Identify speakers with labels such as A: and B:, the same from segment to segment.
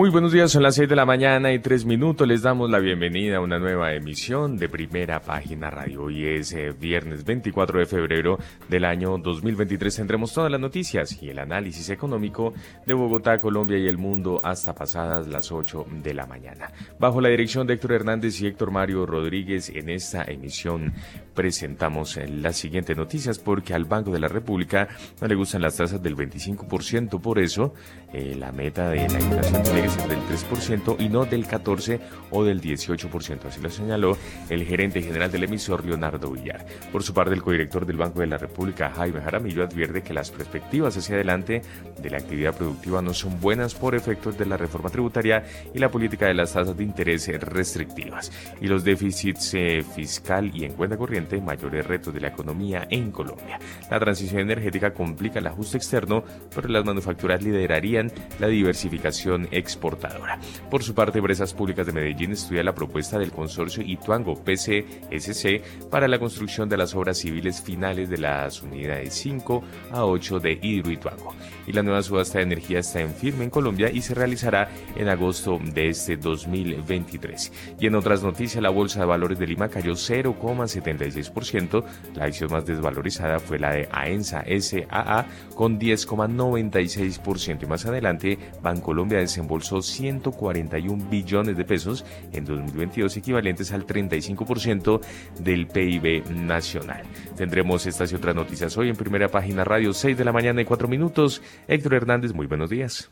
A: Muy buenos días, son las 6 de la mañana y 3 minutos. Les damos la bienvenida a una nueva emisión de Primera Página Radio. Hoy es eh, viernes 24 de febrero del año 2023. Tendremos todas las noticias y el análisis económico de Bogotá, Colombia y el mundo hasta pasadas las 8 de la mañana. Bajo la dirección de Héctor Hernández y Héctor Mario Rodríguez, en esta emisión presentamos eh, las siguientes noticias porque al Banco de la República no le gustan las tasas del 25%. Por eso, eh, la meta de la inflación tiene del 3% y no del 14 o del 18%. Así lo señaló el gerente general del emisor, Leonardo Villar. Por su parte, el codirector del Banco de la República, Jaime Jaramillo, advierte que las perspectivas hacia adelante de la actividad productiva no son buenas por efectos de la reforma tributaria y la política de las tasas de interés restrictivas y los déficits eh, fiscal y en cuenta corriente, mayores retos de la economía en Colombia. La transición energética complica el ajuste externo, pero las manufacturas liderarían la diversificación externa Por su parte, Empresas Públicas de Medellín estudia la propuesta del consorcio Ituango PCSC para la construcción de las obras civiles finales de las unidades 5 a 8 de Hidroituango. Y la nueva subasta de energía está en firme en Colombia y se realizará en agosto de este 2023. Y en otras noticias, la Bolsa de Valores de Lima cayó 0,76%. La acción más desvalorizada fue la de AENSA SAA con 10,96%. Y más adelante, Bancolombia desembolsó 141 billones de pesos en 2022, equivalentes al 35% del PIB nacional. Tendremos estas y otras noticias hoy en primera página radio, 6 de la mañana y 4 minutos. Héctor Hernández, muy buenos días.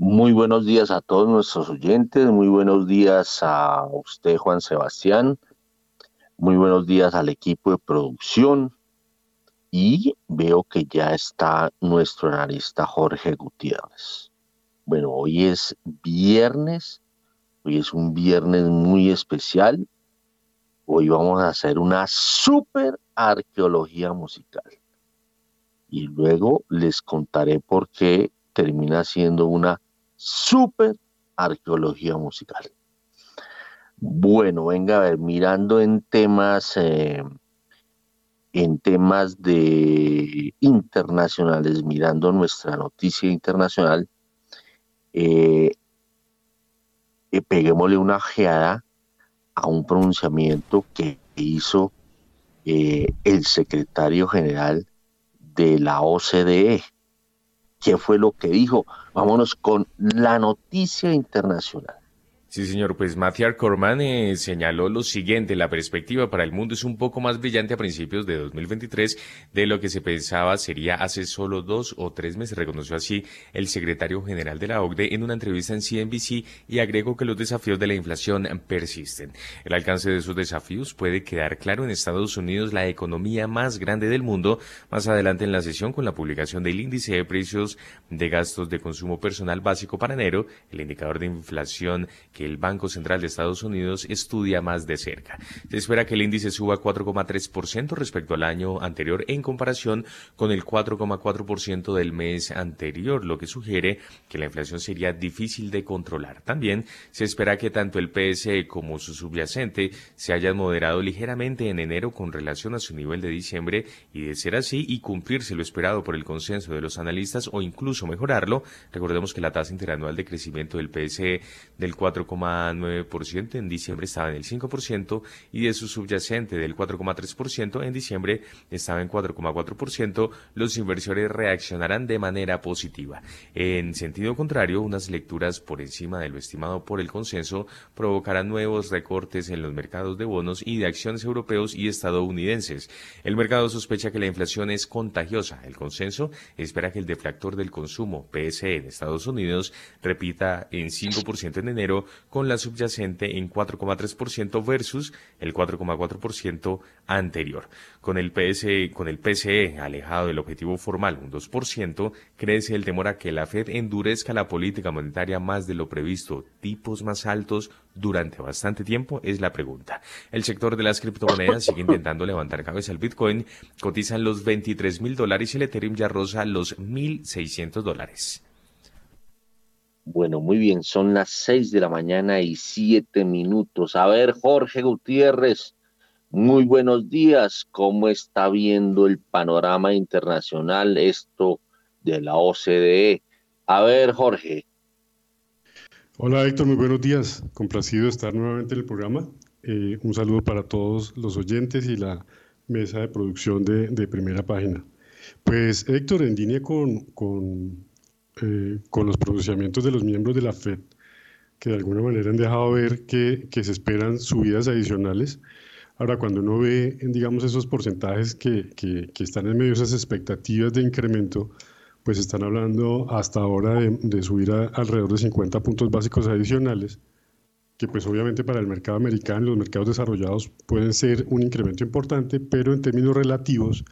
B: Muy buenos días a todos nuestros oyentes, muy buenos días a usted Juan Sebastián, muy buenos días al equipo de producción y veo que ya está nuestro analista Jorge Gutiérrez. Bueno, hoy es viernes, hoy es un viernes muy especial. Hoy vamos a hacer una super arqueología musical. Y luego les contaré por qué termina siendo una super arqueología musical. Bueno, venga a ver, mirando en temas, eh, en temas de internacionales, mirando nuestra noticia internacional, eh, eh, peguémosle una ojeada a un pronunciamiento que hizo eh, el secretario general de la OCDE. ¿Qué fue lo que dijo? Vámonos con la noticia internacional.
A: Sí, señor. Pues Mathiar Corman eh, señaló lo siguiente. La perspectiva para el mundo es un poco más brillante a principios de 2023 de lo que se pensaba sería hace solo dos o tres meses, reconoció así el secretario general de la OCDE en una entrevista en CNBC y agregó que los desafíos de la inflación persisten. El alcance de esos desafíos puede quedar claro en Estados Unidos, la economía más grande del mundo, más adelante en la sesión con la publicación del índice de precios de gastos de consumo personal básico para enero, el indicador de inflación que el Banco Central de Estados Unidos estudia más de cerca. Se espera que el índice suba 4,3% respecto al año anterior en comparación con el 4,4% del mes anterior, lo que sugiere que la inflación sería difícil de controlar. También se espera que tanto el PSE como su subyacente se hayan moderado ligeramente en enero con relación a su nivel de diciembre y de ser así y cumplirse lo esperado por el consenso de los analistas o incluso mejorarlo, recordemos que la tasa interanual de crecimiento del PSE del 4, 4,9%, en diciembre estaba en el 5% y de su subyacente del 4,3% en diciembre estaba en 4,4%, los inversores reaccionarán de manera positiva. En sentido contrario, unas lecturas por encima de lo estimado por el consenso provocarán nuevos recortes en los mercados de bonos y de acciones europeos y estadounidenses. El mercado sospecha que la inflación es contagiosa. El consenso espera que el deflactor del consumo, PSE en Estados Unidos, repita en 5% en enero con la subyacente en 4,3% versus el 4,4% anterior. Con el, PSE, con el PCE alejado del objetivo formal, un 2%, crece el temor a que la Fed endurezca la política monetaria más de lo previsto. ¿Tipos más altos durante bastante tiempo? Es la pregunta. El sector de las criptomonedas sigue intentando levantar cabeza. El Bitcoin cotizan los 23 mil dólares y el Ethereum ya rosa los 1.600 dólares.
B: Bueno, muy bien, son las seis de la mañana y siete minutos. A ver, Jorge Gutiérrez, muy buenos días. ¿Cómo está viendo el panorama internacional esto de la OCDE? A ver, Jorge.
C: Hola, Héctor, muy buenos días. Complacido de estar nuevamente en el programa. Eh, un saludo para todos los oyentes y la mesa de producción de, de primera página. Pues, Héctor, en línea con, con eh, con los pronunciamientos de los miembros de la FED, que de alguna manera han dejado ver que, se esperan subidas adicionales. Ahora, cuando uno ve, digamos, esos porcentajes que, que, están en medio de esas expectativas de incremento, pues están hablando hasta ahora de, subir alrededor de 50 puntos básicos adicionales, que pues obviamente para el mercado americano, los mercados desarrollados pueden ser un incremento importante, pero en términos relativos,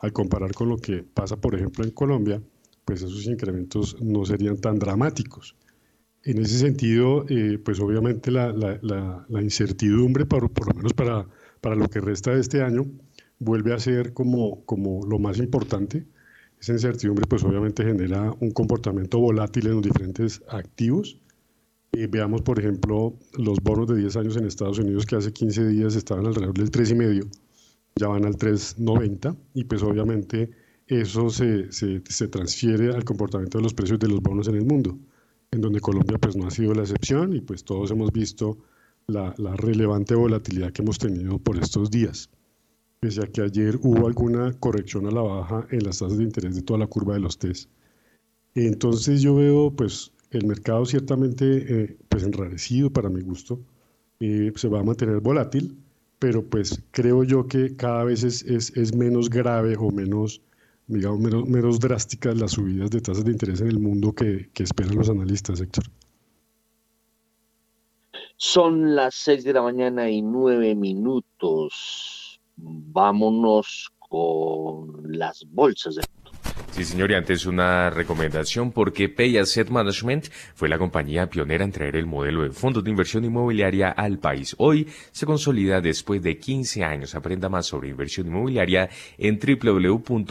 C: al comparar con lo que pasa, por ejemplo, en Colombia, pues esos incrementos no serían tan dramáticos. En ese sentido, eh, pues obviamente la, la, incertidumbre, por, por, lo menos para, para lo que resta de este año, vuelve a ser como, como lo más importante. Esa incertidumbre pues obviamente genera un comportamiento volátil en los diferentes activos. Eh, veamos, por ejemplo, los bonos de 10 años en Estados Unidos que hace 15 días estaban alrededor del 3,5, ya van al 3,90 y pues obviamente eso se, se, transfiere al comportamiento de los precios de los bonos en el mundo, en donde Colombia pues no ha sido la excepción y pues todos hemos visto la, relevante volatilidad que hemos tenido por estos días. Pese a que ayer hubo alguna corrección a la baja en las tasas de interés de toda la curva de los TES. Entonces yo veo pues el mercado ciertamente eh, pues enrarecido para mi gusto, eh, se va a mantener volátil, pero pues creo yo que cada vez es, es menos grave o menos digamos, menos, drásticas las subidas de tasas de interés en el mundo que, que esperan los analistas, Héctor.
B: Son las seis de la mañana y nueve minutos. Vámonos con las bolsas de
A: Sí, señor, y antes una recomendación porque Pay Asset Management fue la compañía pionera en traer el modelo de fondos de inversión inmobiliaria al país. Hoy se consolida después de 15 años. Aprenda más sobre inversión inmobiliaria en www.pay.com.co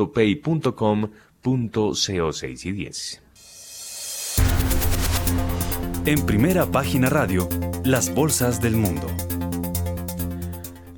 A: 6 y 10.
D: En primera página radio, las bolsas del mundo.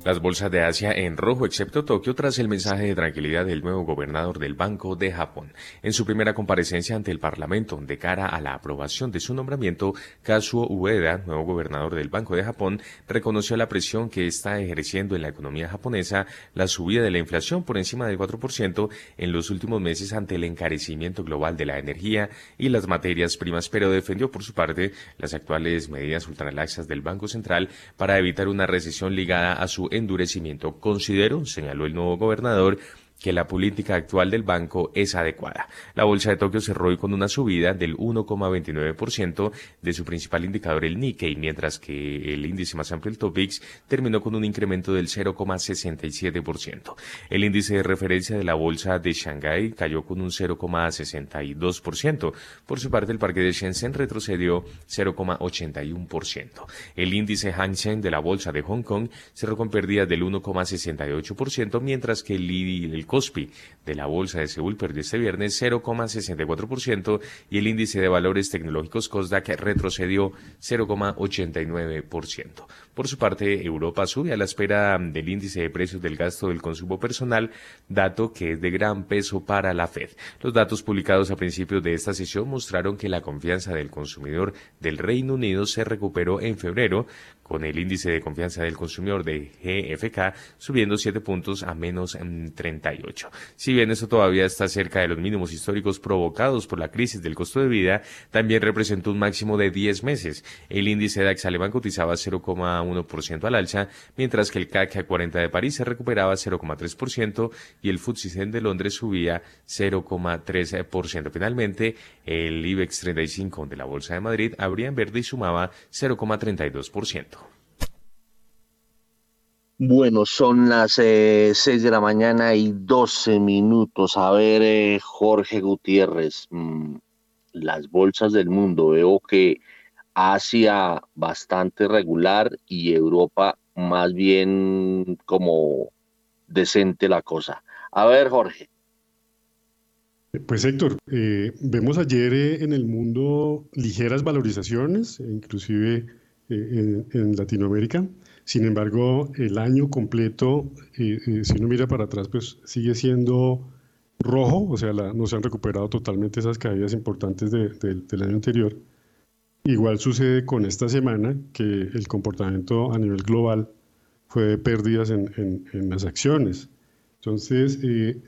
A: Las bolsas de Asia en rojo, excepto Tokio, tras el mensaje de tranquilidad del nuevo gobernador del Banco de Japón. En su primera comparecencia ante el Parlamento, de cara a la aprobación de su nombramiento, Kazuo Ueda, nuevo gobernador del Banco de Japón, reconoció la presión que está ejerciendo en la economía japonesa la subida de la inflación por encima del 4% en los últimos meses ante el encarecimiento global de la energía y las materias primas, pero defendió por su parte las actuales medidas ultralaxas del Banco Central para evitar una recesión ligada a su endurecimiento. Considero, señaló el nuevo gobernador, que la política actual del banco es adecuada. La bolsa de Tokio cerró hoy con una subida del 1,29% de su principal indicador, el Nikkei, mientras que el índice más amplio, el Topix, terminó con un incremento del 0,67%. El índice de referencia de la bolsa de Shanghái cayó con un 0,62%. Por su parte, el parque de Shenzhen retrocedió 0,81%. El índice Hang Seng de la bolsa de Hong Kong cerró con pérdidas del 1,68%, mientras que el, el COSPI de la Bolsa de Seúl perdió este viernes 0,64% y el índice de valores tecnológicos COSDAC retrocedió 0,89%. Por su parte, Europa sube a la espera del índice de precios del gasto del consumo personal, dato que es de gran peso para la Fed. Los datos publicados a principios de esta sesión mostraron que la confianza del consumidor del Reino Unido se recuperó en febrero, con el índice de confianza del consumidor de GFK subiendo 7 puntos a menos 30 38. Si bien esto todavía está cerca de los mínimos históricos provocados por la crisis del costo de vida, también representó un máximo de 10 meses. El índice DAX alemán cotizaba 0,1% al alza, mientras que el CAC 40 de París se recuperaba 0,3% y el FTSE de Londres subía 0,3%. Finalmente, el IBEX 35 de la Bolsa de Madrid abría en verde y sumaba 0,32%.
B: Bueno, son las eh, 6 de la mañana y 12 minutos. A ver, eh, Jorge Gutiérrez, mmm, las bolsas del mundo. Veo que Asia bastante regular y Europa más bien como decente la cosa. A ver, Jorge.
C: Pues Héctor, eh, vemos ayer eh, en el mundo ligeras valorizaciones, inclusive eh, en, Latinoamérica. Sin embargo, el año completo, si uno mira para atrás, pues sigue siendo rojo, o sea, la, no se han recuperado totalmente esas caídas importantes de, de, del año anterior. Igual sucede con esta semana, que el comportamiento a nivel global fue de pérdidas en, en, las acciones. Entonces, eh,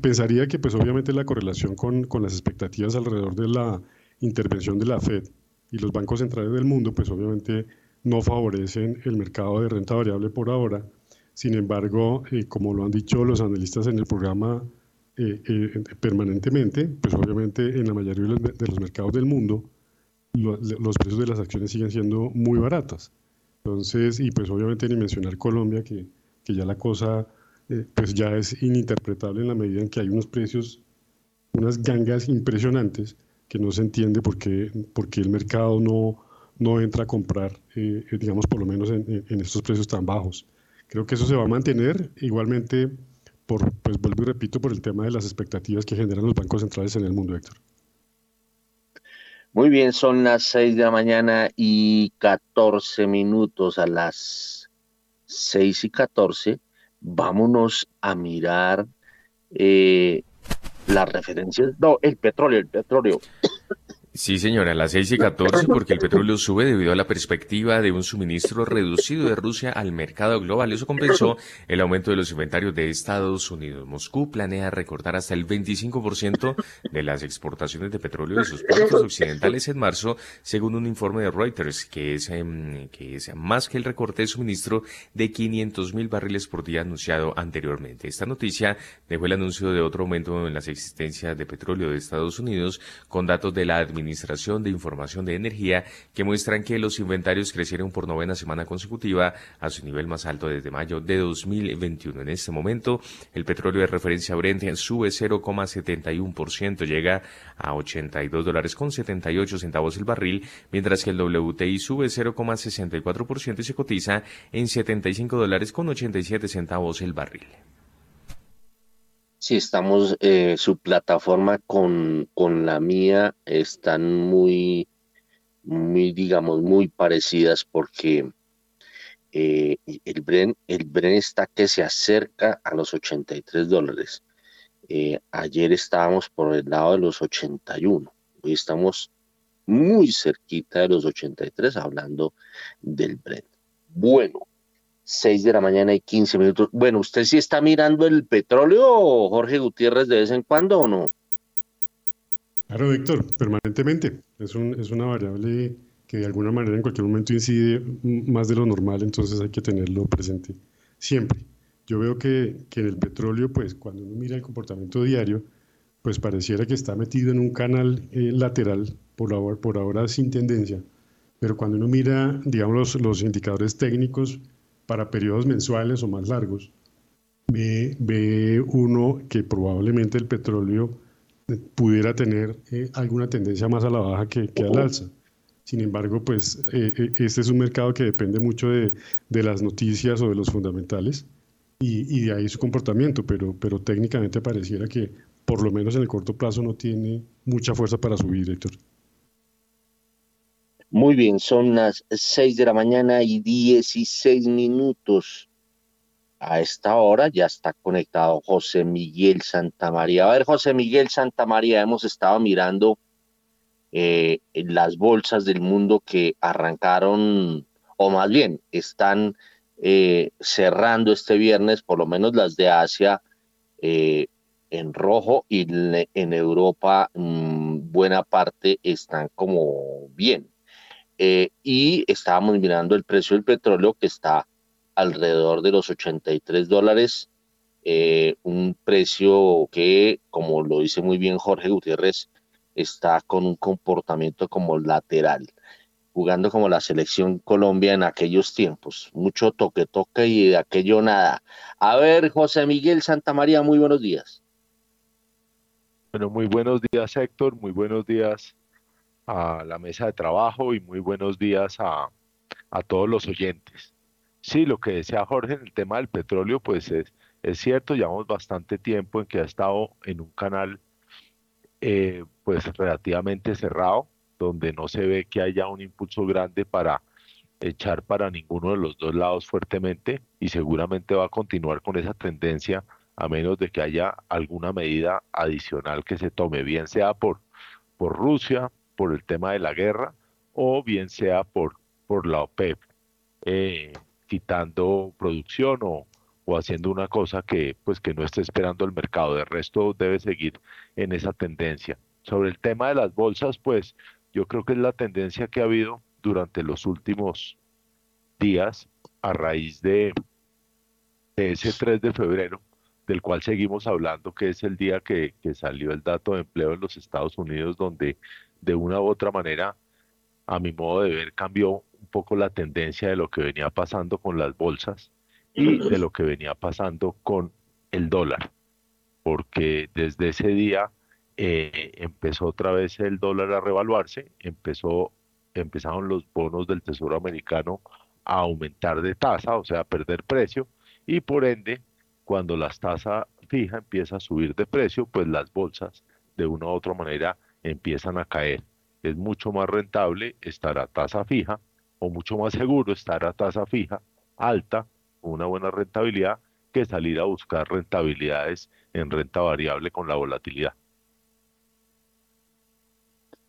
C: pensaría que pues obviamente la correlación con, con las expectativas alrededor de la intervención de la Fed y los bancos centrales del mundo, pues obviamente no favorecen el mercado de renta variable por ahora. Sin embargo, eh, como lo han dicho los analistas en el programa eh, eh, permanentemente, pues obviamente en la mayoría de los mercados del mundo, lo, los precios de las acciones siguen siendo muy baratas. Entonces, y pues obviamente ni mencionar Colombia, que, que ya la cosa eh, pues ya es ininterpretable en la medida en que hay unos precios, unas gangas impresionantes que no se entiende por qué, por qué el mercado no, no entra a comprar, eh, digamos, por lo menos en, en, estos precios tan bajos. Creo que eso se va a mantener igualmente, por, pues vuelvo y repito, por el tema de las expectativas que generan los bancos centrales en el mundo, Héctor.
B: Muy bien, son las 6 de la mañana y 14 minutos a las 6 y 14. Vámonos a mirar eh, las referencias. No, el petróleo, el petróleo.
A: Sí, señora, a las 6 y 14 porque el petróleo sube debido a la perspectiva de un suministro reducido de Rusia al mercado global. Eso compensó el aumento de los inventarios de Estados Unidos. Moscú planea recortar hasta el 25% de las exportaciones de petróleo de sus puertos occidentales en marzo, según un informe de Reuters, que es, eh, que es más que el recorte de suministro de 500 mil barriles por día anunciado anteriormente. Esta noticia dejó el anuncio de otro aumento en las existencias de petróleo de Estados Unidos con datos de la administración Administración de Información de Energía que muestran que los inventarios crecieron por novena semana consecutiva a su nivel más alto desde mayo de 2021. En este momento, el petróleo de referencia Brent sube 0,71%, llega a 82 dólares con 78 centavos el barril, mientras que el WTI sube 0,64% y se cotiza en 75 dólares con 87 centavos el barril
B: si estamos, eh, su plataforma con, con, la mía están muy, muy, digamos, muy parecidas porque eh, el, Bren, el Bren está que se acerca a los 83 dólares. Eh, ayer estábamos por el lado de los 81. Hoy estamos muy cerquita de los 83 hablando del Bren. Bueno, 6 de la mañana y 15 minutos. Bueno, ¿usted sí está mirando el petróleo, Jorge Gutiérrez, de vez en cuando o no?
C: Claro, Víctor, permanentemente. Es, un, es una variable que de alguna manera en cualquier momento incide más de lo normal, entonces hay que tenerlo presente siempre. Yo veo que, que en el petróleo, pues cuando uno mira el comportamiento diario, pues pareciera que está metido en un canal eh, lateral, por ahora, por ahora sin tendencia, pero cuando uno mira, digamos, los, los indicadores técnicos, para periodos mensuales o más largos, ve, ve uno que probablemente el petróleo pudiera tener eh, alguna tendencia más a la baja que, que al alza. Sin embargo, pues eh, eh, este es un mercado que depende mucho de, las noticias o de los fundamentales y, y, de ahí su comportamiento, pero, pero técnicamente pareciera que por lo menos en el corto plazo no tiene mucha fuerza para subir, Héctor.
B: Muy bien, son las 6 de la mañana y 16 minutos. A esta hora ya está conectado José Miguel Santamaría. A ver, José Miguel Santamaría, hemos estado mirando eh, las bolsas del mundo que arrancaron, o más bien, están eh, cerrando este viernes, por lo menos las de Asia, eh, en rojo y en Europa mm, buena parte están como bien. Eh, y estábamos mirando el precio del petróleo que está alrededor de los 83 dólares, eh, un precio que, como lo dice muy bien Jorge Gutiérrez, está con un comportamiento como lateral, jugando como la selección Colombia en aquellos tiempos, mucho toque toque y de aquello nada. A ver, José Miguel Santa María, muy buenos días.
E: Bueno, muy buenos días Héctor, muy buenos días a la mesa de trabajo y muy buenos días a, a todos los oyentes. Sí, lo que decía Jorge en el tema del petróleo, pues es, es cierto, llevamos bastante tiempo en que ha estado en un canal eh, pues relativamente cerrado, donde no se ve que haya un impulso grande para echar para ninguno de los dos lados fuertemente y seguramente va a continuar con esa tendencia a menos de que haya alguna medida adicional que se tome, bien sea por, por Rusia, por el tema de la guerra, o bien sea por, por la OPEP, eh, quitando producción o, o haciendo una cosa que pues que no esté esperando el mercado. De resto debe seguir en esa tendencia. Sobre el tema de las bolsas, pues yo creo que es la tendencia que ha habido durante los últimos días a raíz de, de ese 3 de febrero, del cual seguimos hablando, que es el día que, salió el dato de empleo en los Estados Unidos, donde de una u otra manera, a mi modo de ver, cambió un poco la tendencia de lo que venía pasando con las bolsas y de lo que venía pasando con el dólar, porque desde ese día eh, empezó otra vez el dólar a revaluarse, empezó, empezaron los bonos del Tesoro americano a aumentar de tasa, o sea, a perder precio, y por ende cuando la tasa fija empieza a subir de precio, pues las bolsas de una u otra manera empiezan a caer. Es mucho más rentable estar a tasa fija o mucho más seguro estar a tasa fija alta, una buena rentabilidad, que salir a buscar rentabilidades en renta variable con la volatilidad.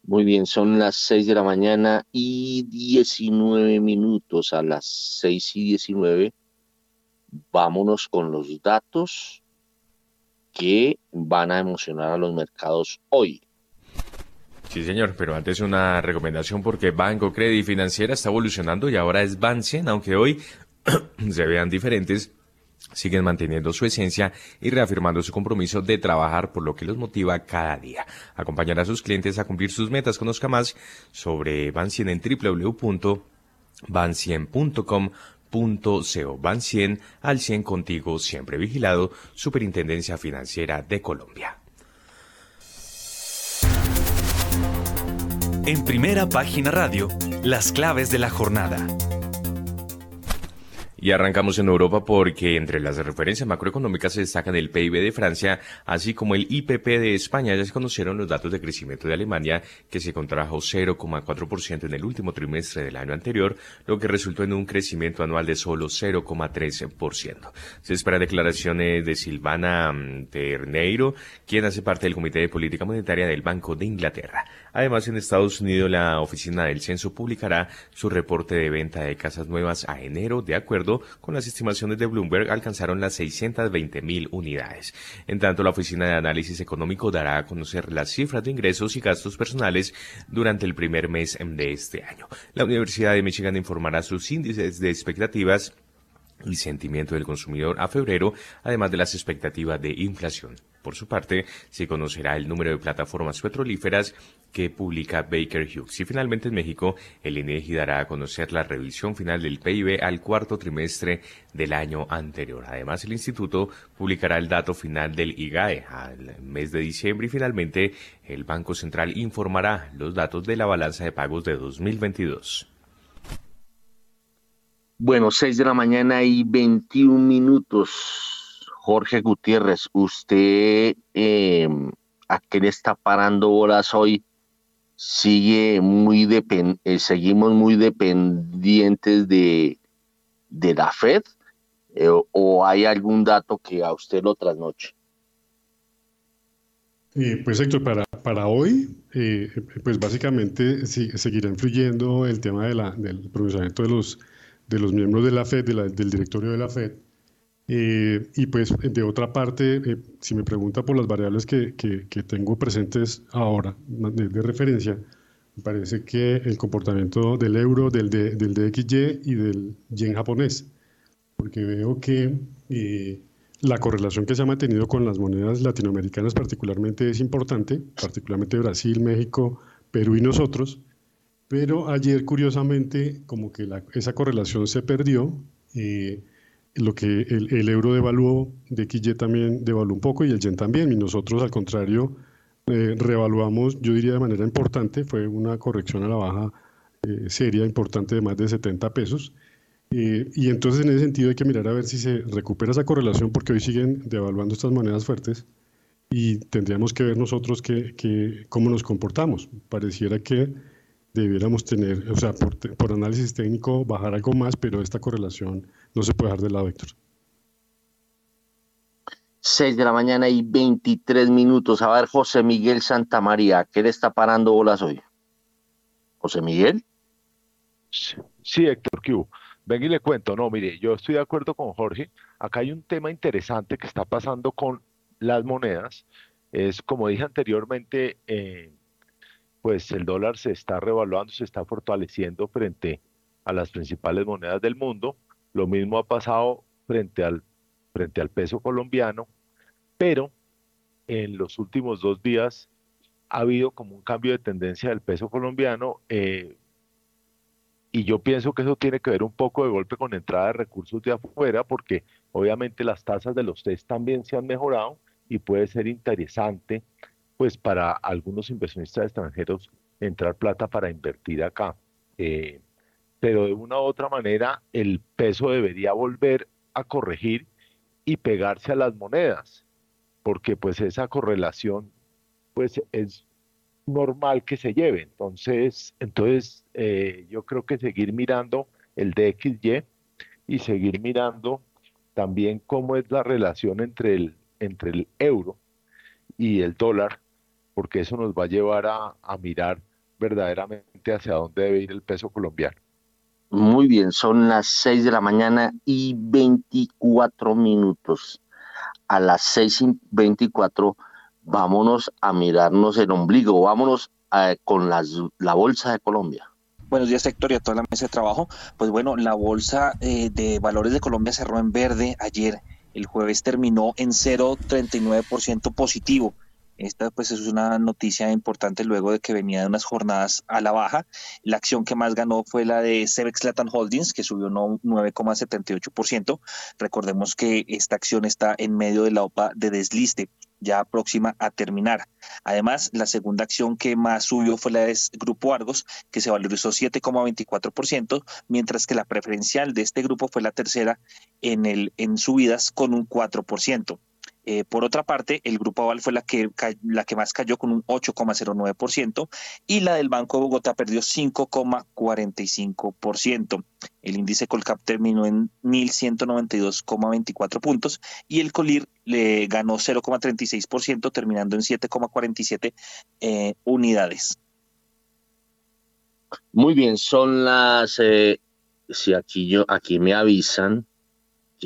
B: Muy bien, son las 6 de la mañana y 19 minutos. A las 6 y 19 vámonos con los datos que van a emocionar a los mercados hoy.
A: Sí, señor, pero antes una recomendación porque Banco Credit Financiera está evolucionando y ahora es Bancien, aunque hoy se vean diferentes, siguen manteniendo su esencia y reafirmando su compromiso de trabajar por lo que los motiva cada día. Acompañar a sus clientes a cumplir sus metas. Conozca más sobre Bancien en www.bancien.com .co. Van 100 al 100 contigo, siempre vigilado, Superintendencia Financiera de Colombia.
D: En primera página radio, las claves de la jornada.
A: Y arrancamos en Europa porque entre las referencias macroeconómicas se destacan el PIB de Francia, así como el IPP de España. Ya se conocieron los datos de crecimiento de Alemania, que se contrajo 0,4% en el último trimestre del año anterior, lo que resultó en un crecimiento anual de solo 0,3%. Se espera declaraciones de Silvana mm, Terneiro, quien hace parte del Comité de Política Monetaria del Banco de Inglaterra. Además, en Estados Unidos, la Oficina del Censo publicará su reporte de venta de casas nuevas a enero, de acuerdo con las estimaciones de Bloomberg, alcanzaron las 620 mil unidades. En tanto, la Oficina de Análisis Económico dará a conocer las cifras de ingresos y gastos personales durante el primer mes de este año. La Universidad de Michigan informará sus índices de expectativas y sentimiento del consumidor a febrero, además de las expectativas de inflación. Por su parte, se conocerá el número de plataformas petrolíferas que publica Baker Hughes. Y finalmente en México, el INEGI dará a conocer la revisión final del PIB al cuarto trimestre del año anterior. Además, el instituto publicará el dato final del IGAE al mes de diciembre y finalmente el Banco Central informará los datos de la balanza de pagos de 2022.
B: Bueno, 6 de la mañana y 21 minutos. Jorge Gutiérrez, ¿usted eh, a qué le está parando horas hoy? Sigue muy eh, seguimos muy dependientes de, de la Fed eh, o hay algún dato que a usted lo trasnoche.
C: pues Héctor, para, para hoy, pues básicamente seguirá influyendo el tema de la, del procesamiento de los de los miembros de la FED, del directorio de la FED, Eh, y pues de otra parte, eh, si me pregunta por las variables que, que, tengo presentes ahora de, referencia, me parece que el comportamiento del euro, del, del DXY y del yen japonés, porque veo que eh, la correlación que se ha mantenido con las monedas latinoamericanas particularmente es importante, particularmente Brasil, México, Perú y nosotros, pero ayer curiosamente como que esa correlación se perdió, eh, lo que el, euro devaluó, de XY también devaluó un poco y el yen también, y nosotros al contrario eh, revaluamos, yo diría de manera importante, fue una corrección a la baja eh, seria, importante de más de 70 pesos, eh, y entonces en ese sentido hay que mirar a ver si se recupera esa correlación porque hoy siguen devaluando estas monedas fuertes y tendríamos que ver nosotros que, cómo nos comportamos. Pareciera que debiéramos tener, o sea, por, por, análisis técnico bajar algo más, pero esta correlación no se puede dejar de lado, Héctor.
B: 6 de la mañana y 23 minutos. A ver, José Miguel Santamaría, ¿qué le está parando bolas hoy? José Miguel.
E: Sí, Héctor, ¿qué Venga y le cuento, no, mire, yo estoy de acuerdo con Jorge. Acá hay un tema interesante que está pasando con las monedas. Es como dije anteriormente, eh, pues el dólar se está revaluando, se está fortaleciendo frente a las principales monedas del mundo. Lo mismo ha pasado frente al, frente al peso colombiano, pero en los últimos dos días ha habido como un cambio de tendencia del peso colombiano. Eh, y yo pienso que eso tiene que ver un poco de golpe con entrada de recursos de afuera, porque obviamente las tasas de los test también se han mejorado y puede ser interesante pues para algunos inversionistas extranjeros entrar plata para invertir acá. Eh, pero de una u otra manera el peso debería volver a corregir y pegarse a las monedas, porque pues esa correlación pues es normal que se lleve. Entonces, entonces eh, yo creo que seguir mirando el DXY y seguir mirando también cómo es la relación entre el, entre el euro y el dólar, porque eso nos va a llevar a, a mirar verdaderamente hacia dónde debe ir el peso colombiano.
B: Muy bien, son las 6 de la mañana y 24 minutos. A las 6 y 24 vámonos a mirarnos el ombligo, vámonos eh, con la bolsa de Colombia.
F: Buenos días, Héctor, y a toda la mesa de trabajo. Pues bueno, la bolsa eh, de valores de Colombia cerró en verde ayer. El jueves terminó en 0,39% positivo. Esta pues es una noticia importante luego de que venía de unas jornadas a la baja. La acción que más ganó fue la de Cebex Latin Holdings, que subió un 9,78%. Recordemos que esta acción está en medio de la OPA de desliste ya próxima a terminar. Además, la segunda acción que más subió fue la de Grupo Argos, que se valorizó 7,24%, mientras que la preferencial de este grupo fue la tercera en, el, en subidas con un 4%. Eh, por otra parte, el Grupo Aval fue la que, la que más cayó con un 8,09% y la del Banco de Bogotá perdió 5,45%. El índice Colcap terminó en 1.192,24 puntos y el Colir le ganó 0,36%, terminando en 7,47 eh, unidades.
B: Muy bien, son las, eh, si aquí, yo, aquí me avisan,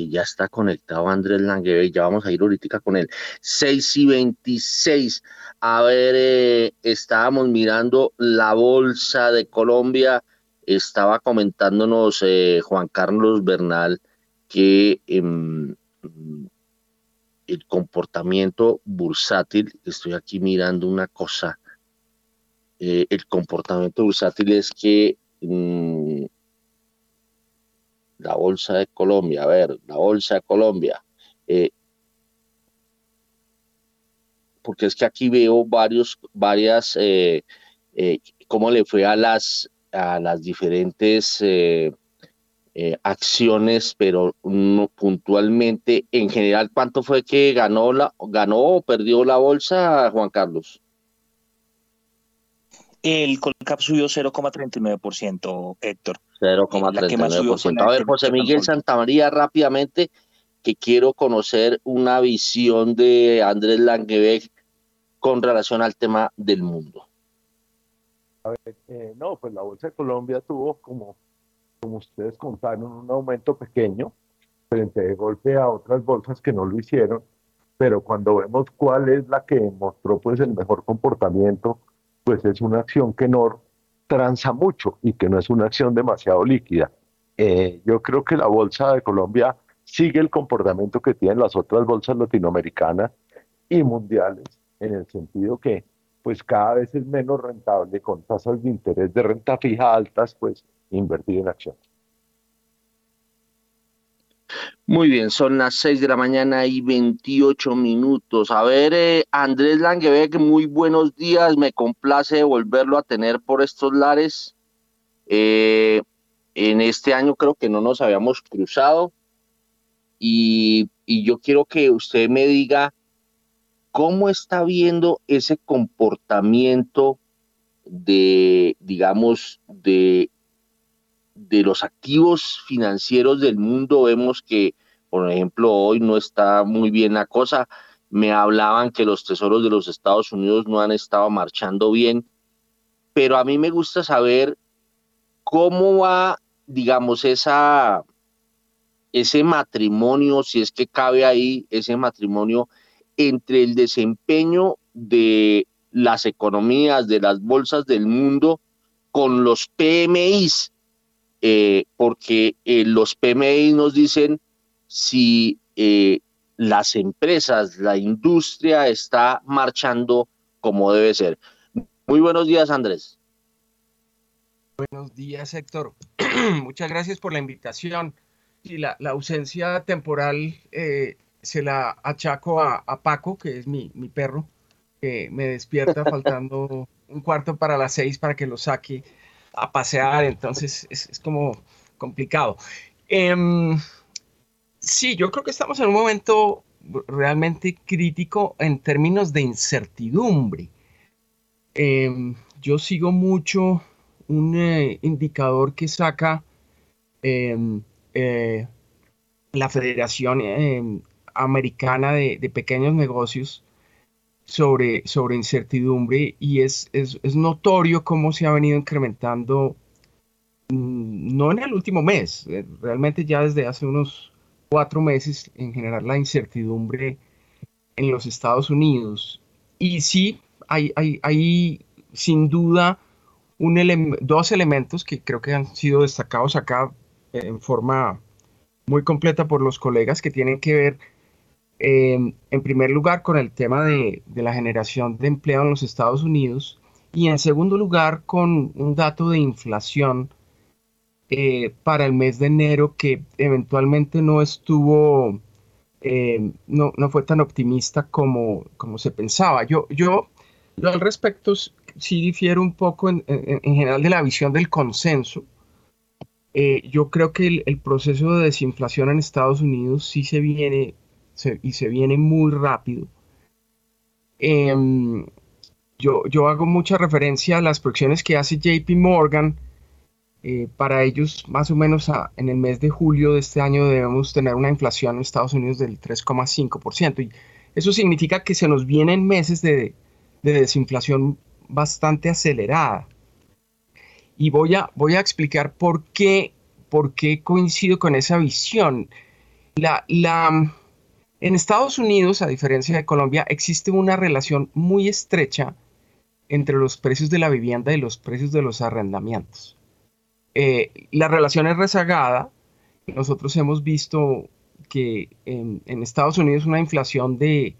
B: ya está conectado Andrés Langevé, ya vamos a ir ahorita con él. 6 y 26. A ver, eh, estábamos mirando la bolsa de Colombia. Estaba comentándonos eh, Juan Carlos Bernal que em, el comportamiento bursátil, estoy aquí mirando una cosa, eh, el comportamiento bursátil es que mm, la Bolsa de Colombia, a ver, la Bolsa de Colombia. Eh, porque es que aquí veo varios, varias, eh, eh, cómo le fue a las, a las diferentes acciones, pero no, puntualmente, en general, ¿cuánto fue que ganó, la, ganó o perdió la bolsa, Juan Carlos?
F: El Colcap subió 0,39%, Héctor.
B: 0,39%. A ver, José Miguel Santamaría, rápidamente, que quiero conocer una visión de Andrés Langebeck con relación al tema del mundo.
E: A ver, eh, no, pues la Bolsa de Colombia tuvo como, como ustedes contaron, un aumento pequeño. frente de golpe a otras bolsas que no lo hicieron, pero cuando vemos cuál es la que mostró pues el mejor comportamiento, pues es una acción que no transa mucho y que no es una acción demasiado líquida. Eh, yo creo que la bolsa de Colombia sigue el comportamiento que tienen las otras bolsas latinoamericanas y mundiales, en el sentido que pues cada vez es menos rentable con tasas de interés de renta fija altas, pues invertir en acciones.
B: Muy bien, son las 6 de la mañana y 28 minutos. A ver, eh, Andrés Langebeck, muy buenos días. Me complace volverlo a tener por estos lares. Eh, en este año creo que no nos habíamos cruzado. Y, y yo quiero que usted me diga cómo está viendo ese comportamiento de, digamos, de de los activos financieros del mundo vemos que, por ejemplo, hoy no está muy bien la cosa. Me hablaban que los tesoros de los Estados Unidos no han estado marchando bien, pero a mí me gusta saber cómo va, digamos, esa, ese matrimonio, si es que cabe ahí ese matrimonio entre el desempeño de las economías, de las bolsas del mundo con los PMIs, eh, porque eh, los PMI nos dicen si eh, las empresas, la industria está marchando como debe ser. Muy buenos días, Andrés.
G: Buenos días, Héctor. Muchas gracias por la invitación. Y la, ausencia temporal se la achaco a, Paco, que es mi, mi perro, que me despierta faltando un cuarto para las seis para que lo saque a pasear, entonces es, como complicado. Em, sí, yo creo que estamos en un momento realmente crítico en términos de incertidumbre. Em, yo sigo mucho un eh, indicador que saca em, eh, la Federación Americana de Pequeños Negocios, sobre, sobre incertidumbre y es, es, es, notorio cómo se ha venido incrementando, mm, no en el último mes, eh, realmente ya desde hace unos cuatro meses en general la incertidumbre en los Estados Unidos. Y sí, hay, hay, hay sin duda un dos elementos que creo que han sido destacados acá en forma muy completa por los colegas que tienen que ver Em, en primer lugar, con el tema de, la generación de empleo en los Estados Unidos y en segundo lugar, con un dato de inflación eh, para el mes de enero que eventualmente no estuvo, em, no, fue tan optimista como, como se pensaba. Yo, yo, al respecto sí difiero un poco en, general de la visión del consenso. Eh, yo creo que el, el, proceso de desinflación en Estados Unidos sí se viene y se viene muy rápido. Em, yo, yo, hago mucha referencia a las proyecciones que hace JP Morgan. Eh, para ellos, más o menos en el mes de julio de este año debemos tener una inflación en Estados Unidos del 3,5%. Y eso significa que se nos vienen meses de, de, desinflación bastante acelerada. Y voy a, voy a explicar por qué, por qué coincido con esa visión. La, la, en Estados Unidos, a diferencia de Colombia, existe una relación muy estrecha entre los precios de la vivienda y los precios de los arrendamientos. Eh, la relación es rezagada. Nosotros hemos visto que en, Estados Unidos una inflación de,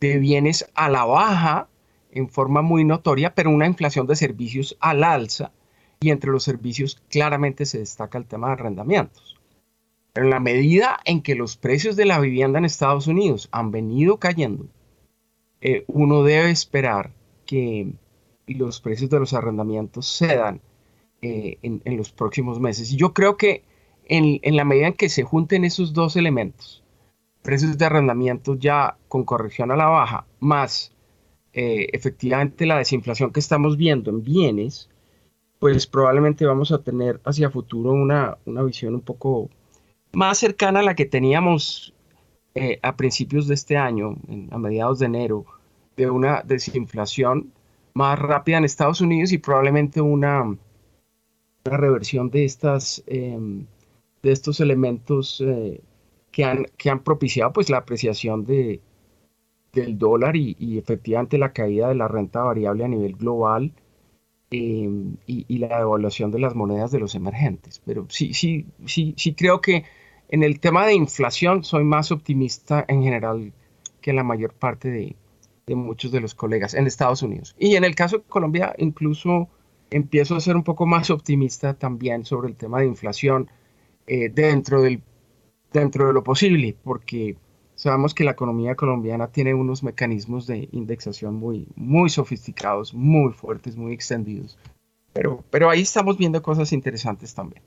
G: de, bienes a la baja en forma muy notoria, pero una inflación de servicios al alza. Y entre los servicios claramente se destaca el tema de arrendamientos. Pero en la medida en que los precios de la vivienda en Estados Unidos han venido cayendo, eh, uno debe esperar que los precios de los arrendamientos cedan eh, en, los próximos meses. Y yo creo que en, la medida en que se junten esos dos elementos, precios de arrendamiento ya con corrección a la baja, más eh, efectivamente la desinflación que estamos viendo en bienes, pues probablemente vamos a tener hacia futuro una, una visión un poco más cercana a la que teníamos eh, a principios de este año, a mediados de enero, de una desinflación más rápida en Estados Unidos y probablemente una, reversión de, estas, em, de estos elementos eh, que han, que han propiciado pues la apreciación de, del dólar y, efectivamente la caída de la renta variable a nivel global em, y, la devaluación de las monedas de los emergentes. Pero sí, sí, sí, sí creo que en el tema de inflación soy más optimista en general que la mayor parte de, de muchos de los colegas en Estados Unidos. Y en el caso de Colombia incluso empiezo a ser un poco más optimista también sobre el tema de inflación eh, dentro, del, dentro de lo posible, porque Sabemos que la economía colombiana tiene unos mecanismos de indexación muy, muy sofisticados, muy fuertes, muy extendidos. Pero, pero ahí estamos viendo cosas interesantes también.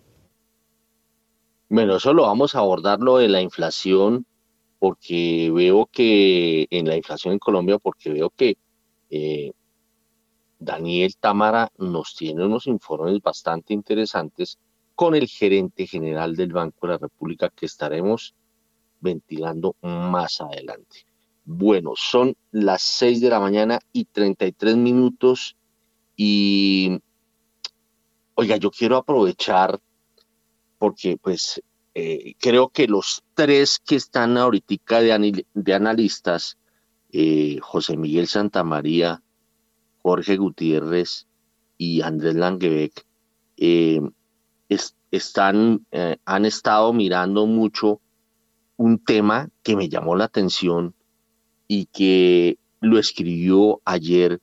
B: Bueno, eso lo vamos a abordar lo de la inflación, porque veo que en la inflación en Colombia, porque veo que eh, Daniel Támara nos tiene unos informes bastante interesantes con el gerente general del Banco de la República que estaremos ventilando más adelante. Bueno, son las 6 de la mañana y 33 minutos y, oiga, yo quiero aprovechar porque pues eh, creo que los tres que están ahorita de, de analistas, eh, José Miguel Santamaría, Jorge Gutiérrez y Andrés Langebeck, eh, están, han estado mirando mucho un tema que me llamó la atención y que lo escribió ayer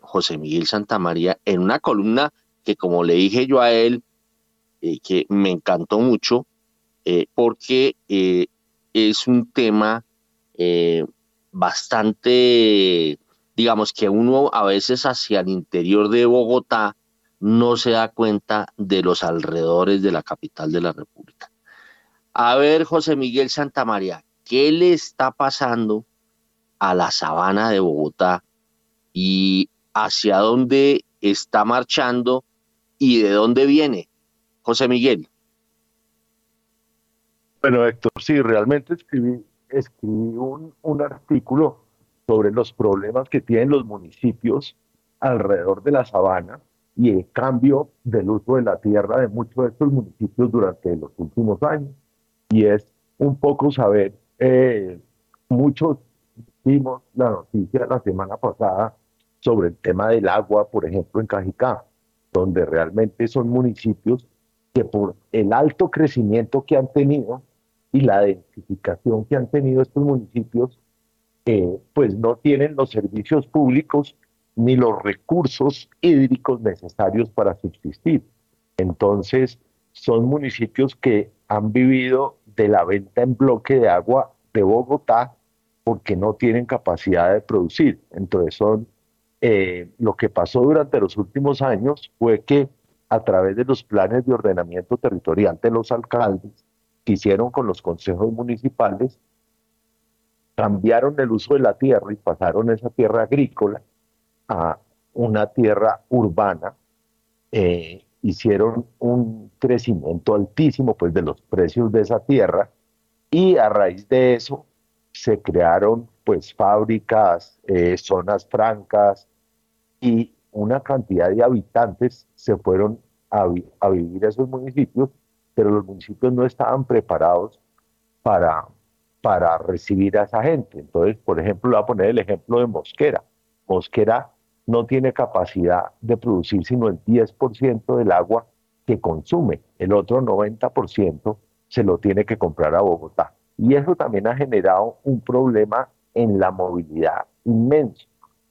B: José Miguel Santamaría en una columna que como le dije yo a él, eh, que me encantó mucho, eh, porque es un tema bastante, digamos que uno a veces hacia el interior de Bogotá no se da cuenta de los alrededores de la capital de la República. A ver, José Miguel Santamaría, ¿qué le está pasando a la sabana de Bogotá y hacia dónde está marchando y de dónde viene? José Miguel.
E: Bueno, Héctor, sí, realmente escribí, escribí un, artículo sobre los problemas que tienen los municipios alrededor de la sabana y el cambio del uso de la tierra de muchos de estos municipios durante los últimos años y es un poco saber, eh, muchos vimos la noticia la semana pasada sobre el tema del agua, por ejemplo, en Cajicá, donde realmente son municipios que por el alto crecimiento que han tenido y la densificación que han tenido estos municipios, eh, pues no tienen los servicios públicos ni los recursos hídricos necesarios para subsistir. Entonces, son municipios que han vivido de la venta en bloque de agua de Bogotá porque no tienen capacidad de producir. Entonces son eh, lo que pasó durante los últimos años fue que a través de los planes de ordenamiento territorial de los alcaldes que hicieron con los consejos municipales, cambiaron el uso de la tierra y pasaron esa tierra agrícola a una tierra urbana eh, hicieron un crecimiento altísimo pues de los precios de esa tierra y a raíz de eso se crearon pues fábricas, eh, zonas francas y una cantidad de habitantes se fueron a, vivir a esos municipios, pero los municipios no estaban preparados para, para recibir a esa gente. Entonces, por ejemplo, voy a poner el ejemplo de Mosquera. Mosquera no tiene capacidad de producir sino el 10% del agua que consume. El otro 90% se lo tiene que comprar a Bogotá. Y eso también ha generado un problema en la movilidad inmenso,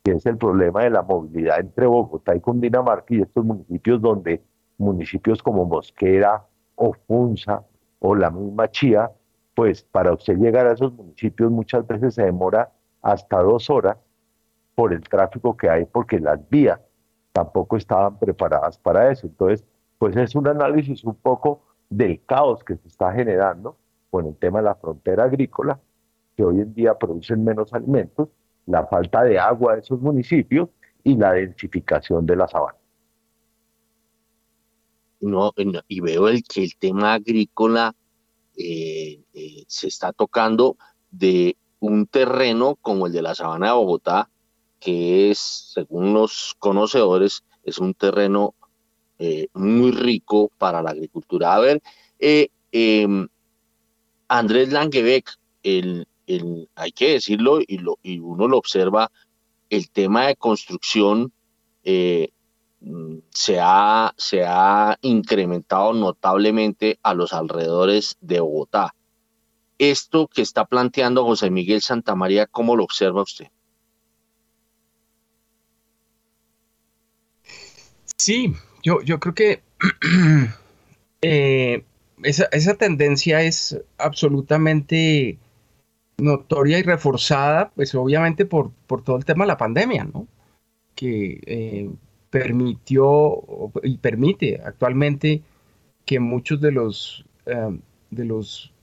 E: que es el problema de la movilidad entre Bogotá y Cundinamarca y estos municipios donde municipios como Mosquera o Funza o la misma Chía, pues para usted llegar a esos municipios muchas veces se demora hasta dos horas por el tráfico que hay, porque las vías tampoco estaban preparadas para eso. Entonces, pues es un análisis un poco del caos que se está generando con el tema de la frontera agrícola, que hoy en día producen menos alimentos, la falta de agua de esos municipios y la densificación de la sabana.
B: No, y veo el, que el tema agrícola eh, eh, se está tocando de un terreno como el de la sabana de Bogotá, que es, según los conocedores, es un terreno eh, muy rico para la agricultura. A ver, em, Andrés Langebeck, el, hay que decirlo y, uno lo observa, el tema de construcción eh, mm, se, ha, incrementado notablemente a los alrededores de Bogotá. Esto que está planteando José Miguel Santamaría, ¿cómo lo observa usted?
G: Sí, yo, creo que eh, esa, tendencia es absolutamente notoria y reforzada, pues obviamente por, por todo el tema de la pandemia, ¿no? Que eh, permitió y permite actualmente que muchos de los, eh, de los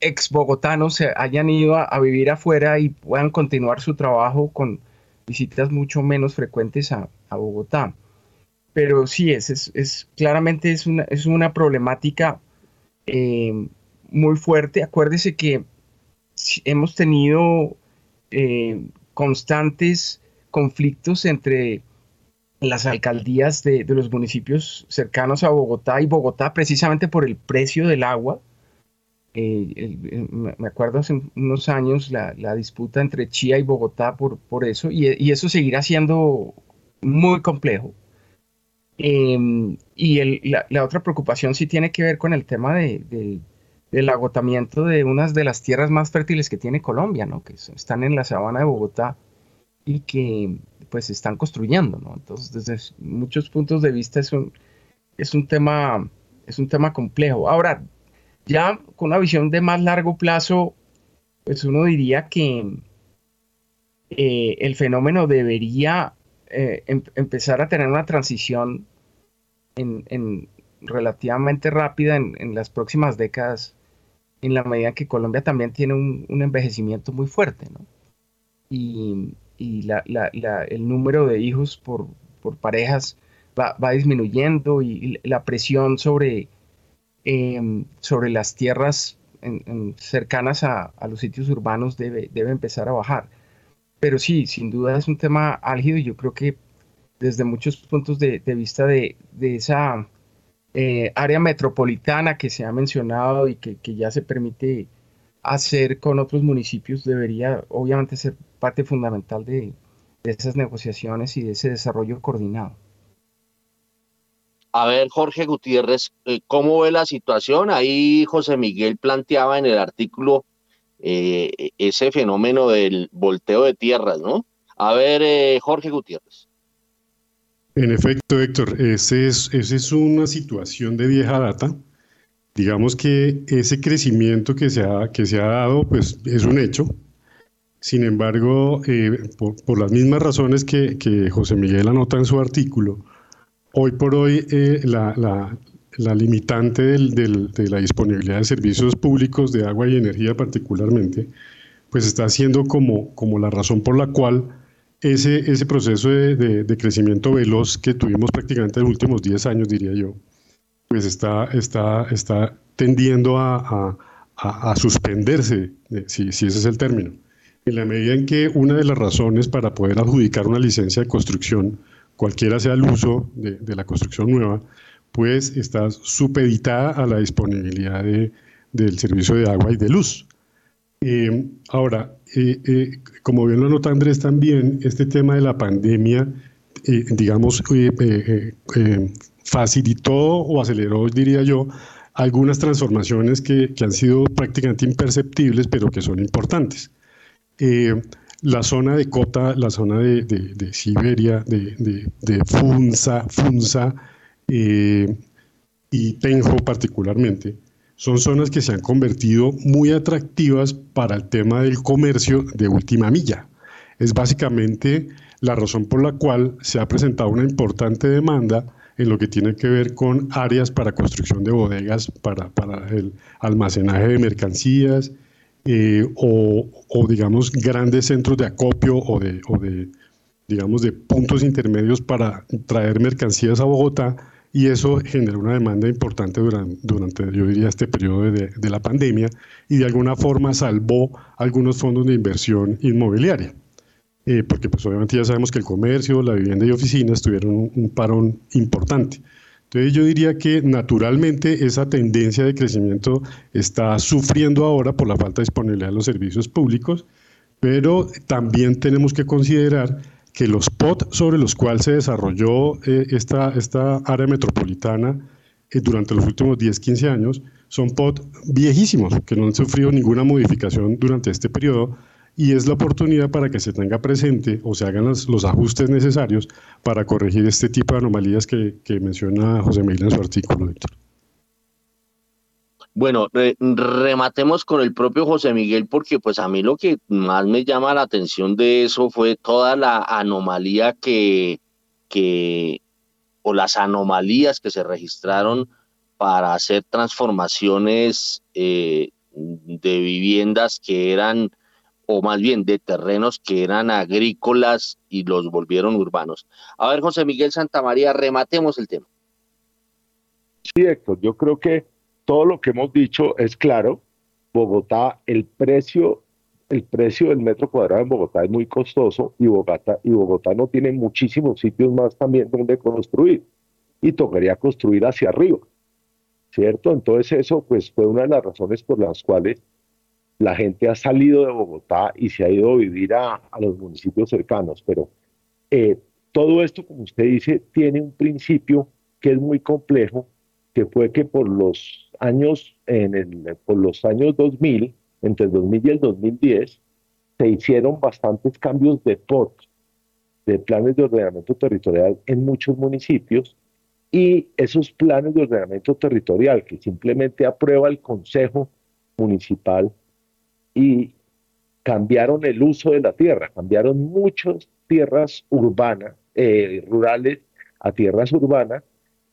G: ex bogotanos se hayan ido a, vivir afuera y puedan continuar su trabajo con visitas mucho menos frecuentes a, a Bogotá. Pero sí, es, es, es, claramente es una, es una problemática eh, muy fuerte. Acuérdese que hemos tenido eh, constantes conflictos entre las alcaldías de, los municipios cercanos a Bogotá y Bogotá precisamente por el precio del agua. Eh, me acuerdo hace unos años la, disputa entre Chía y Bogotá por, por eso y, eso seguirá siendo muy complejo. Em, y la, otra preocupación sí tiene que ver con el tema de, del agotamiento de unas de las tierras más fértiles que tiene Colombia, ¿no? que están en la sabana de Bogotá y que pues están construyendo. ¿no? Entonces, desde muchos puntos de vista es un, es un, tema, es un tema complejo. Ahora, ya con una visión de más largo plazo, pues uno diría que eh, el fenómeno debería eh, em, empezar a tener una transición en, relativamente rápida en, las próximas décadas, en la medida que Colombia también tiene un, envejecimiento muy fuerte, ¿no? Y, el número de hijos por, parejas va, disminuyendo y, la presión sobre, em, sobre las tierras cercanas a, los sitios urbanos debe, debe empezar a bajar. Pero sí, sin duda es un tema álgido y yo creo que desde muchos puntos de, vista de, esa eh, área metropolitana que se ha mencionado y que, ya se permite hacer con otros municipios, debería obviamente ser parte fundamental de, esas negociaciones y de ese desarrollo coordinado.
B: A ver, Jorge Gutiérrez, eh, ¿cómo ve la situación? Ahí José Miguel planteaba en el artículo eh, ese fenómeno del volteo de tierras, ¿no? A ver, Jorge Gutiérrez.
C: En efecto, Héctor, esa es, es una situación de vieja data. Digamos que ese crecimiento que se ha, que se ha dado, pues es un hecho. Sin embargo, eh, por, las mismas razones que, José Miguel anota en su artículo, hoy por hoy eh, la, limitante de la disponibilidad de servicios públicos de agua y energía particularmente, pues está siendo como, como la razón por la cual ese, ese proceso de, de, crecimiento veloz que tuvimos prácticamente en los últimos 10 años, diría yo, pues está, está, está tendiendo a, a, suspenderse, eh, si, si, ese es el término. En la medida en que una de las razones para poder adjudicar una licencia de construcción, cualquiera sea el uso de, de la construcción nueva, pues está supeditada a la disponibilidad de, del servicio de agua y de luz. Eh, ahora, eh, eh, como bien lo nota Andrés también, este tema de la pandemia, digamos, facilitó o aceleró, diría yo, algunas transformaciones que, han sido prácticamente imperceptibles, pero que son importantes. la zona de Cota, la zona de, Siberia, de, Funza, Funza y Tenjo particularmente, son zonas que se han convertido muy atractivas para el tema del comercio de última milla. Es básicamente la razón por la cual se ha presentado una importante demanda en lo que tiene que ver con áreas para construcción de bodegas, para, el almacenaje de mercancías eh, o, digamos, grandes centros de acopio o o de, digamos, de puntos intermedios para traer mercancías a Bogotá y eso generó una demanda importante durante, durante yo diría, este periodo de, de, la pandemia y de alguna forma salvó algunos fondos de inversión inmobiliaria. Eh, porque pues obviamente ya sabemos que el comercio, la vivienda y oficinas tuvieron un, parón importante. Entonces yo diría que naturalmente esa tendencia de crecimiento está sufriendo ahora por la falta de disponibilidad de los servicios públicos, pero también tenemos que considerar que los POT sobre los cuales se desarrolló eh, esta, esta área metropolitana eh, durante los últimos 10, 15 años son POT viejísimos, que no han sufrido ninguna modificación durante este periodo, y es la oportunidad para que se tenga presente o se hagan los, ajustes necesarios para corregir este tipo de anomalías que, menciona José Miguel en su artículo, Víctor.
B: Bueno, rematemos con el propio José Miguel, porque pues a mí lo que más me llama la atención de eso fue toda la anomalía que, que o las anomalías que se registraron para hacer transformaciones eh, de viviendas que eran o más bien de terrenos que eran agrícolas y los volvieron urbanos. A ver, José Miguel Santamaría, rematemos el tema.
E: Sí, Héctor, yo creo que todo lo que hemos dicho es claro. Bogotá, el precio, el precio del metro cuadrado en Bogotá es muy costoso y Bogotá, y Bogotá no tiene muchísimos sitios más también donde construir. Y tocaría construir hacia arriba. ¿Cierto? Entonces eso pues fue una de las razones por las cuales la gente ha salido de Bogotá y se ha ido a vivir a, los municipios cercanos, pero eh, todo esto, como usted dice, tiene un principio que es muy complejo, que fue que por los años, en el, por los años 2000, entre el 2000 y el 2010, se hicieron bastantes cambios de POT, de planes de ordenamiento territorial en muchos municipios, y esos planes de ordenamiento territorial que simplemente aprueba el Consejo Municipal y cambiaron el uso de la tierra, cambiaron muchas tierras urbanas, eh, rurales a tierras urbanas,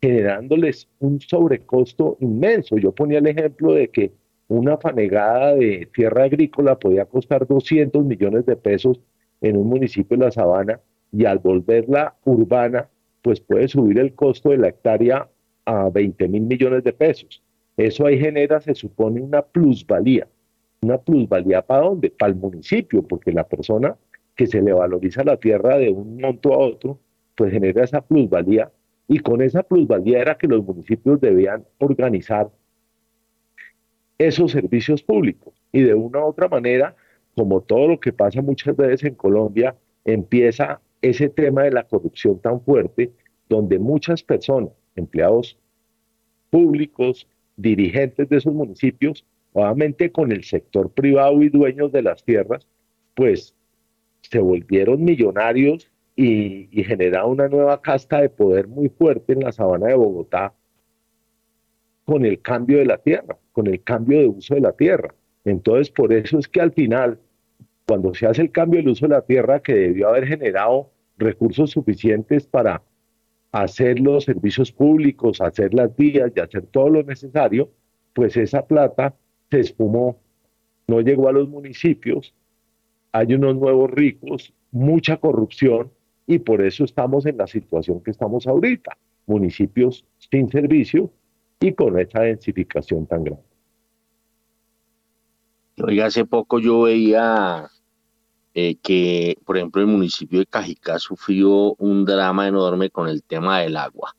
E: generándoles un sobrecosto inmenso. Yo ponía el ejemplo de que una fanegada de tierra agrícola podía costar 200 millones de pesos en un municipio de La Sabana y al volverla urbana, pues puede subir el costo de la hectárea a 20 mil millones de pesos. Eso ahí genera, se supone, una plusvalía una plusvalía para dónde? Para el municipio, porque la persona que se le valoriza la tierra de un monto a otro, pues genera esa plusvalía. Y con esa plusvalía era que los municipios debían organizar esos servicios públicos. Y de una u otra manera, como todo lo que pasa muchas veces en Colombia, empieza ese tema de la corrupción tan fuerte, donde muchas personas, empleados públicos, dirigentes de esos municipios, Nuevamente con el sector privado y dueños de las tierras, pues se volvieron millonarios y, y generaron una nueva casta de poder muy fuerte en la sabana de Bogotá con el cambio de la tierra, con el cambio de uso de la tierra. Entonces, por eso es que al final, cuando se hace el cambio del uso de la tierra, que debió haber generado recursos suficientes para hacer los servicios públicos, hacer las vías y hacer todo lo necesario, pues esa plata se espumó, no llegó a los municipios, hay unos nuevos ricos, mucha corrupción y por eso estamos en la situación que estamos ahorita, municipios sin servicio y con esa densificación tan grande.
B: Oiga, hace poco yo veía eh, que, por ejemplo, el municipio de Cajicá sufrió un drama enorme con el tema del agua.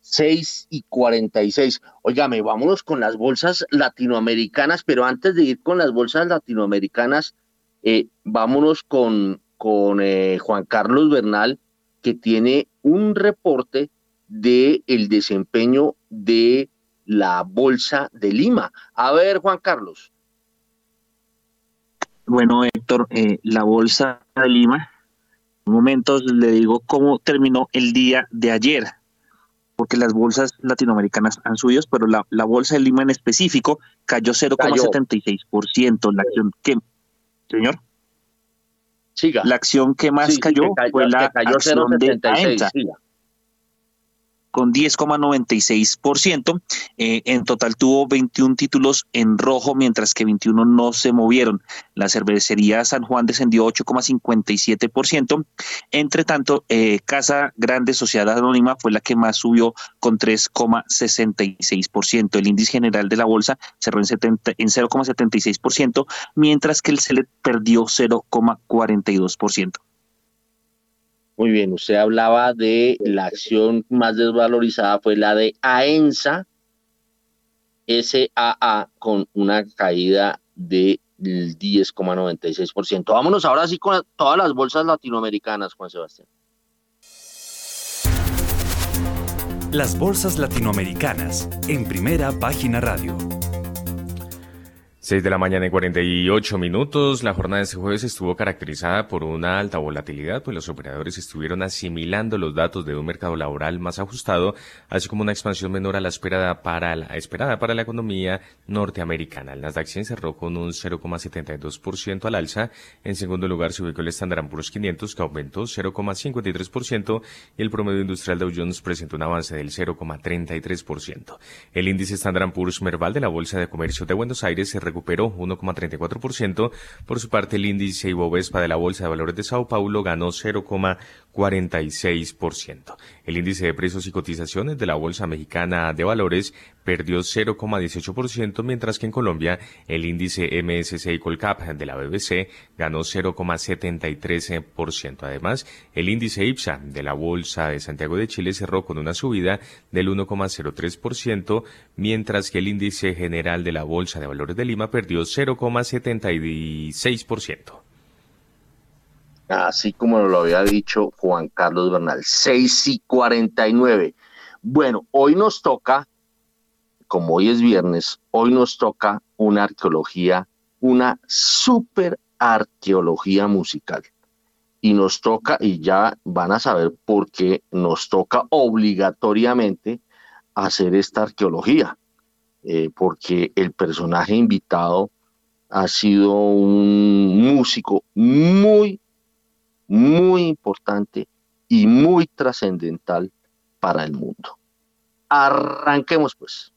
B: 6 y 46. Óigame, vámonos con las bolsas latinoamericanas, pero antes de ir con las bolsas latinoamericanas, eh, vámonos con, con eh, Juan Carlos Bernal, que tiene un reporte de el desempeño de la bolsa de Lima. A ver, Juan Carlos.
H: Bueno, Héctor, eh, la bolsa de Lima, en momentos le digo cómo terminó el día de ayer porque las bolsas latinoamericanas han subido, pero la, bolsa de Lima en específico cayó 0,76%. La acción que, señor,
B: Siga.
H: la acción que más cayó, fue la acción de con 10,96%. Eh, en total tuvo 21 títulos en rojo, mientras que 21 no se movieron. La cervecería San Juan descendió 8,57%. Entre tanto, eh, Casa Grande Sociedad Anónima fue la que más subió con 3,66%. El índice general de la bolsa cerró en, en 0,76%, mientras que el CELET perdió 0,42%.
B: Muy bien, usted hablaba de la acción más desvalorizada, fue la de AENSA, SAA, con una caída del 10,96%. Vámonos ahora sí con todas las bolsas latinoamericanas, Juan Sebastián.
D: Las bolsas latinoamericanas en primera página radio.
A: 6 de la mañana y 48 minutos. La jornada de este jueves estuvo caracterizada por una alta volatilidad, pues los operadores estuvieron asimilando los datos de un mercado laboral más ajustado, así como una expansión menor a la esperada para la, esperada para la economía norteamericana. El Nasdaq 100 cerró con un 0,72% al alza. En segundo lugar se ubicó el Standard Poor's 500, que aumentó 0,53%, y el promedio industrial Dow Jones presentó un avance del 0,33%. El índice Standard Poor's Merval de la Bolsa de Comercio de Buenos Aires se recuperó 1,34%. Por su parte, el índice Ibovespa de la Bolsa de Valores de Sao Paulo ganó 0,46%. El índice de precios y cotizaciones de la Bolsa Mexicana de Valores perdió 0,18%, mientras que en Colombia el índice MSCI Colcap de la BBC ganó 0,73%. Además, el índice IPSA de la Bolsa de Santiago de Chile cerró con una subida del 1,03%, mientras que el índice general de la Bolsa de Valores de Lima perdió 0,76%.
B: Así como lo había dicho Juan Carlos Bernal, 6 y 49. Bueno, hoy nos toca, como hoy es viernes, hoy nos toca una arqueología, una super arqueología musical. Y nos toca, y ya van a saber por qué nos toca obligatoriamente hacer esta arqueología. Eh, porque el personaje invitado ha sido un músico muy, muy importante y muy trascendental para el mundo. Arranquemos pues.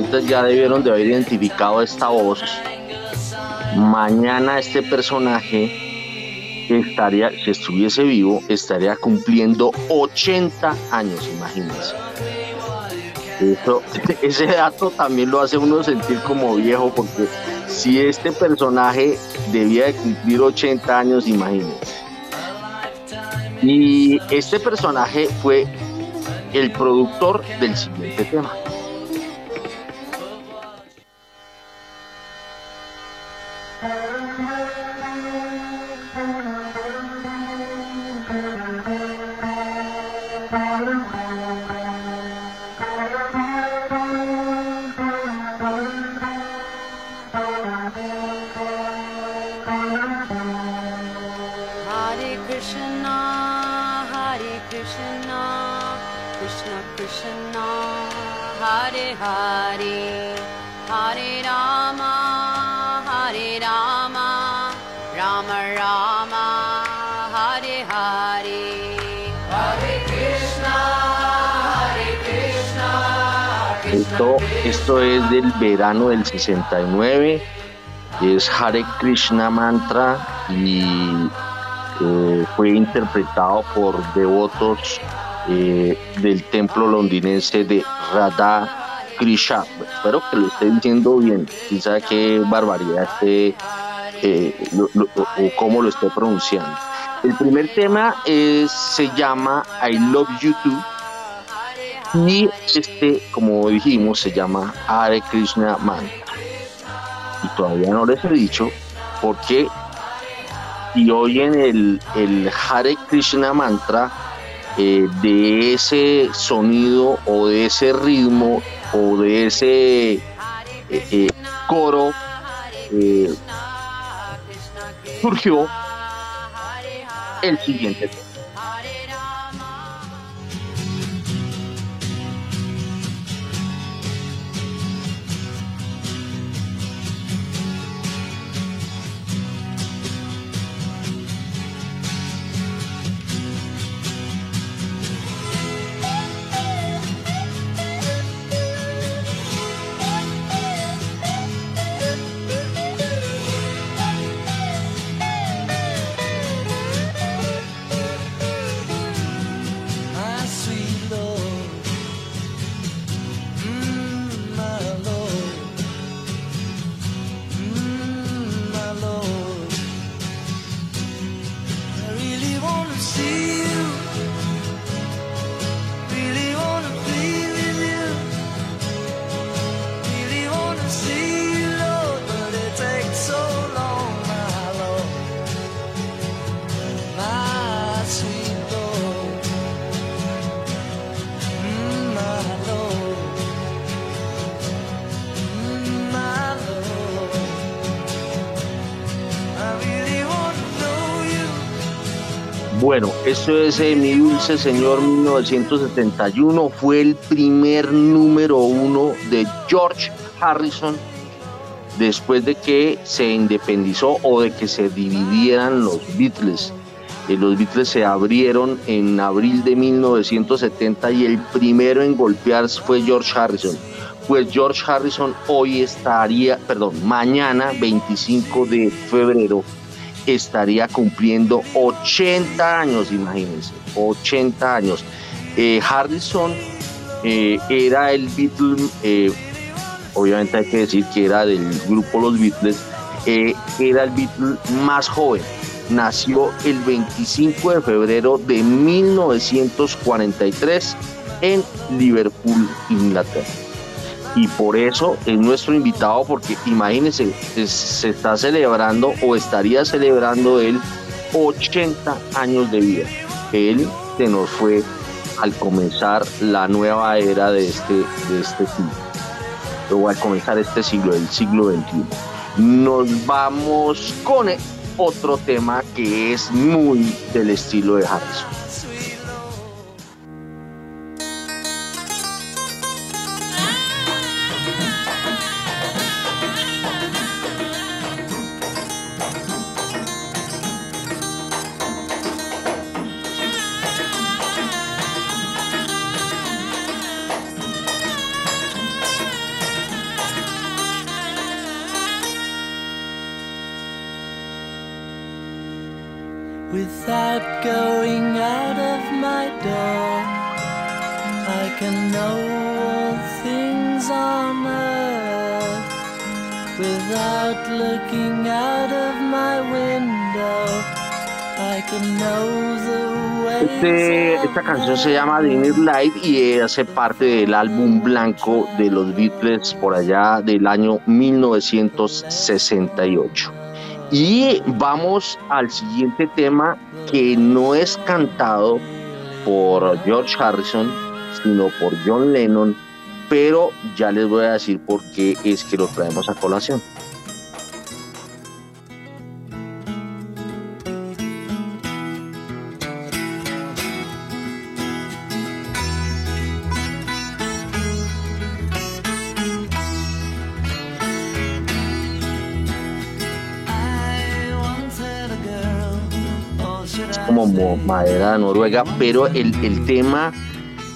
B: Ya debieron de haber identificado esta voz. Mañana este personaje estaría, si estuviese vivo, estaría cumpliendo 80 años, imagínense. ese dato también lo hace uno sentir como viejo, porque si este personaje debía de cumplir 80 años, imagínense. Y este personaje fue el productor del siguiente tema. Esto, es del verano del 69, es Hare Krishna Mantra y eh, fue interpretado por devotos eh, del templo londinense de Radha Krishna. Espero que lo esté diciendo bien, quizá qué barbaridad esté eh, o cómo lo esté pronunciando. El primer tema se llama I Love You Too y este, como dijimos, se llama Hare Krishna Mantra. Y todavía no les he dicho por qué si oyen el, el Hare Krishna Mantra eh, de ese sonido o de ese ritmo o de ese eh, eh, coro surgió el siguiente tema. Esto es eh, Mi Dulce Señor 1971. Fue el primer número uno de George Harrison después de que se independizó o de que se dividieran los Beatles. Eh, los Beatles se abrieron en abril de 1970 y el primero en golpearse fue George Harrison. Pues George Harrison hoy estaría, perdón, mañana 25 de febrero estaría cumpliendo 80 años, imagínense, 80 años. Eh, Harrison eh, era el Beatle, eh, obviamente hay que decir que era del grupo Los Beatles, era el Beatle más joven. Nació el 25 de febrero de 1943 en Liverpool, Inglaterra y por eso es nuestro invitado porque imagínense, se está celebrando o estaría celebrando él 80 años de vida. Él se nos fue al comenzar la nueva era de este, de este siglo, o al comenzar este siglo, el siglo XXI. Nos vamos con otro tema que es muy del estilo de Harrison. Canción se llama Dinner Light y hace parte del álbum blanco de los Beatles por allá del año 1968. Y vamos al siguiente tema que no es cantado por George Harrison, sino por John Lennon, pero ya les voy a decir por qué es que lo traemos a colación. Madera noruega, pero el, el, tema,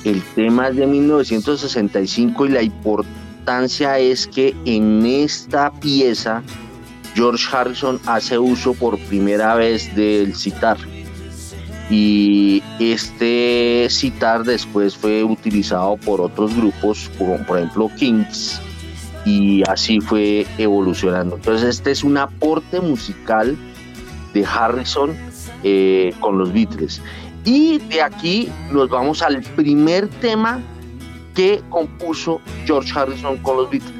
B: el tema es de 1965 y la importancia es que en esta pieza George Harrison hace uso por primera vez del citar. Y este citar después fue utilizado por otros grupos, como por ejemplo Kings, y así fue evolucionando. Entonces este es un aporte musical de Harrison eh, con los Beatles. Y de aquí nos vamos al primer tema que compuso George Harrison con los Beatles.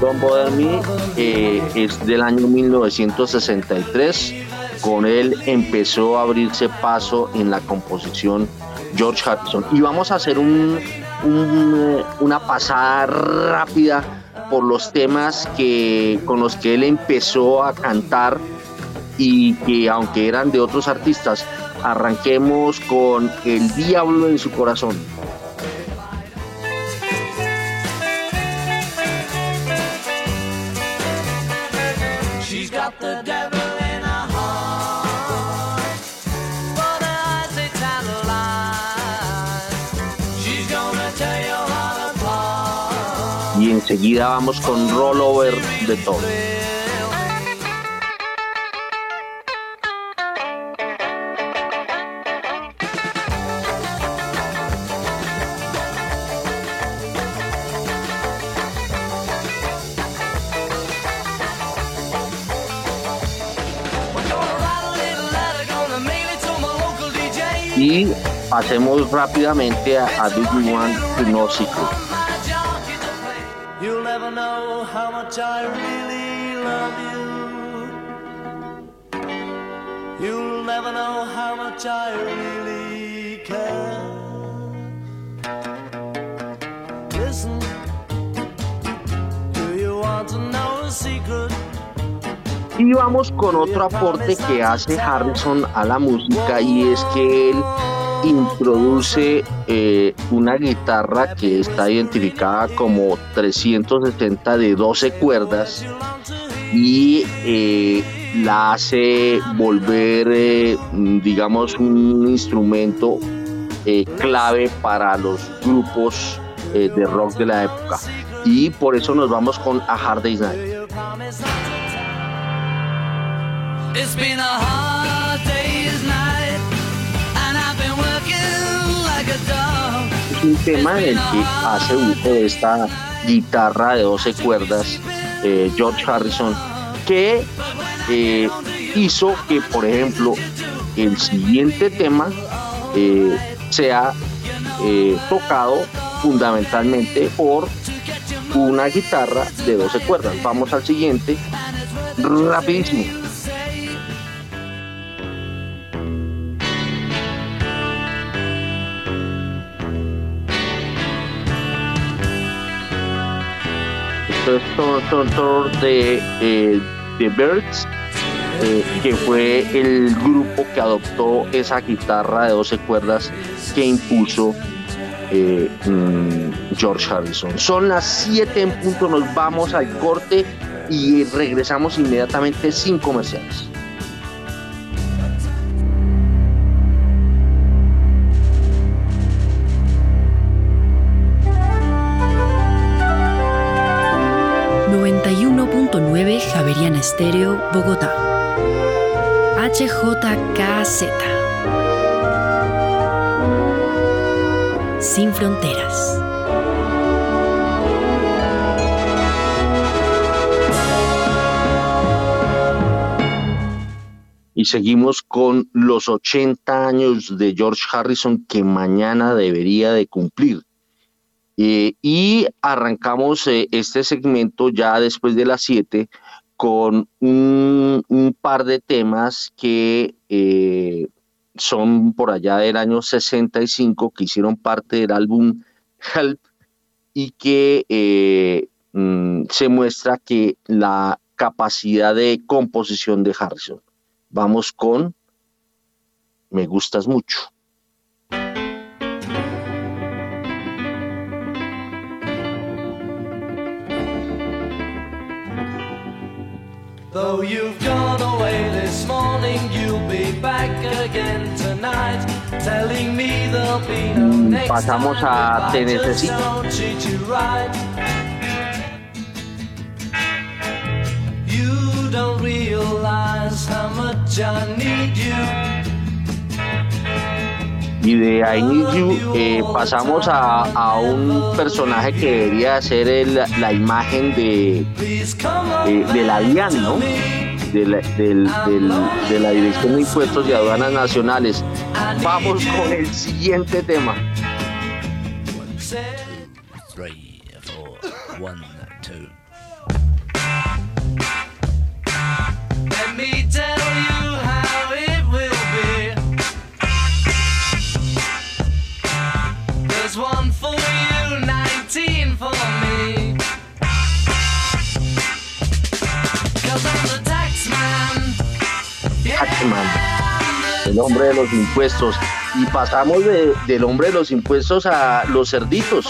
B: Don't Bother eh, es del año 1963. Con él empezó a abrirse paso en la composición George Harrison. Y vamos a hacer un, una pasada rápida por los temas que, con los que él empezó a cantar y que aunque eran de otros artistas, arranquemos con El Diablo en su corazón. Y enseguida vamos con Rollover de todo. Y pasemos rápidamente a, a Do You Want to Know Secret. You'll never know how much I really love you. You'll never know how much I really care. Listen, do you want to know a secret? Y vamos con otro aporte que hace Harrison a la música y es que él introduce eh, una guitarra que está identificada como 360 de 12 cuerdas y eh, la hace volver, eh, digamos, un instrumento clave para los grupos de rock de la época. Y por eso nos vamos con A Hard Day's Night. It's been a hard day's night, and I've been working like a dog. Es un tema en el que hace uso de esta guitarra de 12 cuerdas, eh, George Harrison, que eh, hizo que, por ejemplo, el siguiente tema eh, sea eh, tocado fundamentalmente por una guitarra de 12 cuerdas. Vamos al siguiente, rapidísimo. De eh, The Birds, eh, que fue el grupo que adoptó esa guitarra de 12 cuerdas que impuso eh, mm, George Harrison. Son las 7 en punto, nos vamos al corte y regresamos inmediatamente sin comerciales.
I: Estéreo, Bogotá. HJKZ. Sin fronteras.
B: Y seguimos con los 80 años de George Harrison que mañana debería de cumplir. Eh, y arrancamos eh, este segmento ya después de las 7 con un, par de temas que eh, son por allá del año 65, que hicieron parte del álbum Help y que mm, se muestra que la capacidad de composición de Harrison. Vamos con Me gustas mucho. Though you've gone away this morning, you'll be back again tonight, telling me there'll be no next Pasamos a Te Necesito. You don't realize how much I need you. y de I Need You eh, pasamos a, a, un personaje que debería ser el, la imagen de, eh, de la DIAN, ¿no? De la, del, del, de la Dirección de Impuestos y Aduanas Nacionales. Vamos con el siguiente tema. One, two, three, four, one, two. Let me tell you. El hombre de los impuestos. Y pasamos de, del hombre de los impuestos a los cerditos.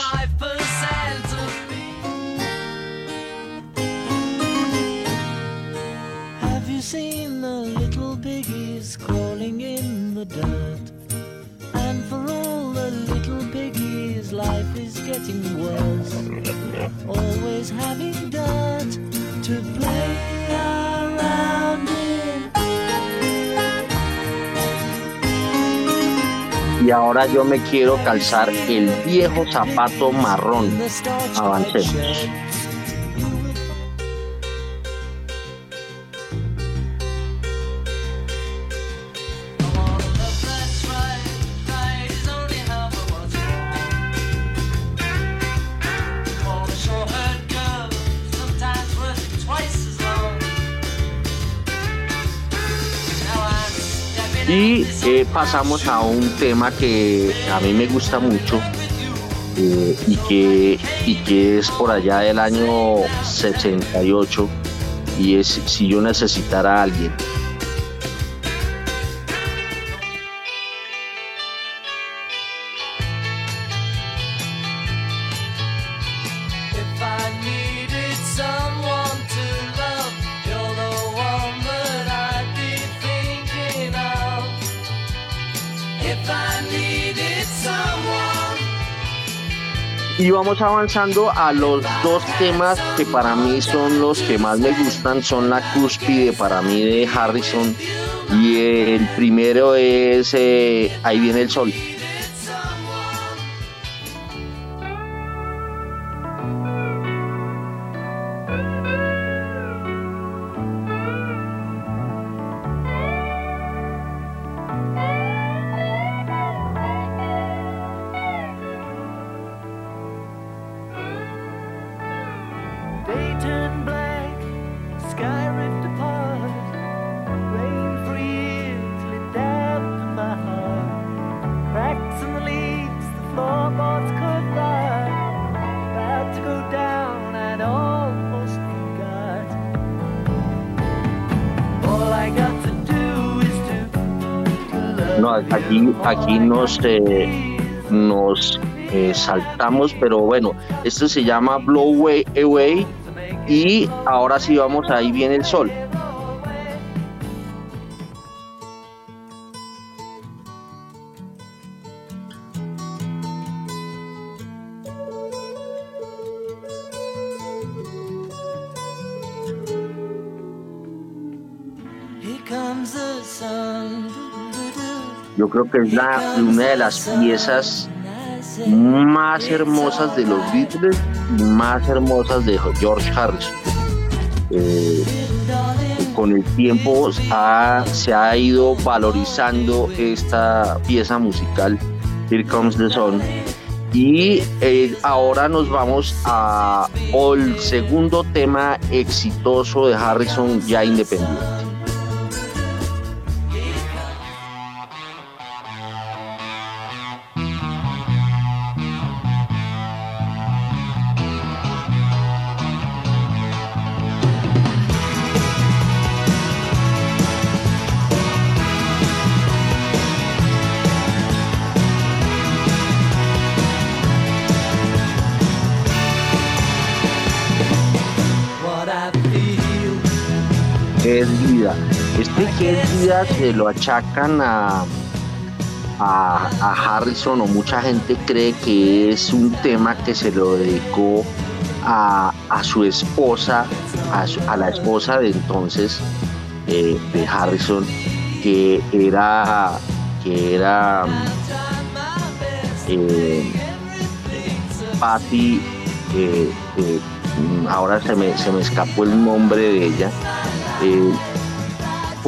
B: Y ahora yo me quiero calzar el viejo zapato marrón. Avancemos. Pasamos a un tema que a mí me gusta mucho eh, y, que, y que es por allá del año 68 y es si yo necesitara a alguien. Vamos avanzando a los dos temas que para mí son los que más me gustan, son la cúspide para mí de Harrison. Y el primero es eh, Ahí viene el sol. Aquí, nos, eh, nos eh, saltamos, pero bueno, esto se llama Blow Away y ahora sí vamos, ahí viene el sol. Yo creo que es una de las piezas más hermosas de los Beatles y más hermosas de George Harrison. Eh, con el tiempo se ha ido valorizando esta pieza musical, Here Comes the Sun, y eh, ahora nos vamos a el segundo tema exitoso de Harrison ya independiente. Se lo achacan a, a, Harrison o mucha gente cree que es un tema que se lo dedicó a, su esposa, a, la esposa de entonces eh, de Harrison, que era, que era eh, Patty, eh, ahora se me, se me escapó el nombre de ella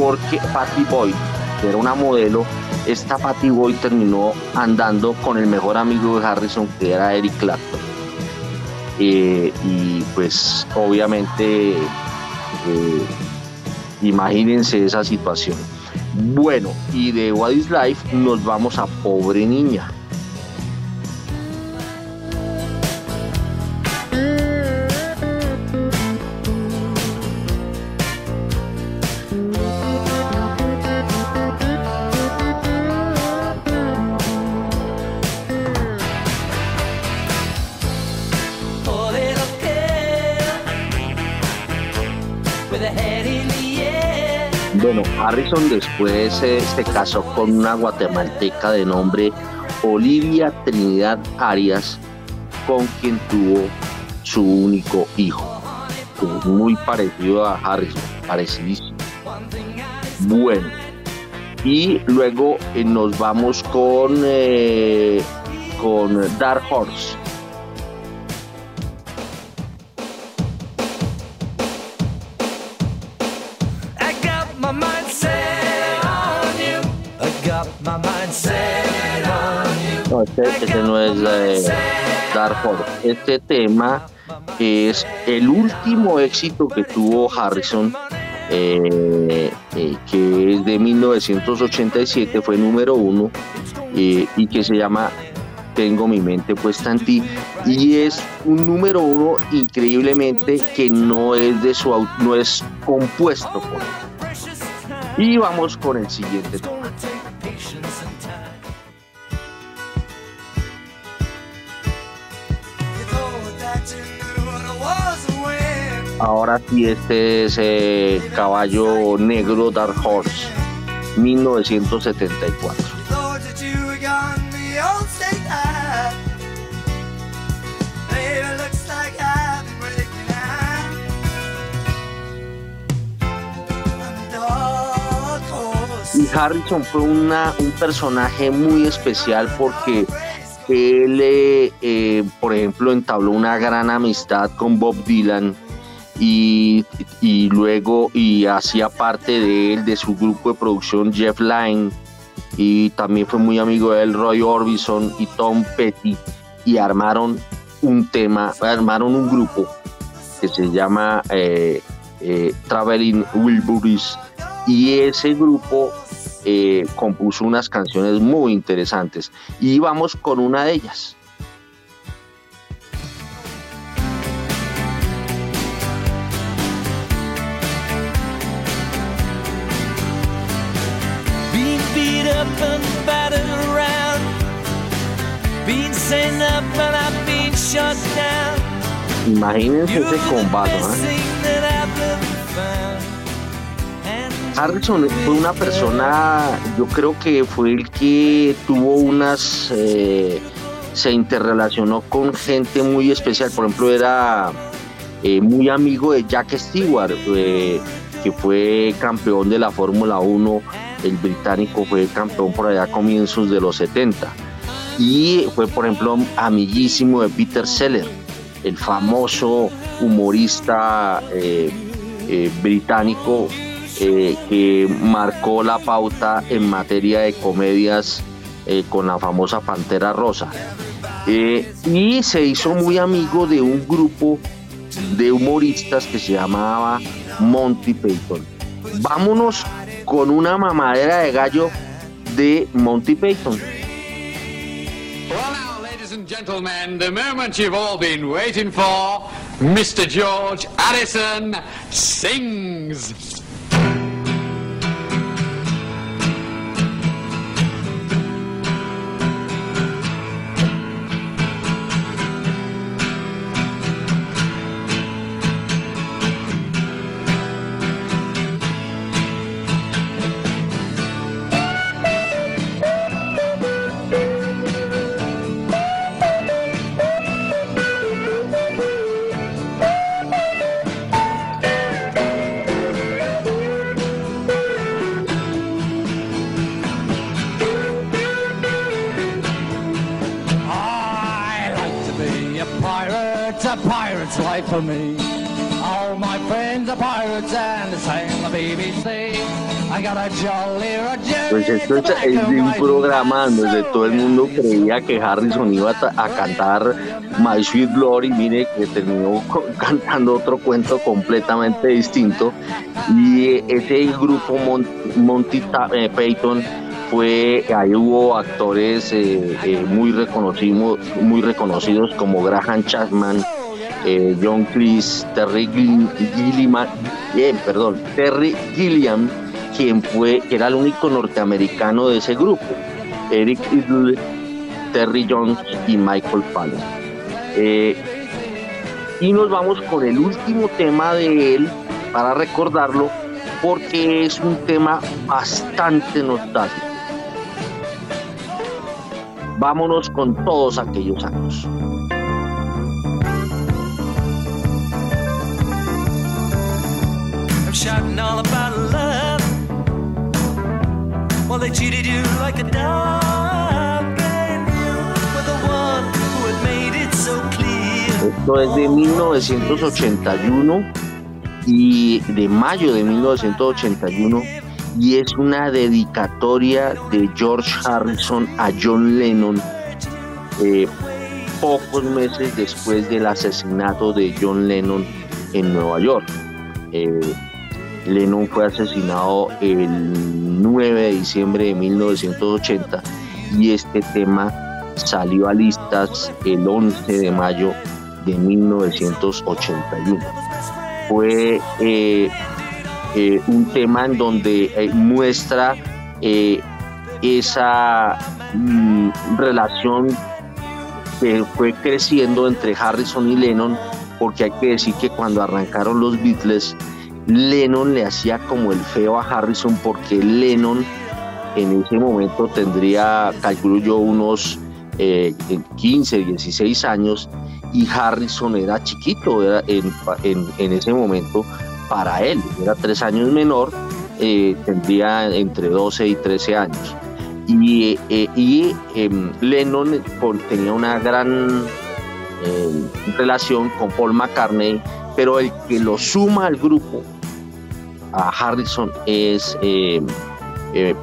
B: porque Patty Boyd, que era una modelo, esta Patty Boyd terminó andando con el mejor amigo de Harrison, que era Eric Clapton. Eh, y pues obviamente, eh, imagínense esa situación. Bueno, y de What is Life nos vamos a Pobre Niña. Después eh, se casó con una guatemalteca de nombre Olivia Trinidad Arias, con quien tuvo su único hijo, muy parecido a Harrison, parecidísimo. Bueno, y luego eh, nos vamos con, eh, con Dark Horse. Este, no es eh, Dark. Este tema es el último éxito que tuvo Harrison eh, eh, que es de 1987, fue número uno eh, y que se llama Tengo mi mente puesta en ti y es un número uno increíblemente que no es de su no es compuesto por él. Y vamos con el siguiente tema. Ahora sí, este es eh, Caballo Negro Dark Horse, 1974. Y Harrison fue una, un personaje muy especial porque él, eh, eh, por ejemplo, entabló una gran amistad con Bob Dylan y, luego y hacía parte de él, de su grupo de producción Jeff Lynne y también fue muy amigo de él Roy Orbison y Tom Petty. Y armaron un tema, armaron un grupo que se llama eh, eh, Traveling Wilburys. Y ese grupo eh, compuso unas canciones muy interesantes. Y vamos con una de ellas. Imagínense ese combate, Harrison fue una persona, yo creo que fue el que tuvo unas, eh, se interrelacionó con gente muy especial, por ejemplo era eh, muy amigo de Jack Stewart, eh, que fue campeón de la Fórmula 1, el británico fue campeón por allá a comienzos de los 70 y fue por ejemplo amiguísimo de Peter Seller, el famoso humorista eh, eh, británico eh, que marcó la pauta en materia de comedias con la famosa Pantera Rosa. y se hizo muy amigo de un grupo de humoristas que se llamaba Monty Python. Vámonos con una mamadera de gallo de Monty Python.
J: gentlemen, the moment you've all been waiting for, Mr. George Addison sings.
B: Pues esto es, de un programa donde todo el mundo creía que Harrison iba a, cantar My Sweet Glory, mire que terminó cantando otro cuento completamente distinto. Y ese grupo Monty eh, Payton fue, ahí hubo actores eh, eh, muy, reconocidos, muy reconocidos como Graham Chapman, John Chris, Terry Gilliam, perdón, Terry Gilliam quien fue, era el único norteamericano de ese grupo, Eric Idle, Terry Jones y Michael Fallon. Eh, y nos vamos con el último tema de él para recordarlo, porque es un tema bastante nostálgico. Vámonos con todos aquellos años. Esto es de 1981 y de mayo de 1981 y es una dedicatoria de George Harrison a John Lennon eh, pocos meses después del asesinato de John Lennon en Nueva York. Eh, Lennon fue asesinado el 9 de diciembre de 1980 y este tema salió a listas el 11 de mayo de 1981. Fue eh, eh, un tema en donde eh, muestra esa mm, relación que fue creciendo entre Harrison y Lennon, porque hay que decir que cuando arrancaron los Beatles, Lennon le hacía como el feo a Harrison porque Lennon en ese momento tendría, calculo yo, unos 15, 16 años y Harrison era chiquito era en, ese momento para él, era tres años menor, eh, tendría entre 12 y 13 años. Y, eh, em, Lennon tenía una gran eh, relación con Paul McCartney, pero el que lo suma al grupo a Harrison es em,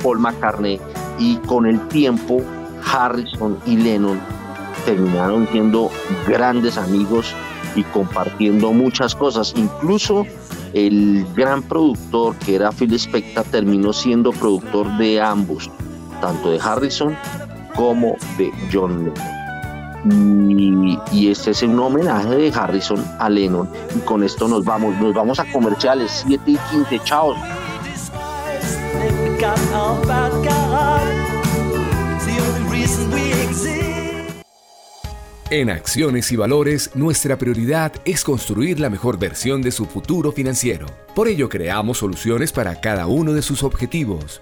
B: Paul McCartney y con el tiempo Harrison y Lennon terminaron siendo grandes amigos y compartiendo muchas cosas. Incluso el gran productor que era Phil Spector terminó siendo productor de ambos, tanto de Harrison como de John Lennon. Y, este es un homenaje de Harrison a Lennon. Y con esto nos vamos, nos vamos a comerciales 7 y 15. Chao.
K: En Acciones y Valores, nuestra prioridad es construir la mejor versión de su futuro financiero. Por ello, creamos soluciones para cada uno de sus objetivos.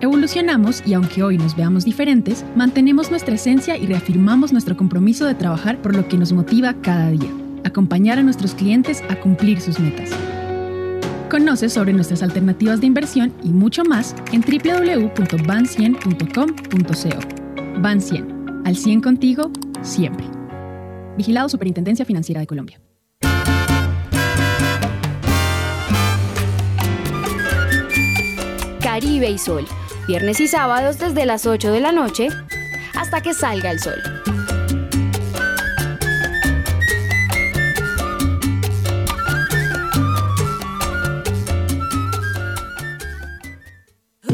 L: Evolucionamos y aunque hoy nos veamos diferentes, mantenemos nuestra esencia y reafirmamos nuestro compromiso de trabajar por lo que nos motiva cada día, acompañar a nuestros clientes a cumplir sus metas. Conoce sobre nuestras alternativas de inversión y mucho más en www.ban100.com.co. Ban 100, al 100 contigo, siempre. Vigilado Superintendencia Financiera de Colombia.
M: Caribe y Sol, viernes y sábados desde las 8 de la noche hasta que salga el sol.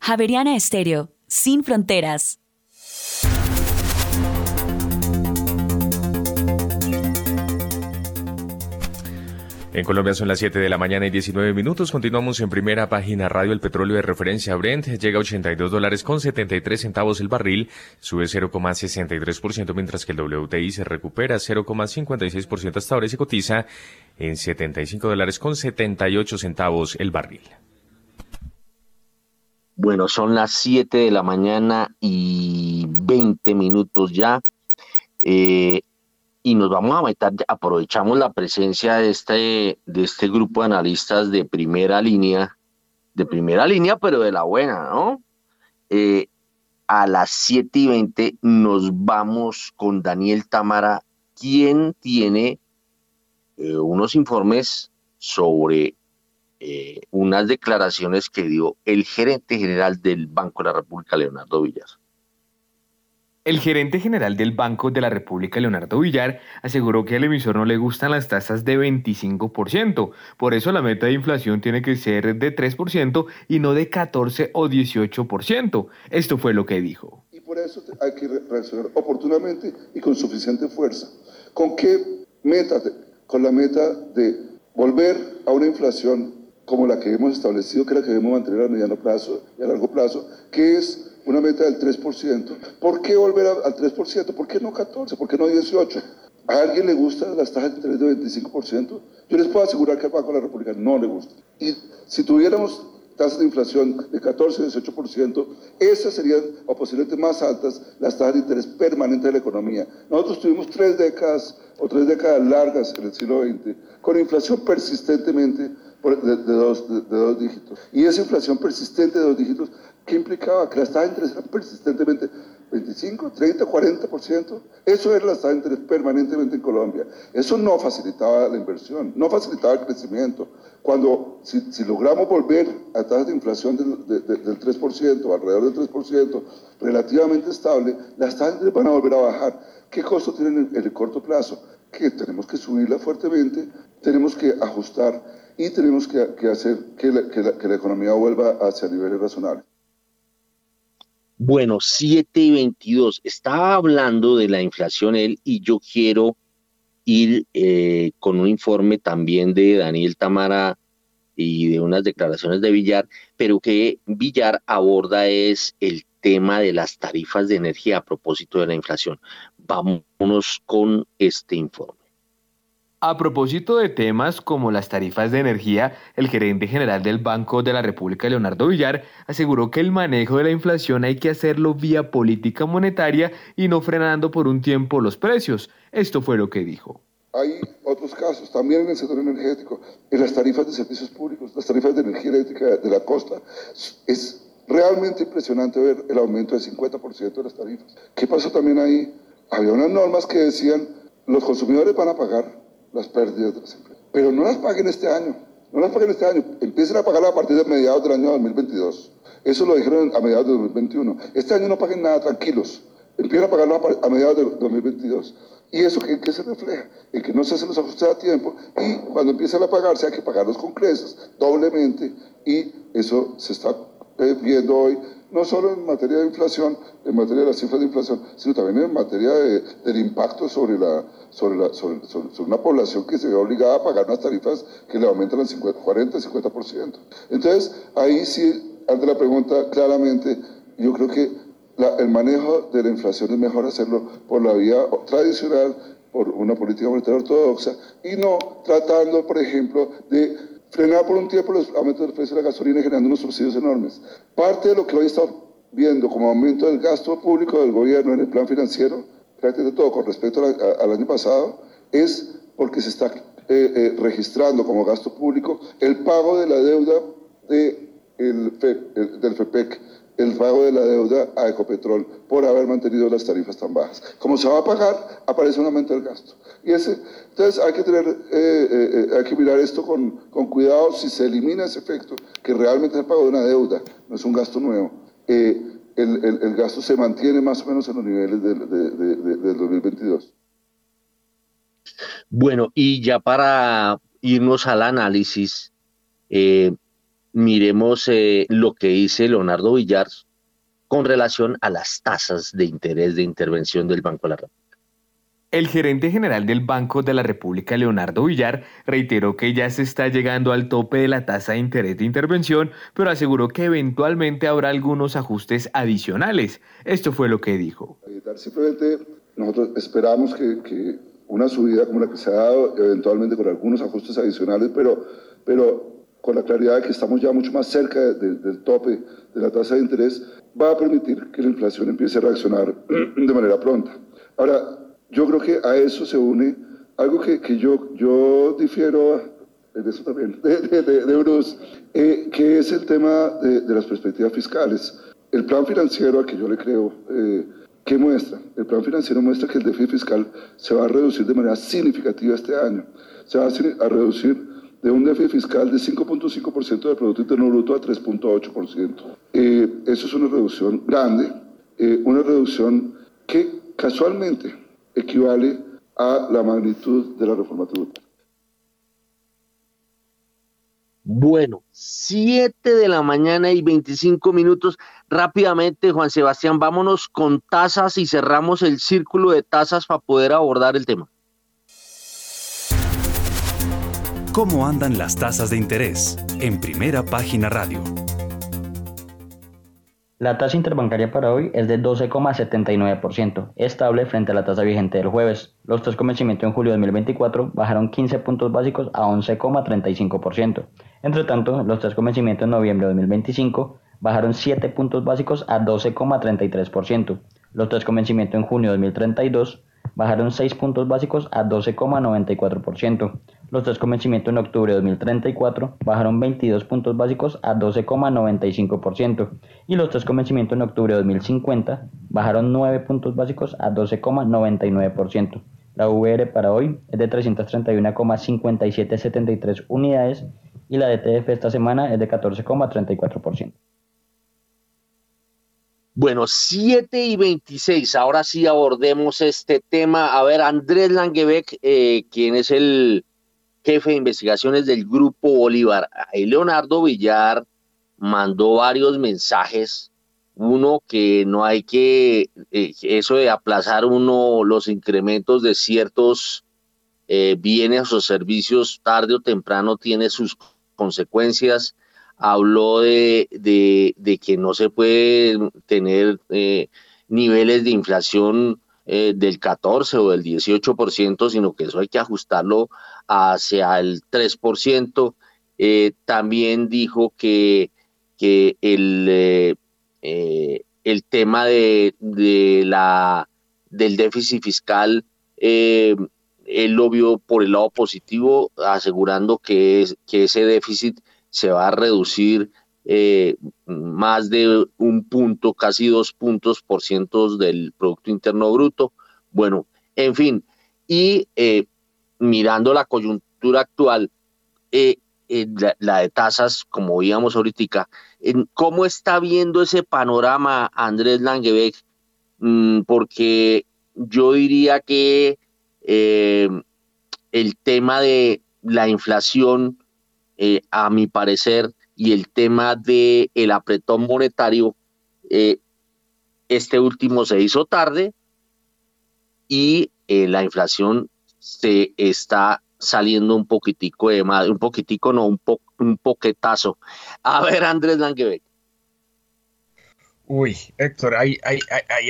I: Javeriana Estéreo, sin fronteras.
A: En Colombia son las 7 de la mañana y 19 minutos. Continuamos en primera página radio. El petróleo de referencia Brent llega a 82 dólares con 73 centavos el barril. Sube 0,63% mientras que el WTI se recupera 0,56% hasta ahora y se cotiza en 75 dólares con 78 centavos el barril.
B: Bueno, son las 7 de la mañana y 20 minutos ya. Eh, y nos vamos a meter, aprovechamos la presencia de este, de este grupo de analistas de primera línea, de primera línea, pero de la buena, ¿no? Eh, a las 7 y 20 nos vamos con Daniel Tamara, quien tiene eh, unos informes sobre eh, unas declaraciones que dio el gerente general del Banco de la República, Leonardo Villar.
N: El gerente general del Banco de la República, Leonardo Villar, aseguró que al emisor no le gustan las tasas de 25%. Por eso la meta de inflación tiene que ser de 3% y no de 14 o 18%. Esto fue lo que dijo.
O: Y por eso hay que reaccionar oportunamente y con suficiente fuerza. ¿Con qué meta? Con la meta de volver a una inflación como la que hemos establecido, que es la que debemos mantener a mediano plazo y a largo plazo, que es una meta del 3%. ¿Por qué volver al 3%? ¿Por qué no 14%? ¿Por qué no 18%? ¿A alguien le gustan las tasas de interés de 25%? Yo les puedo asegurar que al Banco de la República no le gusta. Y si tuviéramos tasas de inflación de 14 o 18%, esas serían, o posiblemente más altas, las tasas de interés permanentes de la economía. Nosotros tuvimos tres décadas o tres décadas largas en el siglo XX con inflación persistentemente de, dos, de, dos, dígitos. Y esa inflación persistente de dos dígitos, ¿qué implicaba? Que las tasas de interés eran persistentemente 25, 30, 40%. Eso era la tasa de interés permanentemente en Colombia. Eso no facilitaba la inversión, no facilitaba el crecimiento. Cuando, si, si logramos volver a tasas de inflación del, del 3%, alrededor del 3%, relativamente estable, las tasas de interés van a volver a bajar. ¿Qué costo tienen en el corto plazo? Que tenemos que subirla fuertemente, tenemos que ajustar y tenemos que, hacer que la, economía vuelva hacia niveles razonables.
B: Bueno, 7 y 22. Estaba hablando de la inflación él y yo quiero ir eh, con un informe también de Daniel Tamara y de unas declaraciones de Villar, pero que Villar aborda es el tema de las tarifas de energía a propósito de la inflación. Vámonos con este informe.
N: A propósito de temas como las tarifas de energía, el gerente general del Banco de la República, Leonardo Villar, aseguró que el manejo de la inflación hay que hacerlo vía política monetaria y no frenando por un tiempo los precios. Esto fue lo que dijo.
O: Hay otros casos, también en el sector energético, en las tarifas de servicios públicos, las tarifas de energía eléctrica de la costa. Es realmente impresionante ver el aumento del 50% de las tarifas. ¿Qué pasó también ahí? Había unas normas que decían, los consumidores van a pagar las pérdidas de las empresas. Pero no las paguen este año, no las paguen este año, empiecen a pagar a partir de mediados del año 2022. Eso lo dijeron a mediados de 2021. Este año no paguen nada, tranquilos. Empiezan a pagarlo a mediados de 2022. ¿Y eso qué, qué, se refleja? En que no se hacen los ajustes a tiempo y cuando empiezan a pagarse hay que pagarlos con creces, doblemente, y eso se está eh, viendo hoy, no solo en materia de inflación, en materia de las cifras de inflación, sino también en materia del impacto sobre, la, sobre, una población que se ve obligada a pagar unas tarifas que le aumentan 50, 40, 50%. Entonces, ahí sí, ante la pregunta, claramente, yo creo que el manejo de la inflación es mejor hacerlo por la vía tradicional, por una política monetaria ortodoxa, y no tratando, por ejemplo, de frenar por un tiempo los aumentos del precio de la gasolina generando unos subsidios enormes. Parte de lo que hoy estamos viendo como aumento del gasto público del gobierno en el plan financiero, prácticamente todo con respecto al año pasado, es porque se está eh, eh, registrando como gasto público el pago de la deuda de el del FEPEC el pago de la deuda a Ecopetrol por haber mantenido las tarifas tan bajas. Como se va a pagar, aparece un aumento del gasto. Y ese, entonces hay que, tener, eh, eh, hay que mirar esto con, con, cuidado si se elimina ese efecto, que realmente es el pago de una deuda, no es un gasto nuevo. Eh, el, gasto se mantiene más o menos en los niveles del de, de, 2022.
B: Bueno, y ya para irnos al análisis, eh, miremos eh, lo que dice Leonardo Villar con relación a las tasas de interés de intervención del Banco de la República.
N: El gerente general del Banco de la República, Leonardo Villar, reiteró que ya se está llegando al tope de la tasa de interés de intervención, pero aseguró que eventualmente habrá algunos ajustes adicionales. Esto fue lo que dijo.
O: Simplemente nosotros esperamos que, que una subida como la que se ha dado, eventualmente con algunos ajustes adicionales, pero, pero con la claridad de que estamos ya mucho más cerca del tope de la tasa de interés, va a permitir que la inflación empiece a reaccionar de manera pronta. Ahora, yo creo que a eso se une algo que, que yo, yo difiero de eso también, de, de, Bruce, eh, que es el tema de, las perspectivas fiscales. El plan financiero al que yo le creo, eh, ¿qué muestra? El plan financiero muestra que el déficit fiscal se va a reducir de manera significativa este año. Se va a reducir de un déficit fiscal de 5.5% del Producto Interno Bruto a 3.8%. Eh, eso es una reducción grande, eh, una reducción que casualmente equivale a la magnitud de la reforma tributaria.
B: Bueno, 7 de la mañana y 25 minutos. Rápidamente, Juan Sebastián, vámonos con tasas y cerramos el círculo de tasas para poder abordar el tema.
D: ¿Cómo andan las tasas de interés? En primera página radio.
P: La tasa interbancaria para hoy es de 12,79%, estable frente a la tasa vigente del jueves. Los tres convencimientos en julio de 2024 bajaron 15 puntos básicos a 11,35%. Entre tanto, los tres convencimientos en noviembre de 2025 bajaron 7 puntos básicos a 12,33%. Los tres convencimientos en junio de 2032 bajaron 6 puntos básicos a 12,94%. Los tres convencimientos en octubre de 2034 bajaron 22 puntos básicos a 12,95% y los tres convencimientos en octubre de 2050 bajaron 9 puntos básicos a 12,99%. La VR para hoy es de 331,5773 unidades y la DTF esta semana es de 14,34%.
B: Bueno, 7 y 26, ahora sí abordemos este tema. A ver, Andrés Langebeck, eh, quien es el jefe de investigaciones del Grupo Bolívar. Leonardo Villar mandó varios mensajes. Uno, que no hay que, eh, eso de aplazar uno los incrementos de ciertos eh, bienes o servicios tarde o temprano tiene sus consecuencias. Habló de, de, que no se puede tener eh, niveles de inflación del 14 o del 18%, sino que eso hay que ajustarlo hacia el 3%. Eh, también dijo que, que el, eh, eh, el tema de, de, la, del déficit fiscal él lo vio por el lado positivo, asegurando que, es, que ese déficit se va a reducir más de un punto, casi dos puntos por ciento del Producto Interno Bruto. Bueno, en fin, y mirando la coyuntura actual, eh, la, de tasas, como veíamos ahorita. ¿Cómo está viendo ese panorama Andrés Langebeck? Mm, porque yo diría que eh, el tema de la inflación, eh, a mi parecer, y el tema del el apretón monetario, eh, este último se hizo tarde y la inflación se está saliendo un poquitico de más, un poquitico no, un, po, un poquetazo. A ver, Andrés Langebeck.
G: Uy, Héctor, hay, hay,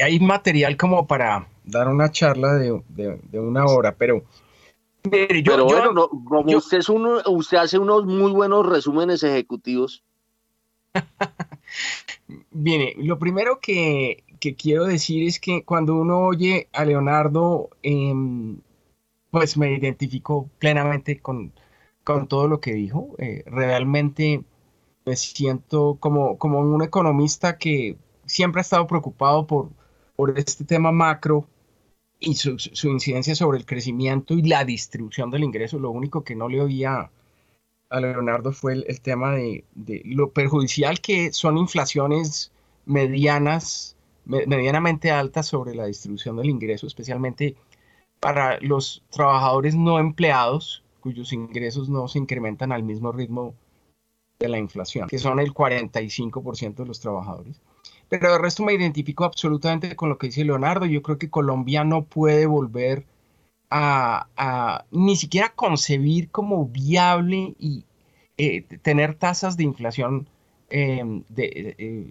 G: hay, material como para dar una charla de, una hora, pero...
B: pero bueno, como usted, es uno, usted hace unos muy buenos resúmenes ejecutivos.
G: Viene, lo primero que, quiero decir es que cuando uno oye a Leonardo, em, pues me identifico plenamente con, con todo lo que dijo. Eh, realmente me siento como, como un economista que siempre ha estado preocupado por, por este tema macro y su, incidencia sobre el crecimiento y la distribución del ingreso. Lo único que no le oía a Leonardo fue el, tema de, lo perjudicial que son inflaciones medianas, medianamente altas sobre la distribución del ingreso, especialmente para los trabajadores no empleados cuyos ingresos no se incrementan al mismo ritmo de la inflación, que son el 45% de los trabajadores. Pero el resto me identifico absolutamente con lo que dice Leonardo. Yo creo que Colombia no puede volver a, ni siquiera concebir como viable y eh, tener tasas de inflación em, de, eh,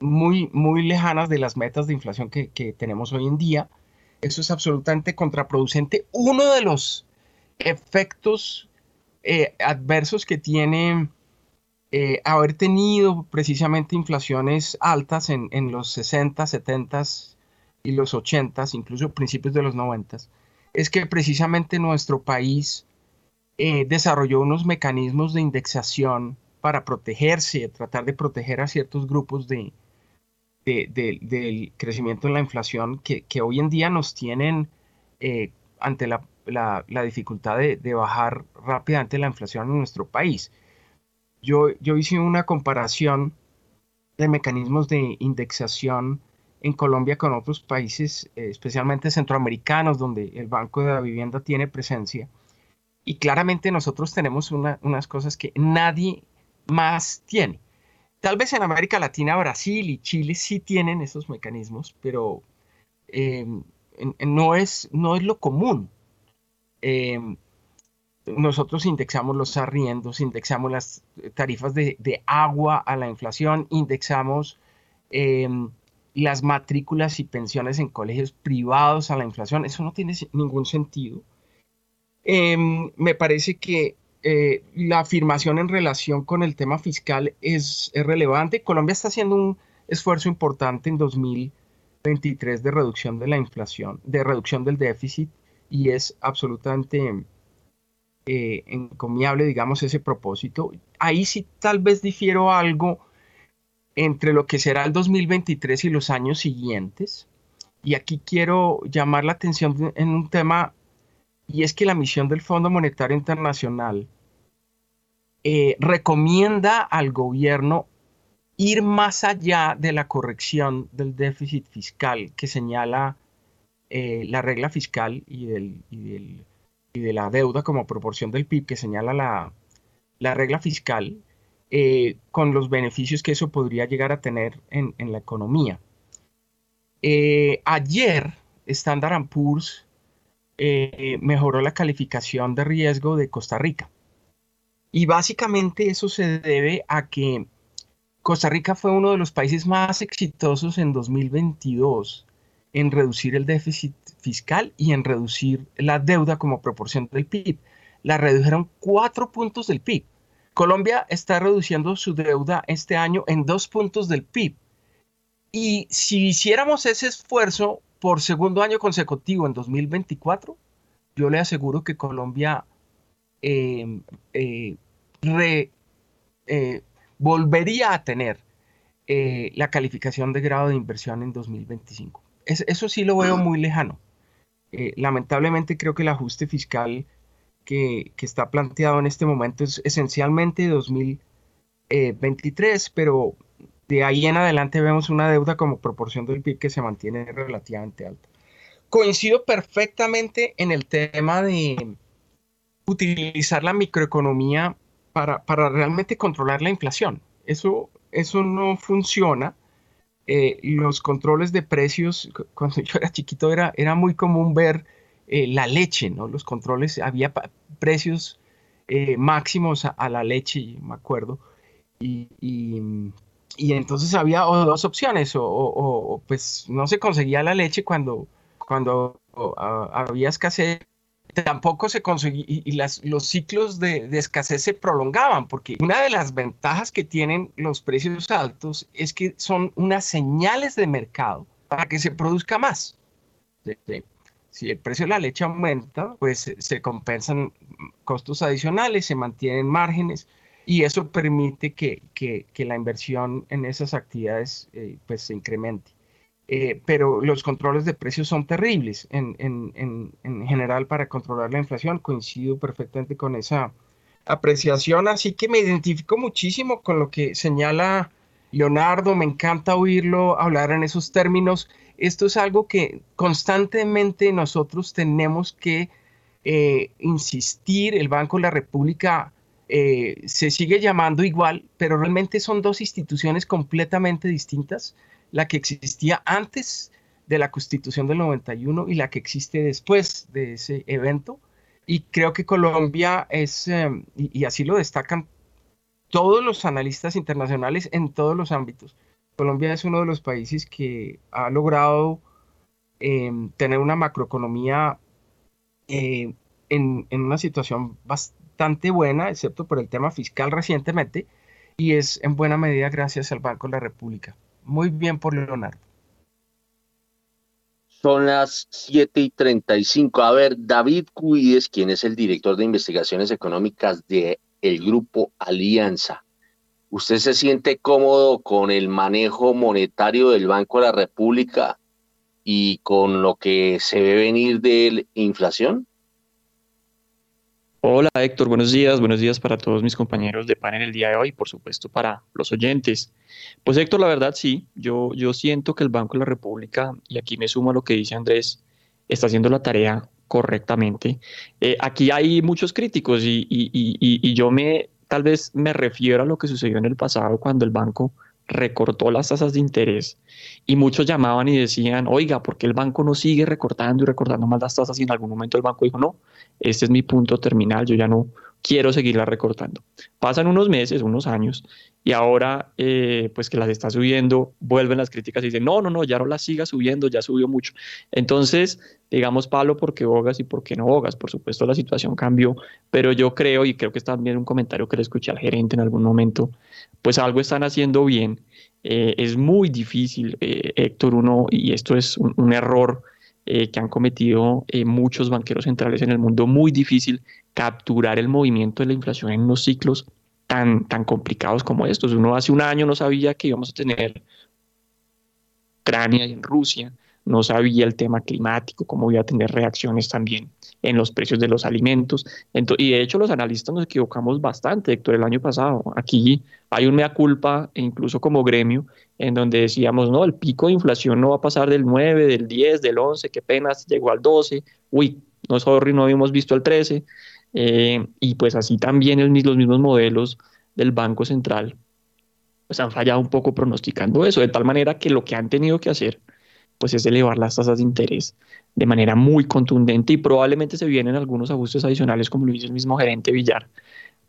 G: muy, muy lejanas de las metas de inflación que, tenemos hoy en día. Eso es absolutamente contraproducente. Uno de los efectos eh, adversos que tiene eh, haber tenido precisamente inflaciones altas en, los 60, 70 y los 80, incluso principios de los 90, es que precisamente nuestro país eh, desarrolló unos mecanismos de indexación para protegerse, tratar de proteger a ciertos grupos de, del crecimiento en la inflación que, hoy en día nos tienen eh, ante la, dificultad de, de, bajar rápidamente la inflación en nuestro país. Yo, hice una comparación de mecanismos de indexación en Colombia con otros países, eh, especialmente centroamericanos, donde el Banco de la Vivienda tiene presencia. Y claramente nosotros tenemos unas cosas que nadie más tiene. Tal vez en América Latina, Brasil y Chile sí tienen esos mecanismos, pero em, no, es, no es lo común. Em, nosotros indexamos los arriendos, indexamos las tarifas de, agua a la inflación, indexamos em, las matrículas y pensiones en colegios privados a la inflación. Eso no tiene ningún sentido. Me parece que eh, la afirmación en relación con el tema fiscal es, relevante. Colombia está haciendo un esfuerzo importante en 2023 de reducción de la inflación, de reducción del déficit y es absolutamente eh, encomiable, digamos, ese propósito. Ahí sí tal vez difiero algo entre lo que será el 2023 y los años siguientes. Y aquí quiero llamar la atención en un tema, y es que la misión del Fondo Monetario Internacional eh, recomienda al gobierno ir más allá de la corrección del déficit fiscal que señala eh, la regla fiscal y del y de la deuda como proporción del PIB que señala la, regla fiscal, eh, con los beneficios que eso podría llegar a tener en, la economía. Ayer, Standard Poor's mejoró la calificación de riesgo de Costa Rica. Y básicamente eso se debe a que Costa Rica fue uno de los países más exitosos en 2022 en reducir el déficit fiscal y en reducir la deuda como proporción del PIB. La redujeron cuatro puntos del PIB. Colombia está reduciendo su deuda este año en dos puntos del PIB. Y si hiciéramos ese esfuerzo por segundo año consecutivo en 2024, yo le aseguro que Colombia em, eh, eh, volvería a tener eh, la calificación de grado de inversión en 2025 eso sí lo veo muy lejano. Eh, lamentablemente creo que el ajuste fiscal que, está planteado en este momento es esencialmente 2023, pero de ahí en adelante vemos una deuda como proporción del PIB que se mantiene relativamente alta. Coincido perfectamente en el tema de utilizar la microeconomía para, para realmente controlar la inflación. Eso, eso no funciona. Eh, los controles de precios, cuando yo era chiquito era, era muy común ver eh, la leche, ¿no? Los controles, había precios eh, máximos a, la leche, me acuerdo, y, y, entonces había dos opciones, o, pues no se conseguía la leche cuando, cuando había escasez, tampoco se conseguía, y, las, los ciclos de, escasez se prolongaban, porque una de las ventajas que tienen los precios altos es que son unas señales de mercado para que se produzca más. si el precio de la leche aumenta, pues se compensan costos adicionales, se mantienen márgenes y eso permite que, la inversión en esas actividades eh, pues se incremente. Eh, pero los controles de precios son terribles en, en, general para controlar la inflación. Coincido perfectamente con esa apreciación, así que me identifico muchísimo con lo que señala Leonardo, me encanta oírlo hablar en esos términos esto es algo que constantemente nosotros tenemos que eh, insistir. El Banco de la República eh, se sigue llamando igual, pero realmente son dos instituciones completamente distintas. La que existía antes de la Constitución del 91 y la que existe después de ese evento. Y creo que Colombia es, em, y así lo destacan todos los analistas internacionales en todos los ámbitos, Colombia es uno de los países que ha logrado em, tener una macroeconomía eh, en, una situación bastante buena, excepto por el tema fiscal recientemente, y es en buena medida gracias al Banco de la República. Muy bien por Leonardo.
B: Son las 7 y 35. A ver, David Cuides, quien es el director de investigaciones económicas del el grupo Alianza. ¿Usted se siente cómodo con el manejo monetario del Banco de la República y con lo que se ve venir de inflación?
Q: Hola Héctor, buenos días, buenos días para todos mis compañeros de panel el día de hoy, por supuesto para los oyentes. Pues Héctor, la verdad sí, yo, yo siento que el Banco de la República, y aquí me sumo a lo que dice Andrés, está haciendo la tarea correctamente. Eh, aquí hay muchos críticos y, y, y, y yo me tal vez me refiero a lo que sucedió en el pasado cuando el banco recortó las tasas de interés y muchos llamaban y decían, oiga, ¿por qué el banco no sigue recortando y recortando más las tasas? Y en algún momento el banco dijo, no, este es mi punto terminal, yo ya no quiero seguirla recortando. Pasan unos meses, unos años, y ahora eh, pues que las está subiendo, vuelven las críticas y dicen, no, no, no, ya no las siga subiendo, ya subió mucho. Entonces, digamos palo porque bogas y porque no bogas. Por supuesto la situación cambió, pero yo creo, y creo que es también un comentario que le escuché al gerente en algún momento, pues algo están haciendo bien. Eh, es muy difícil, eh, Héctor, uno, y esto es un, error que han cometido muchos banqueros centrales en el mundo, muy difícil capturar el movimiento de la inflación en unos ciclos tan, tan complicados como estos. Uno hace un año no sabía que íbamos a tener Ucrania y en Rusia, no sabía el tema climático, cómo iba a tener reacciones también en los precios de los alimentos. y de hecho los analistas nos equivocamos bastante, Héctor, el año pasado. Aquí hay un mea culpa, e incluso como gremio, en donde decíamos, no, el pico de inflación no va a pasar del 9, del 10, del 11, que apenas llegó al 12. Uy, no, sorry, no habíamos visto el 13. Eh, y pues así también los mismos modelos del Banco Central pues han fallado un poco pronosticando eso, de tal manera que lo que han tenido que hacer pues es elevar las tasas de interés de manera muy contundente y probablemente se vienen algunos ajustes adicionales, como lo dice el mismo gerente Villar,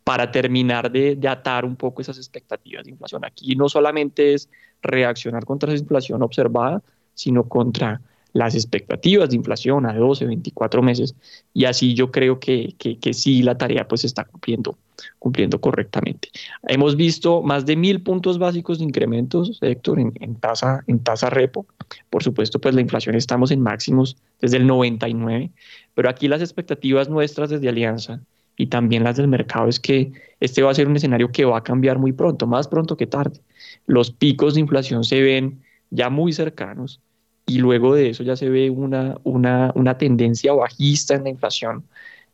Q: para terminar de, de, atar un poco esas expectativas de inflación. Aquí no solamente es reaccionar contra esa inflación observada, sino contra las expectativas de inflación a 12, 24 meses y así yo creo que, que, sí la tarea pues está cumpliendo, cumpliendo correctamente. Hemos visto más de mil puntos básicos de incrementos, Héctor, en, en, tasa, en tasa repo. Por supuesto, pues la inflación estamos en máximos desde el 99, pero aquí las expectativas nuestras desde Alianza y también las del mercado es que este va a ser un escenario que va a cambiar muy pronto, más pronto que tarde. Los picos de inflación se ven ya muy cercanos y luego de eso ya se ve una, una, una tendencia bajista en la inflación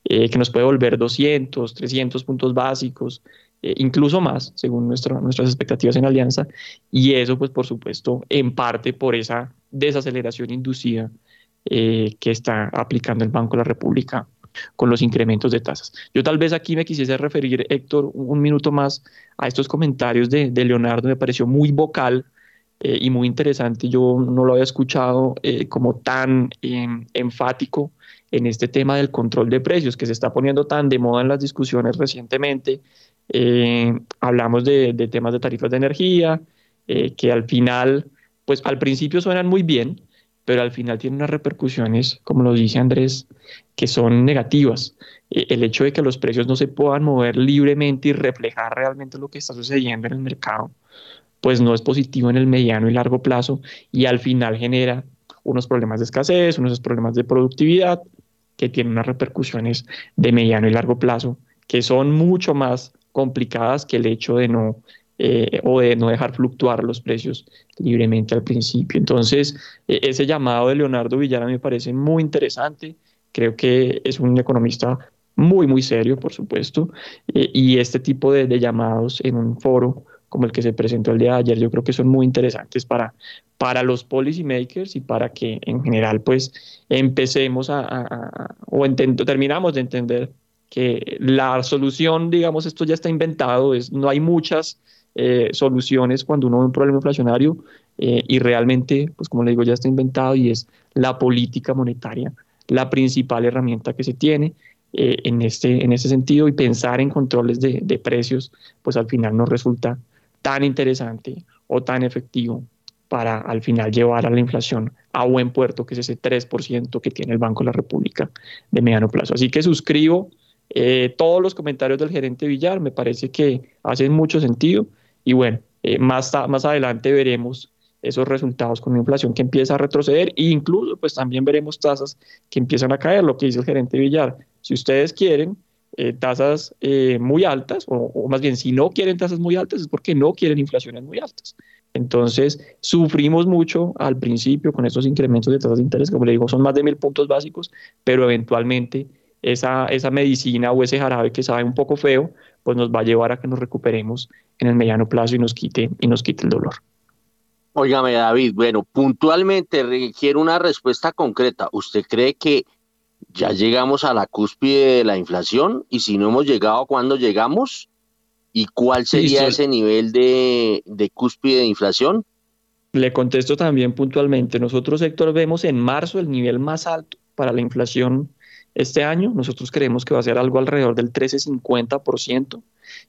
Q: eh, que nos puede volver 200, 300 puntos básicos, eh, incluso más, según nuestras expectativas en Alianza, y eso, pues, por supuesto, en parte por esa desaceleración inducida que está aplicando el Banco de la República con los incrementos de tasas. Yo tal vez aquí me quisiese referir, Héctor, un minuto más a estos comentarios de, Leonardo, me pareció muy vocal eh, y muy interesante. Yo no lo había escuchado eh, como tan em, enfático en este tema del control de precios que se está poniendo tan de moda en las discusiones recientemente. Eh, hablamos de, temas de tarifas de energía, que al final, pues al principio suenan muy bien, pero al final tiene unas repercusiones, como lo dice Andrés, que son negativas. El hecho de que los precios no se puedan mover libremente y reflejar realmente lo que está sucediendo en el mercado, pues no es positivo en el mediano y largo plazo y al final genera unos problemas de escasez, unos problemas de productividad que tienen unas repercusiones de mediano y largo plazo que son mucho más complicadas que el hecho de no eh, o de no dejar fluctuar los precios libremente al principio. Entonces, e, ese llamado de Leonardo Villara me parece muy interesante. Creo que es un economista muy, muy serio, por supuesto, e, y este tipo de, llamados en un foro como el que se presentó el día de ayer, yo creo que son muy interesantes para, para los policymakers y para que en general pues empecemos a, o terminamos de entender que la solución, digamos, esto ya está inventado, es, no hay muchas eh, soluciones cuando uno ve un problema inflacionario eh, y realmente, pues como le digo, ya está inventado y es la política monetaria la principal herramienta que se tiene eh, en, este, en este sentido y pensar en controles de, de precios, pues al final no resulta tan interesante o tan efectivo para al final llevar a la inflación a buen puerto, que es ese 3% que tiene el Banco de la República de mediano plazo. Así que suscribo todos los comentarios del gerente Villar, me parece que hacen mucho sentido y bueno, eh, más, más adelante veremos esos resultados con una inflación que empieza a retroceder e incluso pues también veremos tasas que empiezan a caer, lo que dice el gerente Villar. Si ustedes quieren eh, tasas eh, muy altas, o, más bien si no quieren tasas muy altas es porque no quieren inflaciones muy altas. Entonces, sufrimos mucho al principio con estos incrementos de tasas de interés, como le digo, son más de mil puntos básicos, pero eventualmente esa, esa medicina o ese jarabe que sabe un poco feo, pues nos va a llevar a que nos recuperemos en el mediano plazo y nos quite, y nos quite el dolor.
B: Óigame, David, bueno, puntualmente requiere una respuesta concreta. ¿Usted cree que ya llegamos a la cúspide de la inflación? Y si no hemos llegado, ¿cuándo llegamos? ¿Y cuál sería ese nivel de, de cúspide de inflación?
Q: Le contesto también puntualmente. Nosotros, Héctor, vemos en marzo el nivel más alto para la inflación este año nosotros creemos que va a ser algo alrededor del 13-50%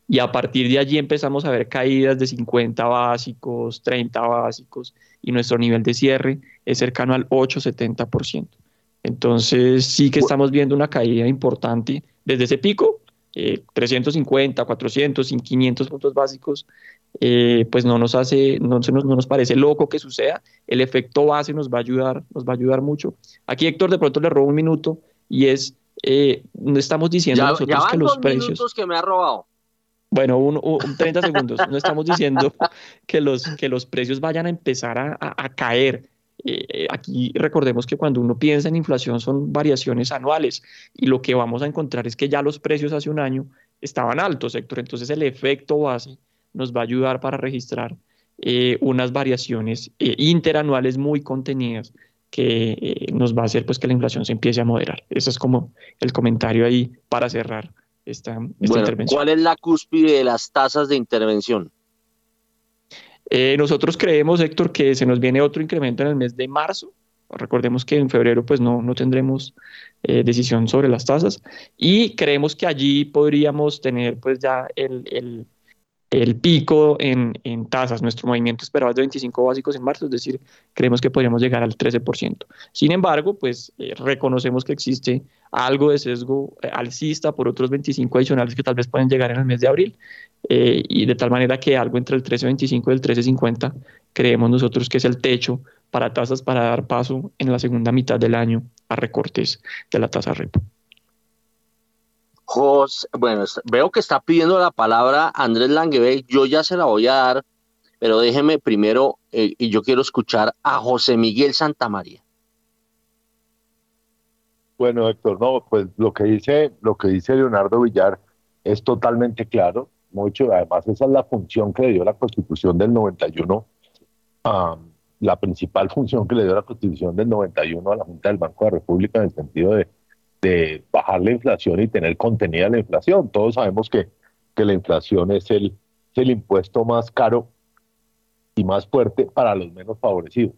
Q: y a partir de allí empezamos a ver caídas de 50 básicos, 30 básicos y nuestro nivel de cierre es cercano al 8-70%. Entonces sí que estamos viendo una caída importante desde ese pico, 350, 400, 500 puntos básicos, eh, pues no nos hace, no, no nos parece loco que suceda. El efecto base nos va a ayudar, nos va a ayudar mucho. Aquí Héctor de pronto le robo un minuto y es, eh, no estamos diciendo nosotros que los precios...
B: que me ha robado.
Q: Bueno, un, 30 segundos. No estamos diciendo que los, que los precios vayan a empezar a, a, caer. Eh, aquí recordemos que cuando uno piensa en inflación son variaciones anuales y lo que vamos a encontrar es que ya los precios hace un año estaban altos, sector. Entonces el efecto base nos va a ayudar para registrar eh, unas variaciones interanuales muy contenidas que eh, nos va a hacer pues que la inflación se empiece a moderar. Ese es como el comentario ahí para cerrar esta, intervención.
B: ¿Cuál es la cúspide de las tasas de intervención?
Q: Eh, nosotros creemos, Héctor, que se nos viene otro incremento en el mes de marzo. Recordemos que en febrero pues no, no tendremos eh, decisión sobre las tasas y creemos que allí podríamos tener pues ya el, el el pico en, tasas. Nuestro movimiento esperaba de 25 básicos en marzo, es decir, creemos que podríamos llegar al 13%. Sin embargo, pues eh, reconocemos que existe algo de sesgo eh, alcista por otros 25 adicionales que tal vez pueden llegar en el mes de abril, eh, y de tal manera que algo entre el 13.25 y el 13.50 creemos nosotros que es el techo para tasas para dar paso en la segunda mitad del año a recortes de la tasa repo
B: bueno, veo que está pidiendo la palabra Andrés Langebeck, yo ya se la voy a dar, pero déjeme primero, eh, y yo quiero escuchar a José Miguel Santamaría.
E: Bueno, Héctor, no, pues lo que dice, lo que dice Leonardo Villar es totalmente claro. Mucho, además, esa es la función que le dio la Constitución del 91, la principal función que le dio la Constitución del 91 a la Junta del Banco de la República en el sentido de, de bajar la inflación y tener contenida la inflación. Todos sabemos que, que la inflación es el, el impuesto más caro y más fuerte para los menos favorecidos.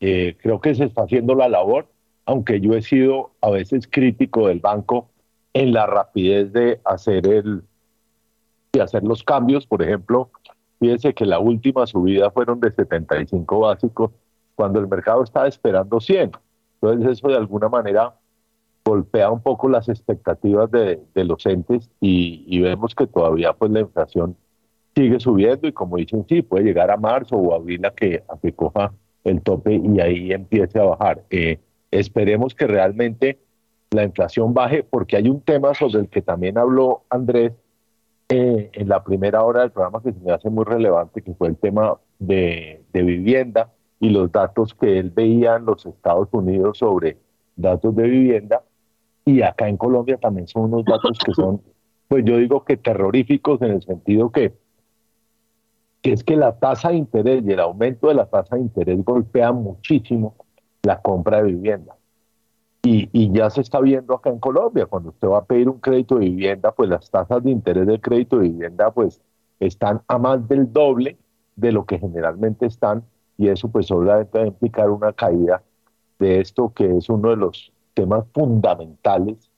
E: Eh, creo que se está haciendo la labor, aunque yo he sido a veces crítico del banco en la rapidez de hacer el de hacer los cambios. Por ejemplo, fíjense que la última subida fueron de 75 básicos cuando el mercado estaba esperando 100. Entonces eso de alguna manera golpea un poco las expectativas de, los entes y, vemos que todavía pues la inflación sigue subiendo y como dicen, sí, puede llegar a marzo o abril a que, a coja el tope y ahí empiece a bajar. Eh, esperemos que realmente la inflación baje porque hay un tema sobre el que también habló Andrés eh, en la primera hora del programa que se me hace muy relevante, que fue el tema de, de vivienda y los datos que él veía en los Estados Unidos sobre datos de vivienda y acá en Colombia también son unos datos que son, pues yo digo que terroríficos en el sentido que que es que la tasa de interés y el aumento de la tasa de interés golpea muchísimo la compra de vivienda. Y, y, ya se está viendo acá en Colombia, cuando usted va a pedir un crédito de vivienda, pues las tasas de interés del crédito de vivienda pues están a más del doble de lo que generalmente están y eso pues obviamente va a implicar una caída de esto que es uno de los temas fundamentales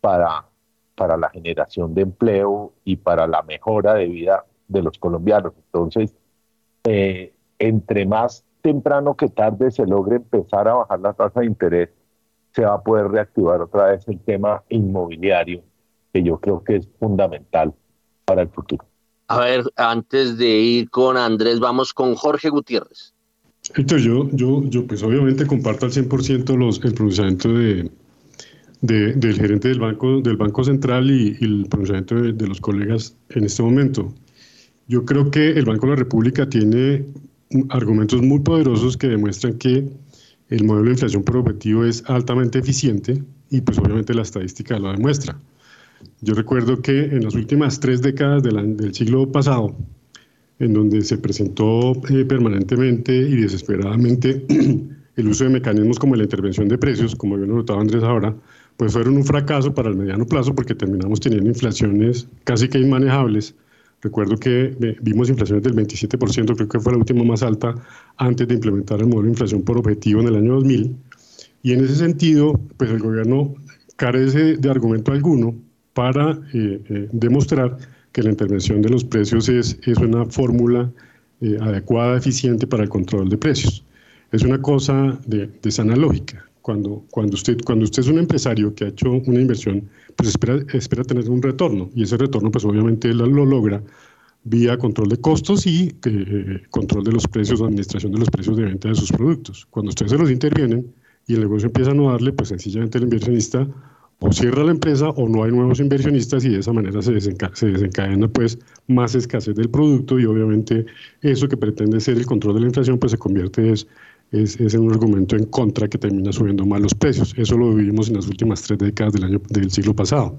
E: para, para la generación de empleo y para la mejora de vida de los colombianos. Entonces, eh, entre más temprano que tarde se logre empezar a bajar la tasa de interés, se va a poder reactivar otra vez el tema inmobiliario, que yo creo que es fundamental para el futuro.
B: A ver, antes de ir con Andrés, vamos con Jorge Gutiérrez.
C: Héctor, yo, yo, yo pues obviamente comparto al 100% los, el pronunciamiento de, del gerente del Banco, del banco Central y, el pronunciamiento de, los colegas en este momento. Yo creo que el Banco de la República tiene argumentos muy poderosos que demuestran que el modelo de inflación por objetivo es altamente eficiente y pues obviamente la estadística lo demuestra. Yo recuerdo que en las últimas tres décadas del, siglo pasado, en donde se presentó eh, permanentemente y desesperadamente el uso de mecanismos como la intervención de precios, como había notado Andrés ahora, pues fueron un fracaso para el mediano plazo porque terminamos teniendo inflaciones casi que inmanejables Recuerdo que vimos inflaciones del 27%, creo que fue la última más alta antes de implementar el modelo de inflación por objetivo en el año 2000. Y en ese sentido, pues el gobierno carece de argumento alguno para eh, eh, demostrar que la intervención de los precios es, es una fórmula adecuada, eficiente para el control de precios. Es una cosa de sana lógica. Cuando, cuando, usted, cuando usted es un empresario que ha hecho una inversión pues espera, espera tener un retorno y ese retorno pues obviamente él lo logra vía control de costos y eh, control de los precios, administración de los precios de venta de sus productos. Cuando ustedes se los intervienen y el negocio empieza a no darle, pues sencillamente el inversionista o cierra la empresa o no hay nuevos inversionistas y de esa manera se, se desencadena pues más escasez del producto y obviamente eso que pretende ser el control de la inflación pues se convierte es es, un argumento en contra que termina subiendo más los precios. Eso lo vivimos en las últimas tres décadas del, año, del siglo pasado.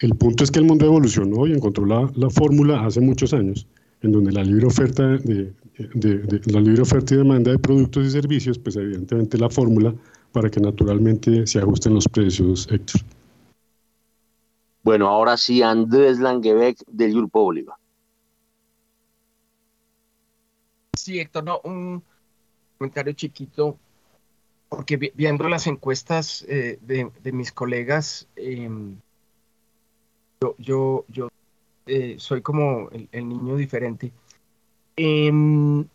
C: El punto es que el mundo evolucionó y encontró la, la fórmula hace muchos años, en donde la libre oferta de, la libre oferta y demanda de productos y servicios, pues evidentemente la fórmula para que naturalmente se ajusten los precios, Héctor.
B: Bueno, ahora sí, Andrés Langebeck del Grupo Bolívar.
G: Sí, Héctor, no, un, comentario chiquito, porque viendo las encuestas eh, de, mis colegas, em, yo, yo, yo eh, soy como el, niño diferente. Em,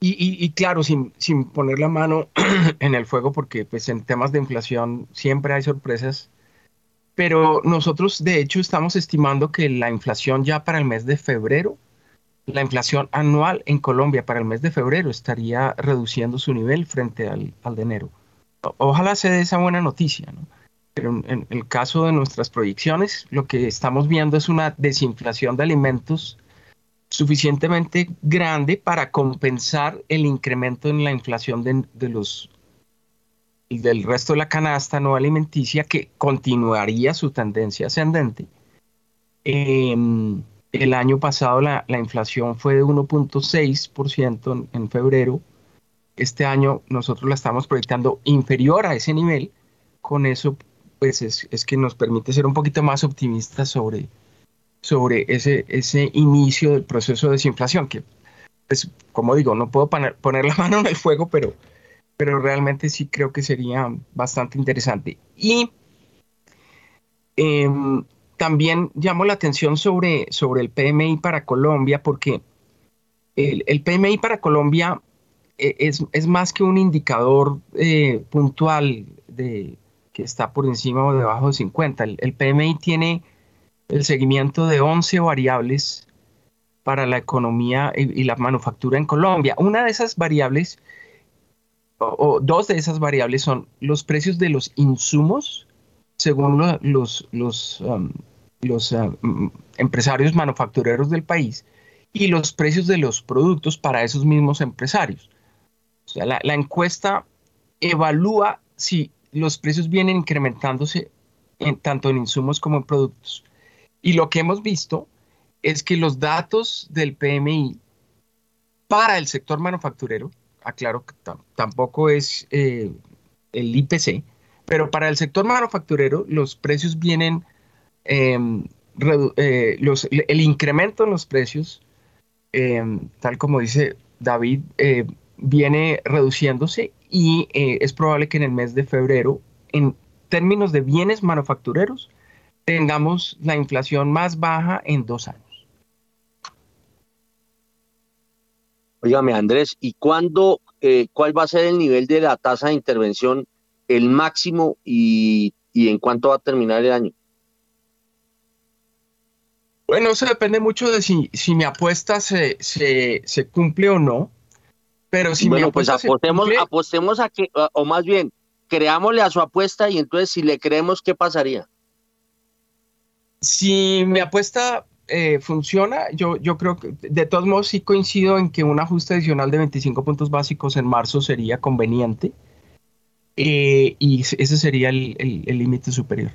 G: y, y, claro, sin, sin, poner la mano en el fuego, porque pues en temas de inflación siempre hay sorpresas, pero nosotros de hecho estamos estimando que la inflación ya para el mes de febrero la inflación anual en Colombia para el mes de febrero estaría reduciendo su nivel frente al, de enero. ojalá se dé esa buena noticia, ¿no? Pero en, el caso de nuestras proyecciones, lo que estamos viendo es una desinflación de alimentos suficientemente grande para compensar el incremento en la inflación de, los del resto de la canasta no alimenticia que continuaría su tendencia ascendente. Em, el año pasado la, inflación fue de 1.6% en, febrero. Este año nosotros la estamos proyectando inferior a ese nivel. Con eso, pues es, que nos permite ser un poquito más optimistas sobre, sobre ese, ese inicio del proceso de desinflación, que, pues, como digo, no puedo poner, la mano en el fuego, pero, pero realmente sí creo que sería bastante interesante. Y em, también llamo la atención sobre, sobre el PMI para Colombia, porque el, PMI para Colombia eh, es, más que un indicador eh, puntual de que está por encima o debajo de 50. El, PMI tiene el seguimiento de 11 variables para la economía y, la manufactura en Colombia. Una de esas variables, o, dos de esas variables son los precios de los insumos según los, los, um, los eh, empresarios manufactureros del país y los precios de los productos para esos mismos empresarios. O sea, la, encuesta evalúa si los precios vienen incrementándose en, tanto en insumos como en productos. Y lo que hemos visto es que los datos del PMI para el sector manufacturero, aclaro que tampoco es eh, el IPC, pero para el sector manufacturero los precios vienen Em, eh, el incremento en los precios, em, tal como dice David, eh, viene reduciéndose y eh, es probable que en el mes de febrero, en términos de bienes manufactureros, tengamos la inflación más baja en dos años.
B: Óigame, Andrés, ¿y cuándo, cuál va a ser el nivel de la tasa de intervención, el máximo y, y en cuánto va a terminar el año?
G: Bueno, eso depende mucho de si, si mi apuesta se, se, cumple o no. Pero si
B: bueno, pues apostemos, apostemos a que, o más bien, creámosle a su apuesta y entonces si le creemos, ¿qué pasaría?
G: Si mi apuesta eh, funciona, yo, yo creo que de todos modos sí coincido en que un ajuste adicional de 25 puntos básicos en marzo sería conveniente eh, y ese sería el límite superior.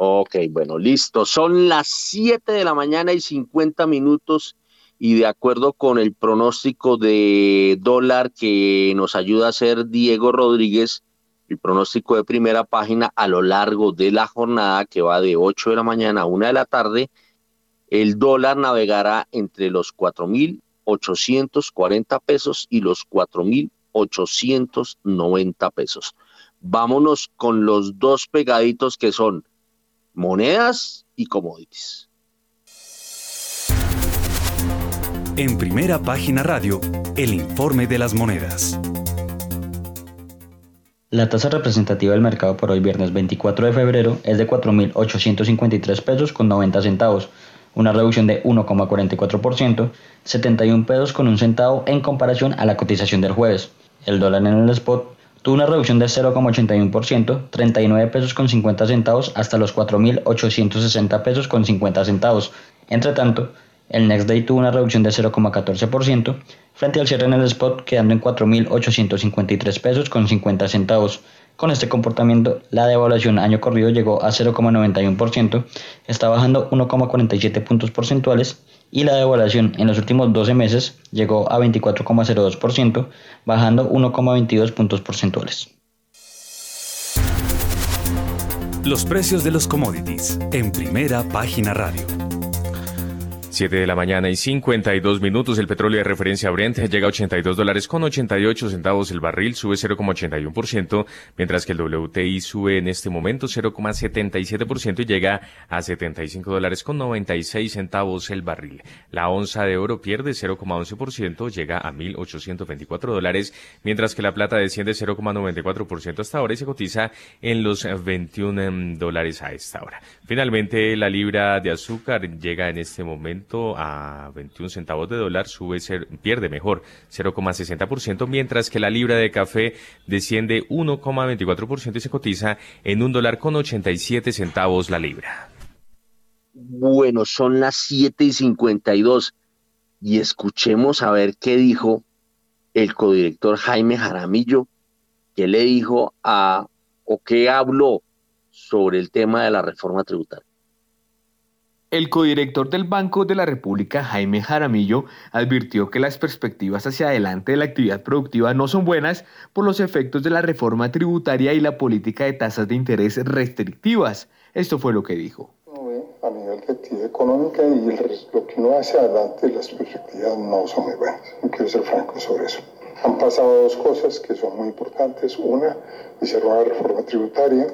B: Ok, bueno, listo. Son las 7 de la mañana y 50 minutos y de acuerdo con el pronóstico de dólar que nos ayuda a hacer Diego Rodríguez, el pronóstico de primera página a lo largo de la jornada que va de 8 de la mañana a 1 de la tarde, el dólar navegará entre los 4.840 pesos y los 4.890 pesos. Vámonos con los dos pegaditos que son monedas y commodities.
D: En primera página radio, el informe de las monedas.
P: La tasa representativa del mercado por hoy viernes 24 de febrero es de 4.853 pesos con 90 centavos, una reducción de 1,44%, 71 pesos con un centavo en comparación a la cotización del jueves. El dólar en el spot tuvo una reducción de 0,81%, 39 pesos con 50 centavos hasta los 4.860 pesos con 50 centavos. Entre tanto, el Next Day tuvo una reducción de 0,14% frente al cierre en el spot quedando en 4.853 pesos con 50 centavos. Con este comportamiento, la devaluación año corrido llegó a 0,91%, está bajando 1,47 puntos porcentuales y la devaluación en los últimos 12 meses llegó a 24,02%, bajando 1,22 puntos porcentuales.
D: Los precios de los commodities en primera página radio.
A: 7 de la mañana y 52 minutos. El petróleo de referencia Brent llega a 82 dólares con 88 centavos el barril, sube 0,81%, mientras que el WTI sube en este momento 0,77% y llega a 75 dólares con 96 centavos el barril. La onza de oro pierde 0,11%, llega a 1.824 dólares, mientras que la plata desciende 0,94% hasta ahora y se cotiza en los 21 em, dólares a esta hora. Finalmente, la libra de azúcar llega en este momento a 21 centavos de dólar, sube, ser, pierde mejor 0,60%, mientras que la libra de café desciende 1,24% y se cotiza en un dólar con 87 centavos la libra.
B: Bueno, son las 7 y 52 y escuchemos a ver qué dijo el codirector Jaime Jaramillo ¿qué le dijo a o qué habló sobre el tema de la reforma tributaria?
N: El codirector del Banco de la República, Jaime Jaramillo, advirtió que las perspectivas hacia adelante de la actividad productiva no son buenas por los efectos de la reforma tributaria y la política de tasas de interés restrictivas. Esto fue lo que dijo.
R: A nivel de actividad económica y lo que uno hace adelante, las perspectivas no son muy buenas. Quiero ser franco sobre eso. Han pasado dos cosas que son muy importantes. Una, hicieron la reforma tributaria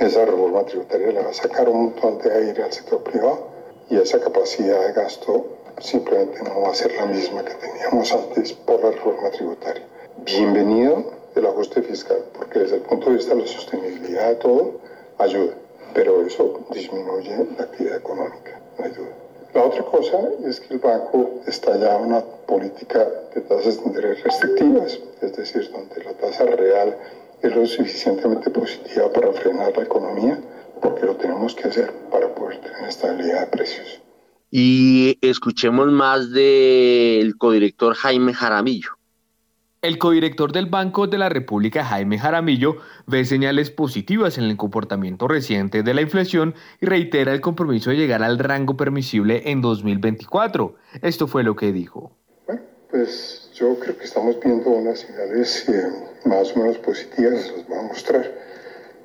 R: esa reforma tributaria le va a sacar un montón de aire al sector privado y esa capacidad de gasto simplemente no va a ser la misma que teníamos antes por la reforma tributaria. Bienvenido el ajuste fiscal, porque desde el punto de vista de la sostenibilidad de todo, ayuda, pero eso disminuye la actividad económica, no ayuda. La otra cosa es que el banco está ya una política de tasas de interés restrictivas, es decir, donde la tasa real es lo suficientemente positiva para frenar la economía, porque lo tenemos que hacer para poder tener estabilidad de precios.
B: Y escuchemos más del codirector Jaime Jaramillo.
N: El codirector del Banco de la República, Jaime Jaramillo, ve señales positivas en el comportamiento reciente de la inflación y reitera el compromiso de llegar al rango permisible en 2024. Esto fue lo que dijo.
R: Bueno, pues yo creo que estamos viendo unas señales eh, más o menos positivas, las voy a mostrar.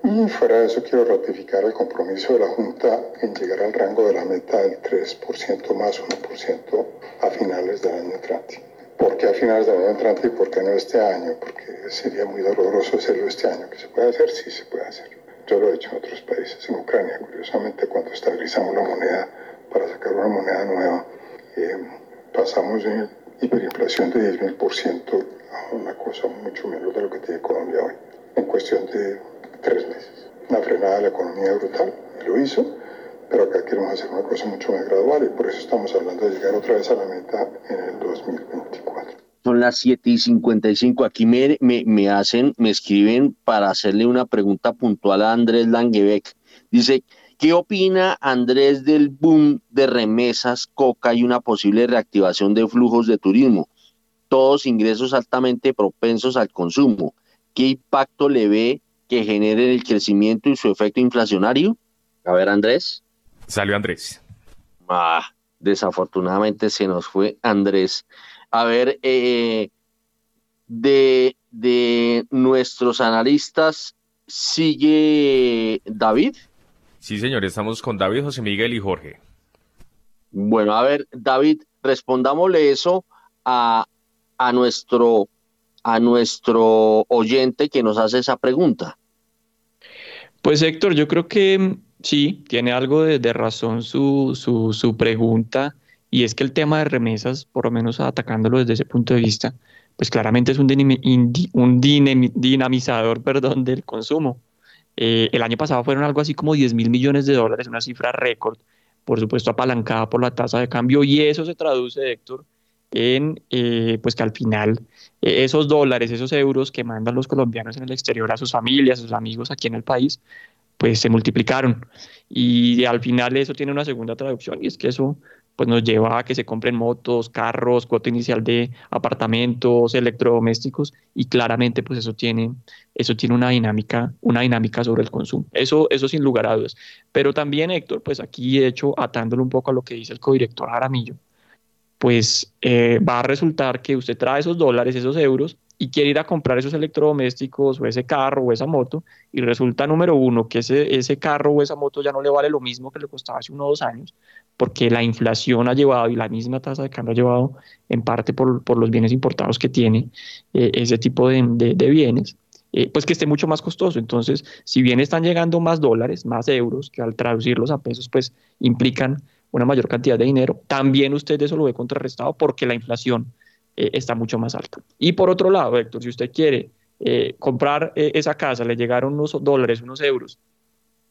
R: Y fuera de eso quiero ratificar el compromiso de la Junta en llegar al rango de la meta del 3% más 1% a finales del año entrante. ¿Por qué a finales del año entrante y por qué no este año? Porque sería muy doloroso hacerlo este año. ¿Que se puede hacer? Sí, se puede hacer. Yo lo he hecho en otros países. En Ucrania, curiosamente, cuando estabilizamos la moneda para sacar una moneda nueva, eh, pasamos en hiperinflación de 10.000% a una cosa mucho menos de lo que tiene Colombia hoy, en cuestión de tres meses. Una frenada de la economía brutal, lo hizo, pero acá queremos hacer una cosa mucho más gradual y por eso estamos hablando de llegar otra vez a la meta en el 2024.
B: Son las 7 y 55. Aquí me, me, me hacen, me escriben para hacerle una pregunta puntual a Andrés Langebeck. Dice, ¿Qué opina Andrés del boom de remesas, coca y una posible reactivación de flujos de turismo? Todos ingresos altamente propensos al consumo. ¿Qué impacto le ve que genere el crecimiento y su efecto inflacionario? A ver, Andrés.
A: Salió Andrés.
B: Ah, desafortunadamente se nos fue Andrés. A ver, eh, de, de nuestros analistas, ¿sigue David?
A: Sí, señor, estamos con David, José Miguel y Jorge.
B: Bueno, a ver, David, respondámosle eso a, a, nuestro, a nuestro oyente que nos hace esa pregunta.
Q: Pues Héctor, yo creo que mm, sí, tiene algo de, de razón su, su, su, pregunta, y es que el tema de remesas, por lo menos atacándolo desde ese punto de vista, pues claramente es un, un dinamizador perdón, del consumo. Eh, el año pasado fueron algo así como 10 mil millones de dólares, una cifra récord, por supuesto apalancada por la tasa de cambio, y eso se traduce, Héctor, en eh, pues que al final eh, esos dólares, esos euros que mandan los colombianos en el exterior a sus familias, a sus amigos aquí en el país, pues se multiplicaron. Y al final eso tiene una segunda traducción y es que eso pues nos lleva a que se compren motos, carros, cuota inicial de apartamentos, electrodomésticos y claramente pues eso tiene, eso tiene una dinámica, una dinámica sobre el consumo. Eso, eso sin lugar a dudas. Pero también Héctor, pues aquí de hecho atándolo un poco a lo que dice el codirector Aramillo, pues eh, va a resultar que usted trae esos dólares, esos euros y quiere ir a comprar esos electrodomésticos o ese carro o esa moto y resulta número uno que ese, ese carro o esa moto ya no le vale lo mismo que le costaba hace uno o dos años porque la inflación ha llevado y la misma tasa de cambio ha llevado en parte por, por los bienes importados que tiene eh, ese tipo de, de, bienes, eh, pues que esté mucho más costoso. Entonces, si bien están llegando más dólares, más euros, que al traducirlos a pesos, pues implican una mayor cantidad de dinero, también usted eso lo ve contrarrestado porque la inflación eh, está mucho más alta. Y por otro lado, Héctor, si usted quiere comprar esa casa, le llegaron unos dólares, unos euros,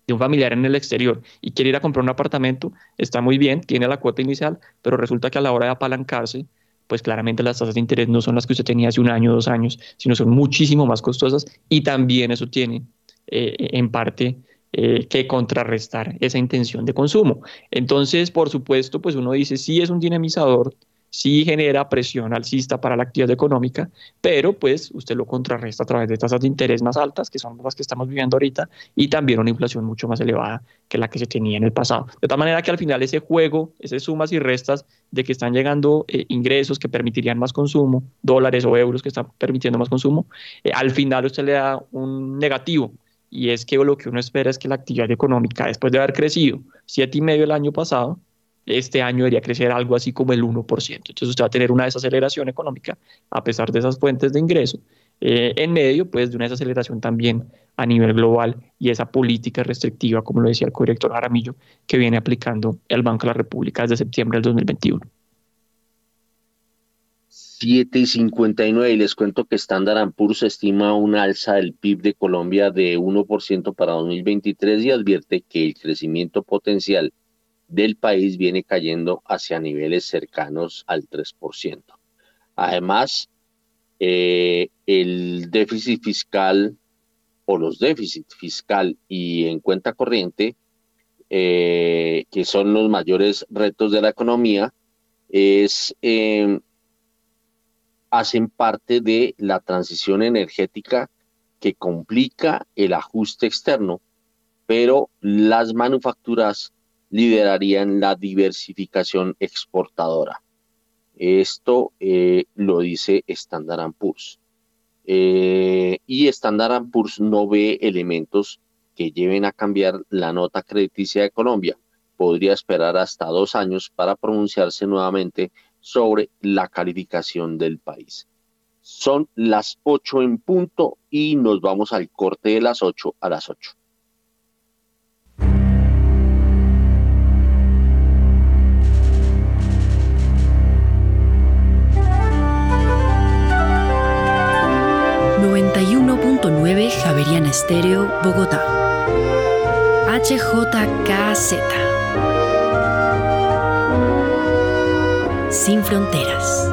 Q: de un familiar en el exterior y quiere ir a comprar un apartamento, está muy bien, tiene la cuota inicial, pero resulta que a la hora de apalancarse, pues claramente las tasas de interés no son las que usted tenía hace un año, dos años, sino son muchísimo más costosas y también eso tiene eh, en parte eh, que contrarrestar esa intención de consumo. Entonces, por supuesto, pues uno dice, sí es un dinamizador sí genera presión alcista para la actividad económica, pero pues usted lo contrarresta a través de tasas de interés más altas, que son las que estamos viviendo ahorita, y también una inflación mucho más elevada que la que se tenía en el pasado. De tal manera que al final ese juego, esas sumas y restas de que están llegando eh, ingresos que permitirían más consumo, dólares o euros que están permitiendo más consumo, eh, al final usted le da un negativo y es que lo que uno espera es que la actividad económica, después de haber crecido siete y medio el año pasado, este año debería crecer algo así como el 1%. Entonces usted va a tener una desaceleración económica a pesar de esas fuentes de ingreso. Eh, en medio pues de una desaceleración también a nivel global y esa política restrictiva, como lo decía el corrector Jaramillo, que viene aplicando el Banco de la República desde septiembre del 2021.
B: 7 y 59 y les cuento que Standard Poor's estima un alza del PIB de Colombia de 1% para 2023 y advierte que el crecimiento potencial del país viene cayendo hacia niveles cercanos al 3%. Además, eh, el déficit fiscal o los déficits fiscal y en cuenta corriente, eh, que son los mayores retos de la economía, eh, hacen parte de la transición energética que complica el ajuste externo, pero las manufacturas liderarían la diversificación exportadora. Esto eh, lo dice Standard Poor's. Eh, y Standard Poor's no ve elementos que lleven a cambiar la nota crediticia de Colombia. Podría esperar hasta dos años para pronunciarse nuevamente sobre la calificación del país. Son las 8 en punto y nos vamos al corte de las 8 a las 8.
I: Javeriana Estéreo, Bogotá. HJKZ sin fronteras.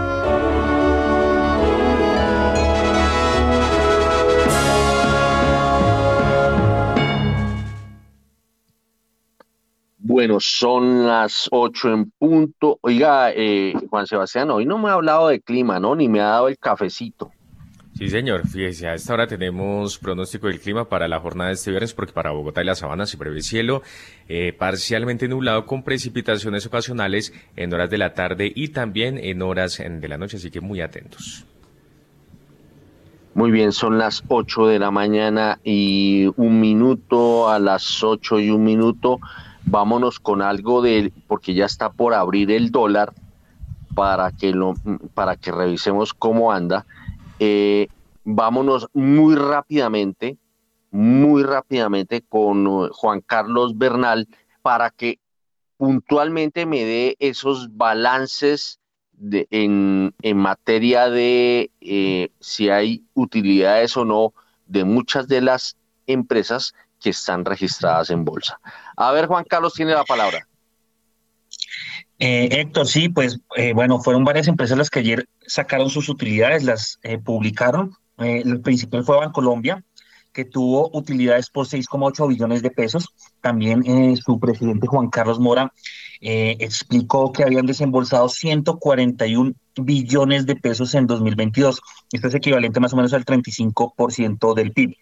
B: Bueno, son las ocho en punto. Oiga, eh, Juan Sebastián, hoy no me ha hablado de clima, ¿no? Ni me ha dado el cafecito.
A: Sí, señor. Fíjese, a esta hora tenemos pronóstico del clima para la jornada de este viernes, porque para Bogotá y la Sabana se prevé cielo eh, parcialmente nublado con precipitaciones ocasionales en horas de la tarde y también en horas de la noche, así que muy atentos.
B: Muy bien, son las 8 de la mañana y un minuto, a las 8 y un minuto. Vámonos con algo de, porque ya está por abrir el dólar para que, lo, para que revisemos cómo anda. Eh, vámonos muy rápidamente, muy rápidamente con uh, Juan Carlos Bernal para que puntualmente me dé esos balances de, en, materia de eh, si hay utilidades o no de muchas de las empresas que están registradas en bolsa. A ver, Juan Carlos tiene la palabra.
H: Eh, Héctor, sí, pues eh, bueno, fueron varias empresas las que ayer sacaron sus utilidades, las eh, publicaron. el principal fue Bancolombia, que tuvo utilidades por 6,8 billones de pesos. También su presidente Juan Carlos Mora explicó que habían desembolsado 141 billones de pesos en 2022. Esto es equivalente más o menos al 35% del PIB.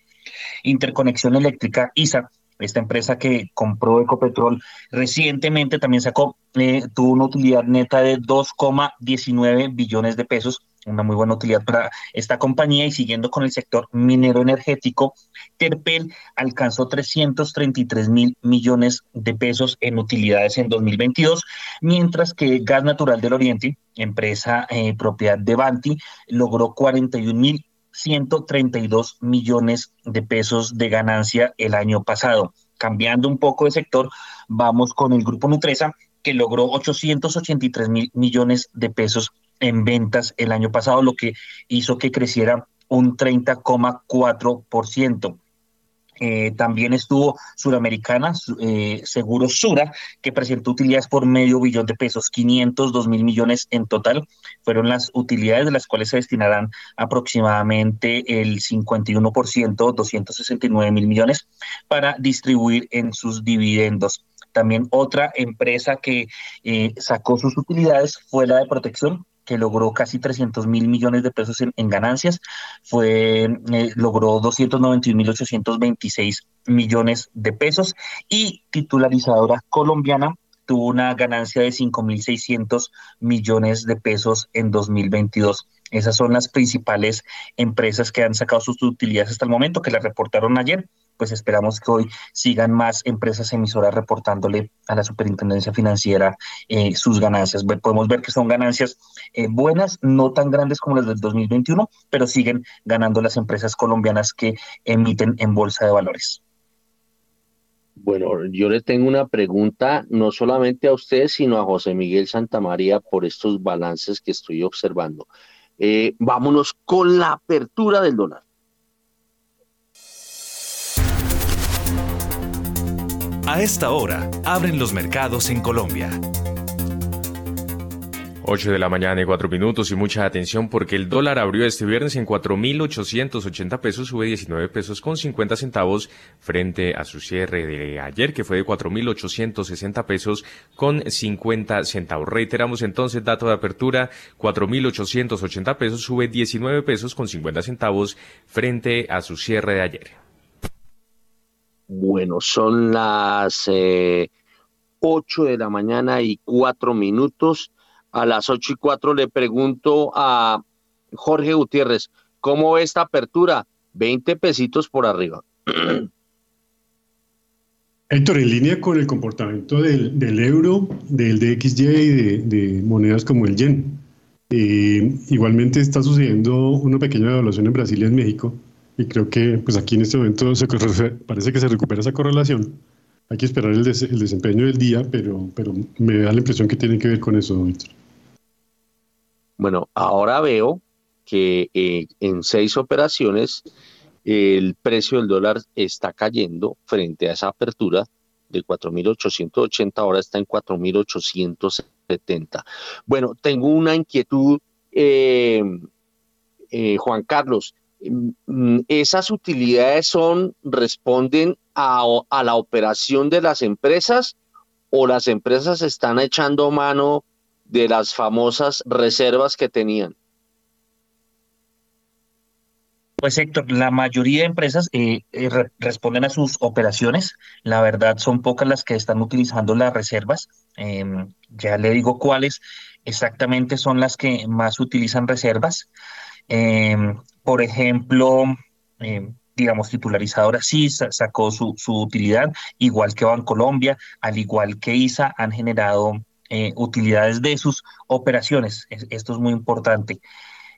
H: Interconexión Eléctrica, ISA, esta empresa que compró Ecopetrol recientemente también sacó, eh, tuvo una utilidad neta de 2,19 billones de pesos, una muy buena utilidad para esta compañía y siguiendo con el sector minero energético, Terpel alcanzó 333 mil millones de pesos en utilidades en 2022, mientras que Gas Natural del Oriente, empresa eh, propiedad de Banti, logró 41 mil 132 millones de pesos de ganancia el año pasado. Cambiando un poco de sector, vamos con el grupo Nutresa, que logró 883 mil millones de pesos en ventas el año pasado, lo que hizo que creciera un 30,4%. Eh, también estuvo Suramericana, eh, Seguro Sura, que presentó utilidades por medio billón de pesos, 502 mil millones en total. Fueron las utilidades de las cuales se destinarán aproximadamente el 51%, 269 mil millones, para distribuir en sus dividendos. También otra empresa que eh, sacó sus utilidades fue la de protección, que logró casi 300 mil millones de pesos en, ganancias, fue, eh, logró 291.826 millones de pesos y titularizadora colombiana tuvo una ganancia de 5.600 millones de pesos en 2022. Esas son las principales empresas que han sacado sus utilidades hasta el momento, que las reportaron ayer pues esperamos que hoy sigan más empresas emisoras reportándole a la Superintendencia Financiera eh, sus ganancias. Podemos ver que son ganancias eh, buenas, no tan grandes como las del 2021, pero siguen ganando las empresas colombianas que emiten en bolsa de valores.
B: Bueno, yo le tengo una pregunta no solamente a usted, sino a José Miguel Santamaría por estos balances que estoy observando. Eh, vámonos con la apertura del dólar.
D: A esta hora, abren los mercados en Colombia.
A: 8 de la mañana y 4 minutos y mucha atención porque el dólar abrió este viernes en 4.880 pesos, sube 19 pesos con 50 centavos frente a su cierre de ayer que fue de 4.860 pesos con 50 centavos. Reiteramos entonces dato de apertura, 4.880 pesos, sube 19 pesos con 50 centavos frente a su cierre de ayer.
B: Bueno, son las eh, 8 de la mañana y 4 minutos. A las 8 y 4 le pregunto a Jorge Gutiérrez, ¿cómo ve esta apertura? 20 pesitos por arriba.
C: Héctor, en línea con el comportamiento del, euro, del DXY y de, de, monedas como el yen. Eh, igualmente está sucediendo una pequeña devaluación en Brasil y en México y creo que pues aquí en este momento se, parece que se recupera esa correlación. Hay que esperar el, desempeño del día, pero, pero me da la impresión que tiene que ver con eso, Víctor.
B: Bueno, ahora veo que eh, en seis operaciones el precio del dólar está cayendo frente a esa apertura de 4.880, ahora está en 4.870. Bueno, tengo una inquietud, eh, eh, Juan Carlos. Mm, esas utilidades son, responden a, la operación de las empresas o las empresas están echando mano de las famosas reservas que tenían?
H: Pues Héctor, la mayoría de empresas eh, eh, responden a sus operaciones. La verdad son pocas las que están utilizando las reservas. Em, ya le digo cuáles exactamente son las que más utilizan reservas. Em, por ejemplo, em, digamos, titularizadora sí sacó su, utilidad, igual que Bancolombia, al igual que ISA, han generado eh, utilidades de sus operaciones. esto es muy importante.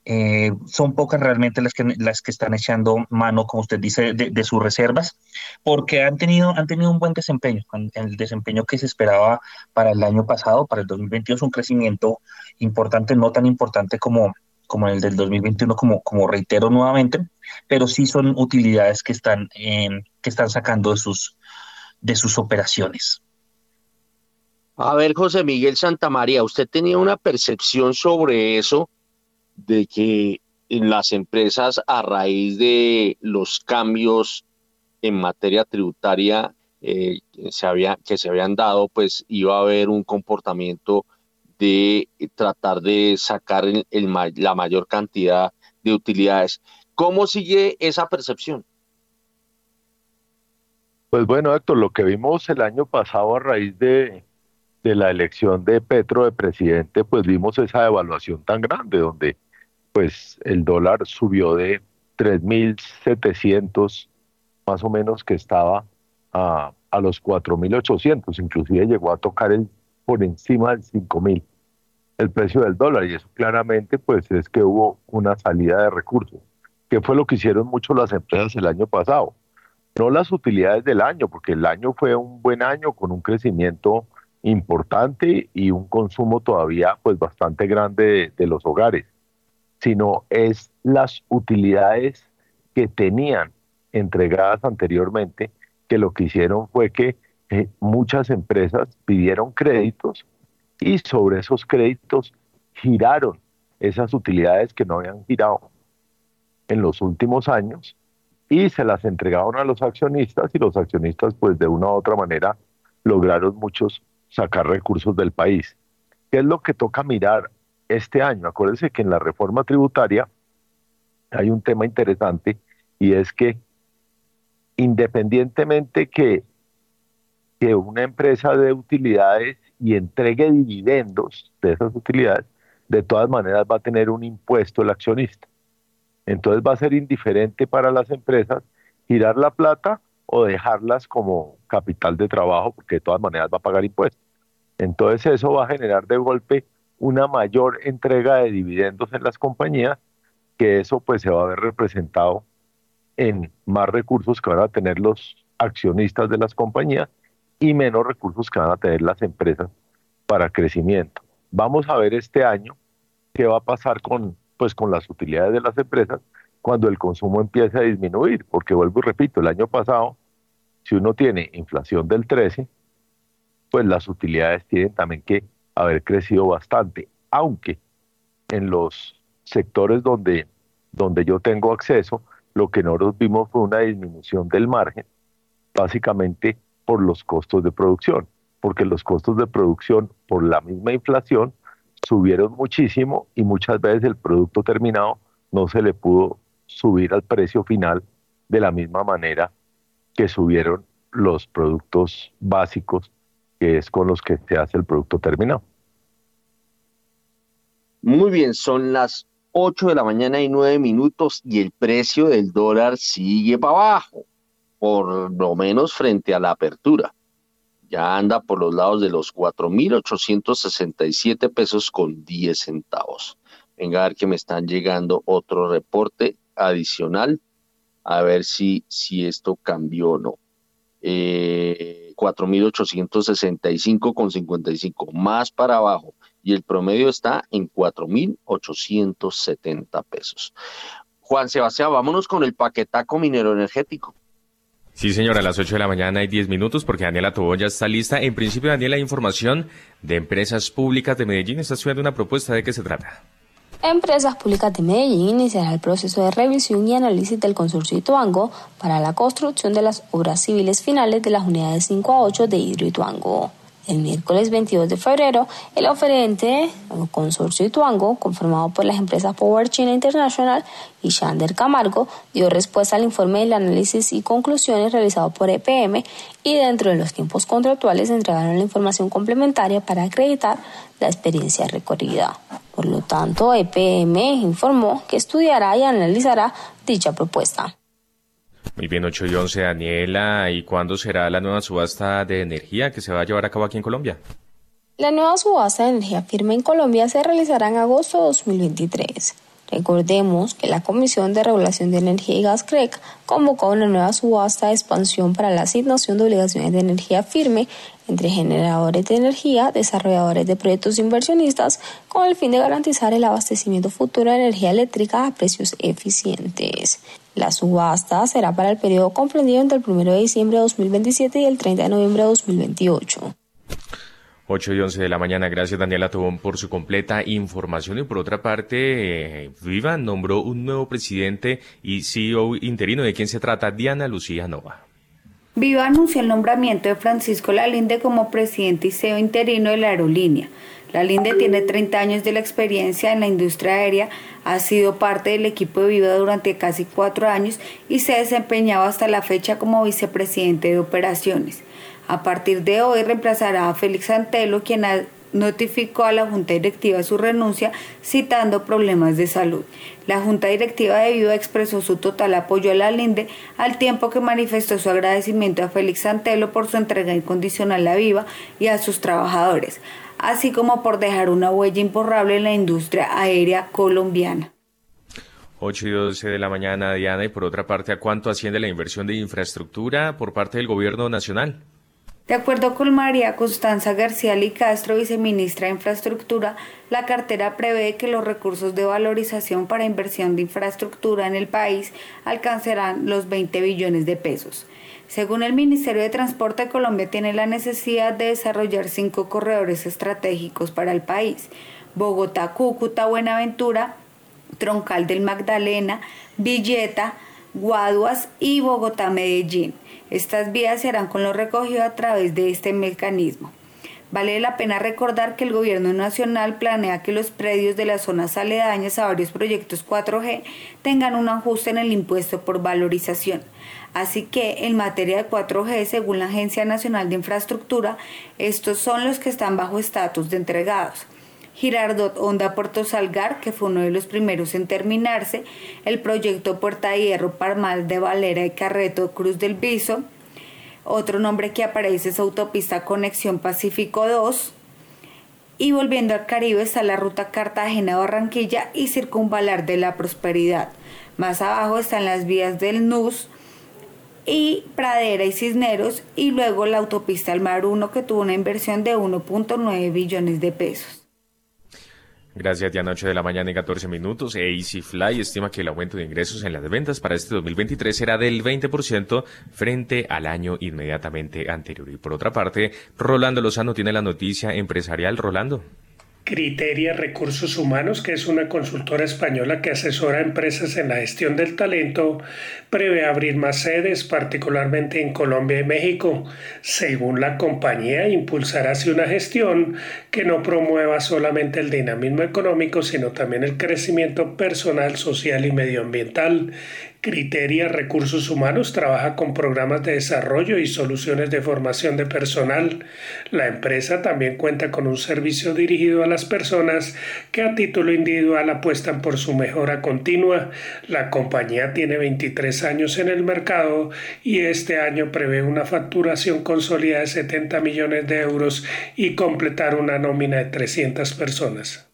H: Eh, son pocas realmente las que, las que están echando mano, como usted dice, de, sus reservas, porque han tenido, han tenido un buen desempeño, el desempeño que se esperaba para el año pasado, para el 2022, un crecimiento importante, no tan importante como, como el del 2021, como, como reitero nuevamente, pero sí son utilidades que están, que están sacando de sus, de sus operaciones.
B: A ver, José Miguel Santamaría, ¿usted tenía una percepción sobre eso, de que las empresas a raíz de los cambios en materia tributaria eh, se había, que se habían dado, pues iba a haber un comportamiento de tratar de sacar la mayor cantidad de utilidades. ¿Cómo sigue esa percepción?
E: Pues bueno, Héctor, lo que vimos el año pasado a raíz de, de la elección de Petro de presidente, pues vimos esa devaluación tan grande, donde pues el dólar subió de 3.700 más o menos que estaba a, a los 4.800, inclusive llegó a tocar el por encima del 5.000 el precio del dólar y eso claramente pues es que hubo una salida de recursos, que fue lo que hicieron mucho las empresas el año pasado. No las utilidades del año, porque el año fue un buen año con un crecimiento importante y un consumo todavía pues bastante grande de, los hogares, sino es las utilidades que tenían entregadas anteriormente, que lo que hicieron fue que eh, muchas empresas pidieron créditos y sobre esos créditos giraron esas utilidades que no habían girado en los últimos años y se las entregaron a los accionistas y los accionistas pues de una u otra manera lograron muchos sacar recursos del país. ¿Qué es lo que toca mirar este año? Acuérdense que en la reforma tributaria hay un tema interesante y es que independientemente que, que una empresa de utilidades y entregue dividendos de esas utilidades, de todas maneras va a tener un impuesto el accionista. Entonces va a ser indiferente para las empresas girar la plata o dejarlas como capital de trabajo, porque de todas maneras va a pagar impuestos. Entonces eso va a generar de golpe una mayor entrega de dividendos en las compañías, que eso pues se va a ver representado en más recursos que van a tener los accionistas de las compañías y menos recursos que van a tener las empresas para crecimiento. Vamos a ver este año qué va a pasar con, pues, con las utilidades de las empresas cuando el consumo empiece a disminuir, porque vuelvo y repito, el año pasado, si uno tiene inflación del 13, pues las utilidades tienen también que haber crecido bastante, aunque en los sectores donde, donde yo tengo acceso, lo que nosotros vimos fue una disminución del margen, básicamente por los costos de producción, porque los costos de producción por la misma inflación subieron muchísimo y muchas veces el producto terminado no se le pudo subir al precio final de la misma manera que subieron los productos básicos, que es con los que se hace el producto terminado.
B: Muy bien, son las 8 de la mañana y 9 minutos y el precio del dólar sigue para abajo, por lo menos frente a la apertura. Ya anda por los lados de los 4.867 pesos con 10 centavos. Venga a ver que me están llegando otro reporte adicional, a ver si, si esto cambió o no. Eh, 4.865 con 55, más para abajo y el promedio está en 4.870 pesos. Juan Sebastián, vámonos con el paquetaco minero energético.
A: Sí, señora, a las 8 de la mañana hay 10 minutos porque Daniela Tobón ya está lista. En principio, Daniela, información de empresas públicas de Medellín. Está estudiando una propuesta. ¿De qué se trata?
M: Empresas Públicas de Medellín iniciará el proceso de revisión y análisis del consorcio Ituango para la construcción de las obras civiles finales de las unidades 5 a 8 de Hidro Ituango. El miércoles 22 de febrero, el oferente, el consorcio Ituango, conformado por las empresas Power China International y Shander Camargo, dio respuesta al informe del análisis y conclusiones realizado por EPM y dentro de los tiempos contractuales entregaron la información complementaria para acreditar la experiencia recorrida. Por lo tanto, EPM informó que estudiará y analizará dicha propuesta.
A: Muy bien, 8 y 11, Daniela. ¿Y cuándo será la nueva subasta de energía que se va a llevar a cabo aquí en Colombia?
M: La nueva subasta de energía firme en Colombia se realizará en agosto de 2023. Recordemos que la Comisión de Regulación de Energía y Gas CREC convocó una nueva subasta de expansión para la asignación de obligaciones de energía firme entre generadores de energía, desarrolladores de proyectos inversionistas, con el fin de garantizar el abastecimiento futuro de energía eléctrica a precios eficientes. La subasta será para el periodo comprendido entre el 1 de diciembre de 2027 y el 30 de noviembre de 2028.
A: 8 y 11 de la mañana. Gracias Daniela Tobón por su completa información. Y por otra parte, eh, Viva nombró un nuevo presidente y CEO interino. ¿De quién se trata? Diana Lucía Nova.
S: Viva anunció el nombramiento de Francisco Lalinde como presidente y CEO interino de la aerolínea. Lalinde tiene 30 años de la experiencia en la industria aérea, ha sido parte del equipo de Viva durante casi cuatro años y se ha desempeñado hasta la fecha como vicepresidente de operaciones. A partir de hoy reemplazará a Félix Antelo, quien notificó a la Junta Directiva su renuncia citando problemas de salud. La Junta Directiva de Viva expresó su total apoyo a la Linde al tiempo que manifestó su agradecimiento a Félix Antelo por su entrega incondicional a Viva y a sus trabajadores, así como por dejar una huella imborrable en la industria aérea colombiana.
A: 8 y 12 de la mañana, Diana, y por otra parte, ¿a cuánto asciende la inversión de infraestructura por parte del Gobierno Nacional?
S: De acuerdo con María Constanza García Licastro, viceministra de Infraestructura, la cartera prevé que los recursos de valorización para inversión de infraestructura en el país alcanzarán los 20 billones de pesos. Según el Ministerio de Transporte, Colombia tiene la necesidad de desarrollar cinco corredores estratégicos para el país. Bogotá, Cúcuta, Buenaventura, Troncal del Magdalena, Villeta, Guaduas y Bogotá-Medellín. Estas vías se harán con lo recogido a través de este mecanismo. Vale la pena recordar que el gobierno nacional planea que los predios de las zonas aledañas a varios proyectos 4G tengan un ajuste en el impuesto por valorización. Así que en materia de 4G, según la Agencia Nacional de Infraestructura, estos son los que están bajo estatus de entregados. Girardot Honda Puerto Salgar, que fue uno de los primeros en terminarse, el proyecto Puerta Hierro Parmal de Valera y Carreto Cruz del Viso, otro nombre que aparece es Autopista Conexión Pacífico 2. Y volviendo al Caribe está la ruta Cartagena-Barranquilla y Circunvalar de la Prosperidad. Más abajo están las vías del NUS y Pradera y Cisneros y luego la autopista al Mar 1 que tuvo una inversión de 1.9 billones de pesos.
A: Gracias, ya noche de la mañana y 14 minutos. Fly estima que el aumento de ingresos en las ventas para este 2023 será del 20% frente al año inmediatamente anterior. Y por otra parte, Rolando Lozano tiene la noticia empresarial. Rolando.
T: Criteria Recursos Humanos, que es una consultora española que asesora a empresas en la gestión del talento, prevé abrir más sedes, particularmente en Colombia y México. Según la compañía, impulsará así una gestión que no promueva solamente el dinamismo económico, sino también el crecimiento personal, social y medioambiental. Criteria Recursos Humanos trabaja con programas de desarrollo y soluciones de formación de personal. La empresa también cuenta con un servicio dirigido a las personas que a título individual apuestan por su mejora continua. La compañía tiene 23 años en el mercado y este año prevé una facturación consolidada de 70 millones de euros y completar una nómina de 300 personas.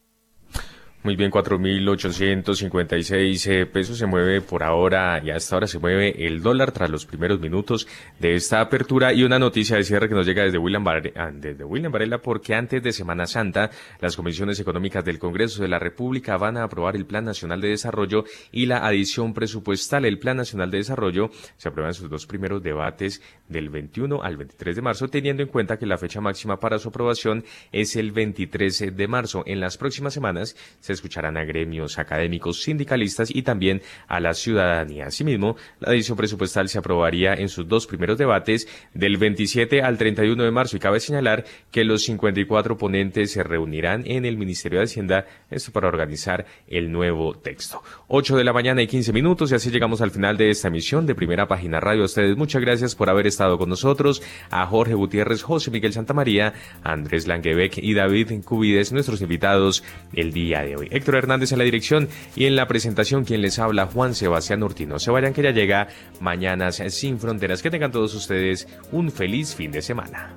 A: Muy bien, 4.856 eh, pesos se mueve por ahora y hasta ahora se mueve el dólar tras los primeros minutos de esta apertura y una noticia de cierre que nos llega desde William, Varela, ah, desde William Varela porque antes de Semana Santa las comisiones económicas del Congreso de la República van a aprobar el Plan Nacional de Desarrollo y la adición presupuestal. El Plan Nacional de Desarrollo se aprueba en sus dos primeros debates del 21 al 23 de marzo teniendo en cuenta que la fecha máxima para su aprobación es el 23 de marzo. En las próximas semanas se escucharán a gremios académicos, sindicalistas y también a la ciudadanía. Asimismo, la edición presupuestal se aprobaría en sus dos primeros debates del 27 al 31 de marzo y cabe señalar que los 54 ponentes se reunirán en el Ministerio de Hacienda, esto para organizar el nuevo texto. 8 de la mañana y 15 minutos y así llegamos al final de esta emisión de Primera Página Radio. A ustedes muchas gracias por haber estado con nosotros, a Jorge Gutiérrez, José Miguel Santamaría, Andrés Langebeck y David Cubides, nuestros invitados el día de hoy. Héctor Hernández en la dirección y en la presentación quien les habla Juan Sebastián Urtino. Se vayan que ya llega Mañanas sin Fronteras. Que tengan todos ustedes un feliz fin de semana.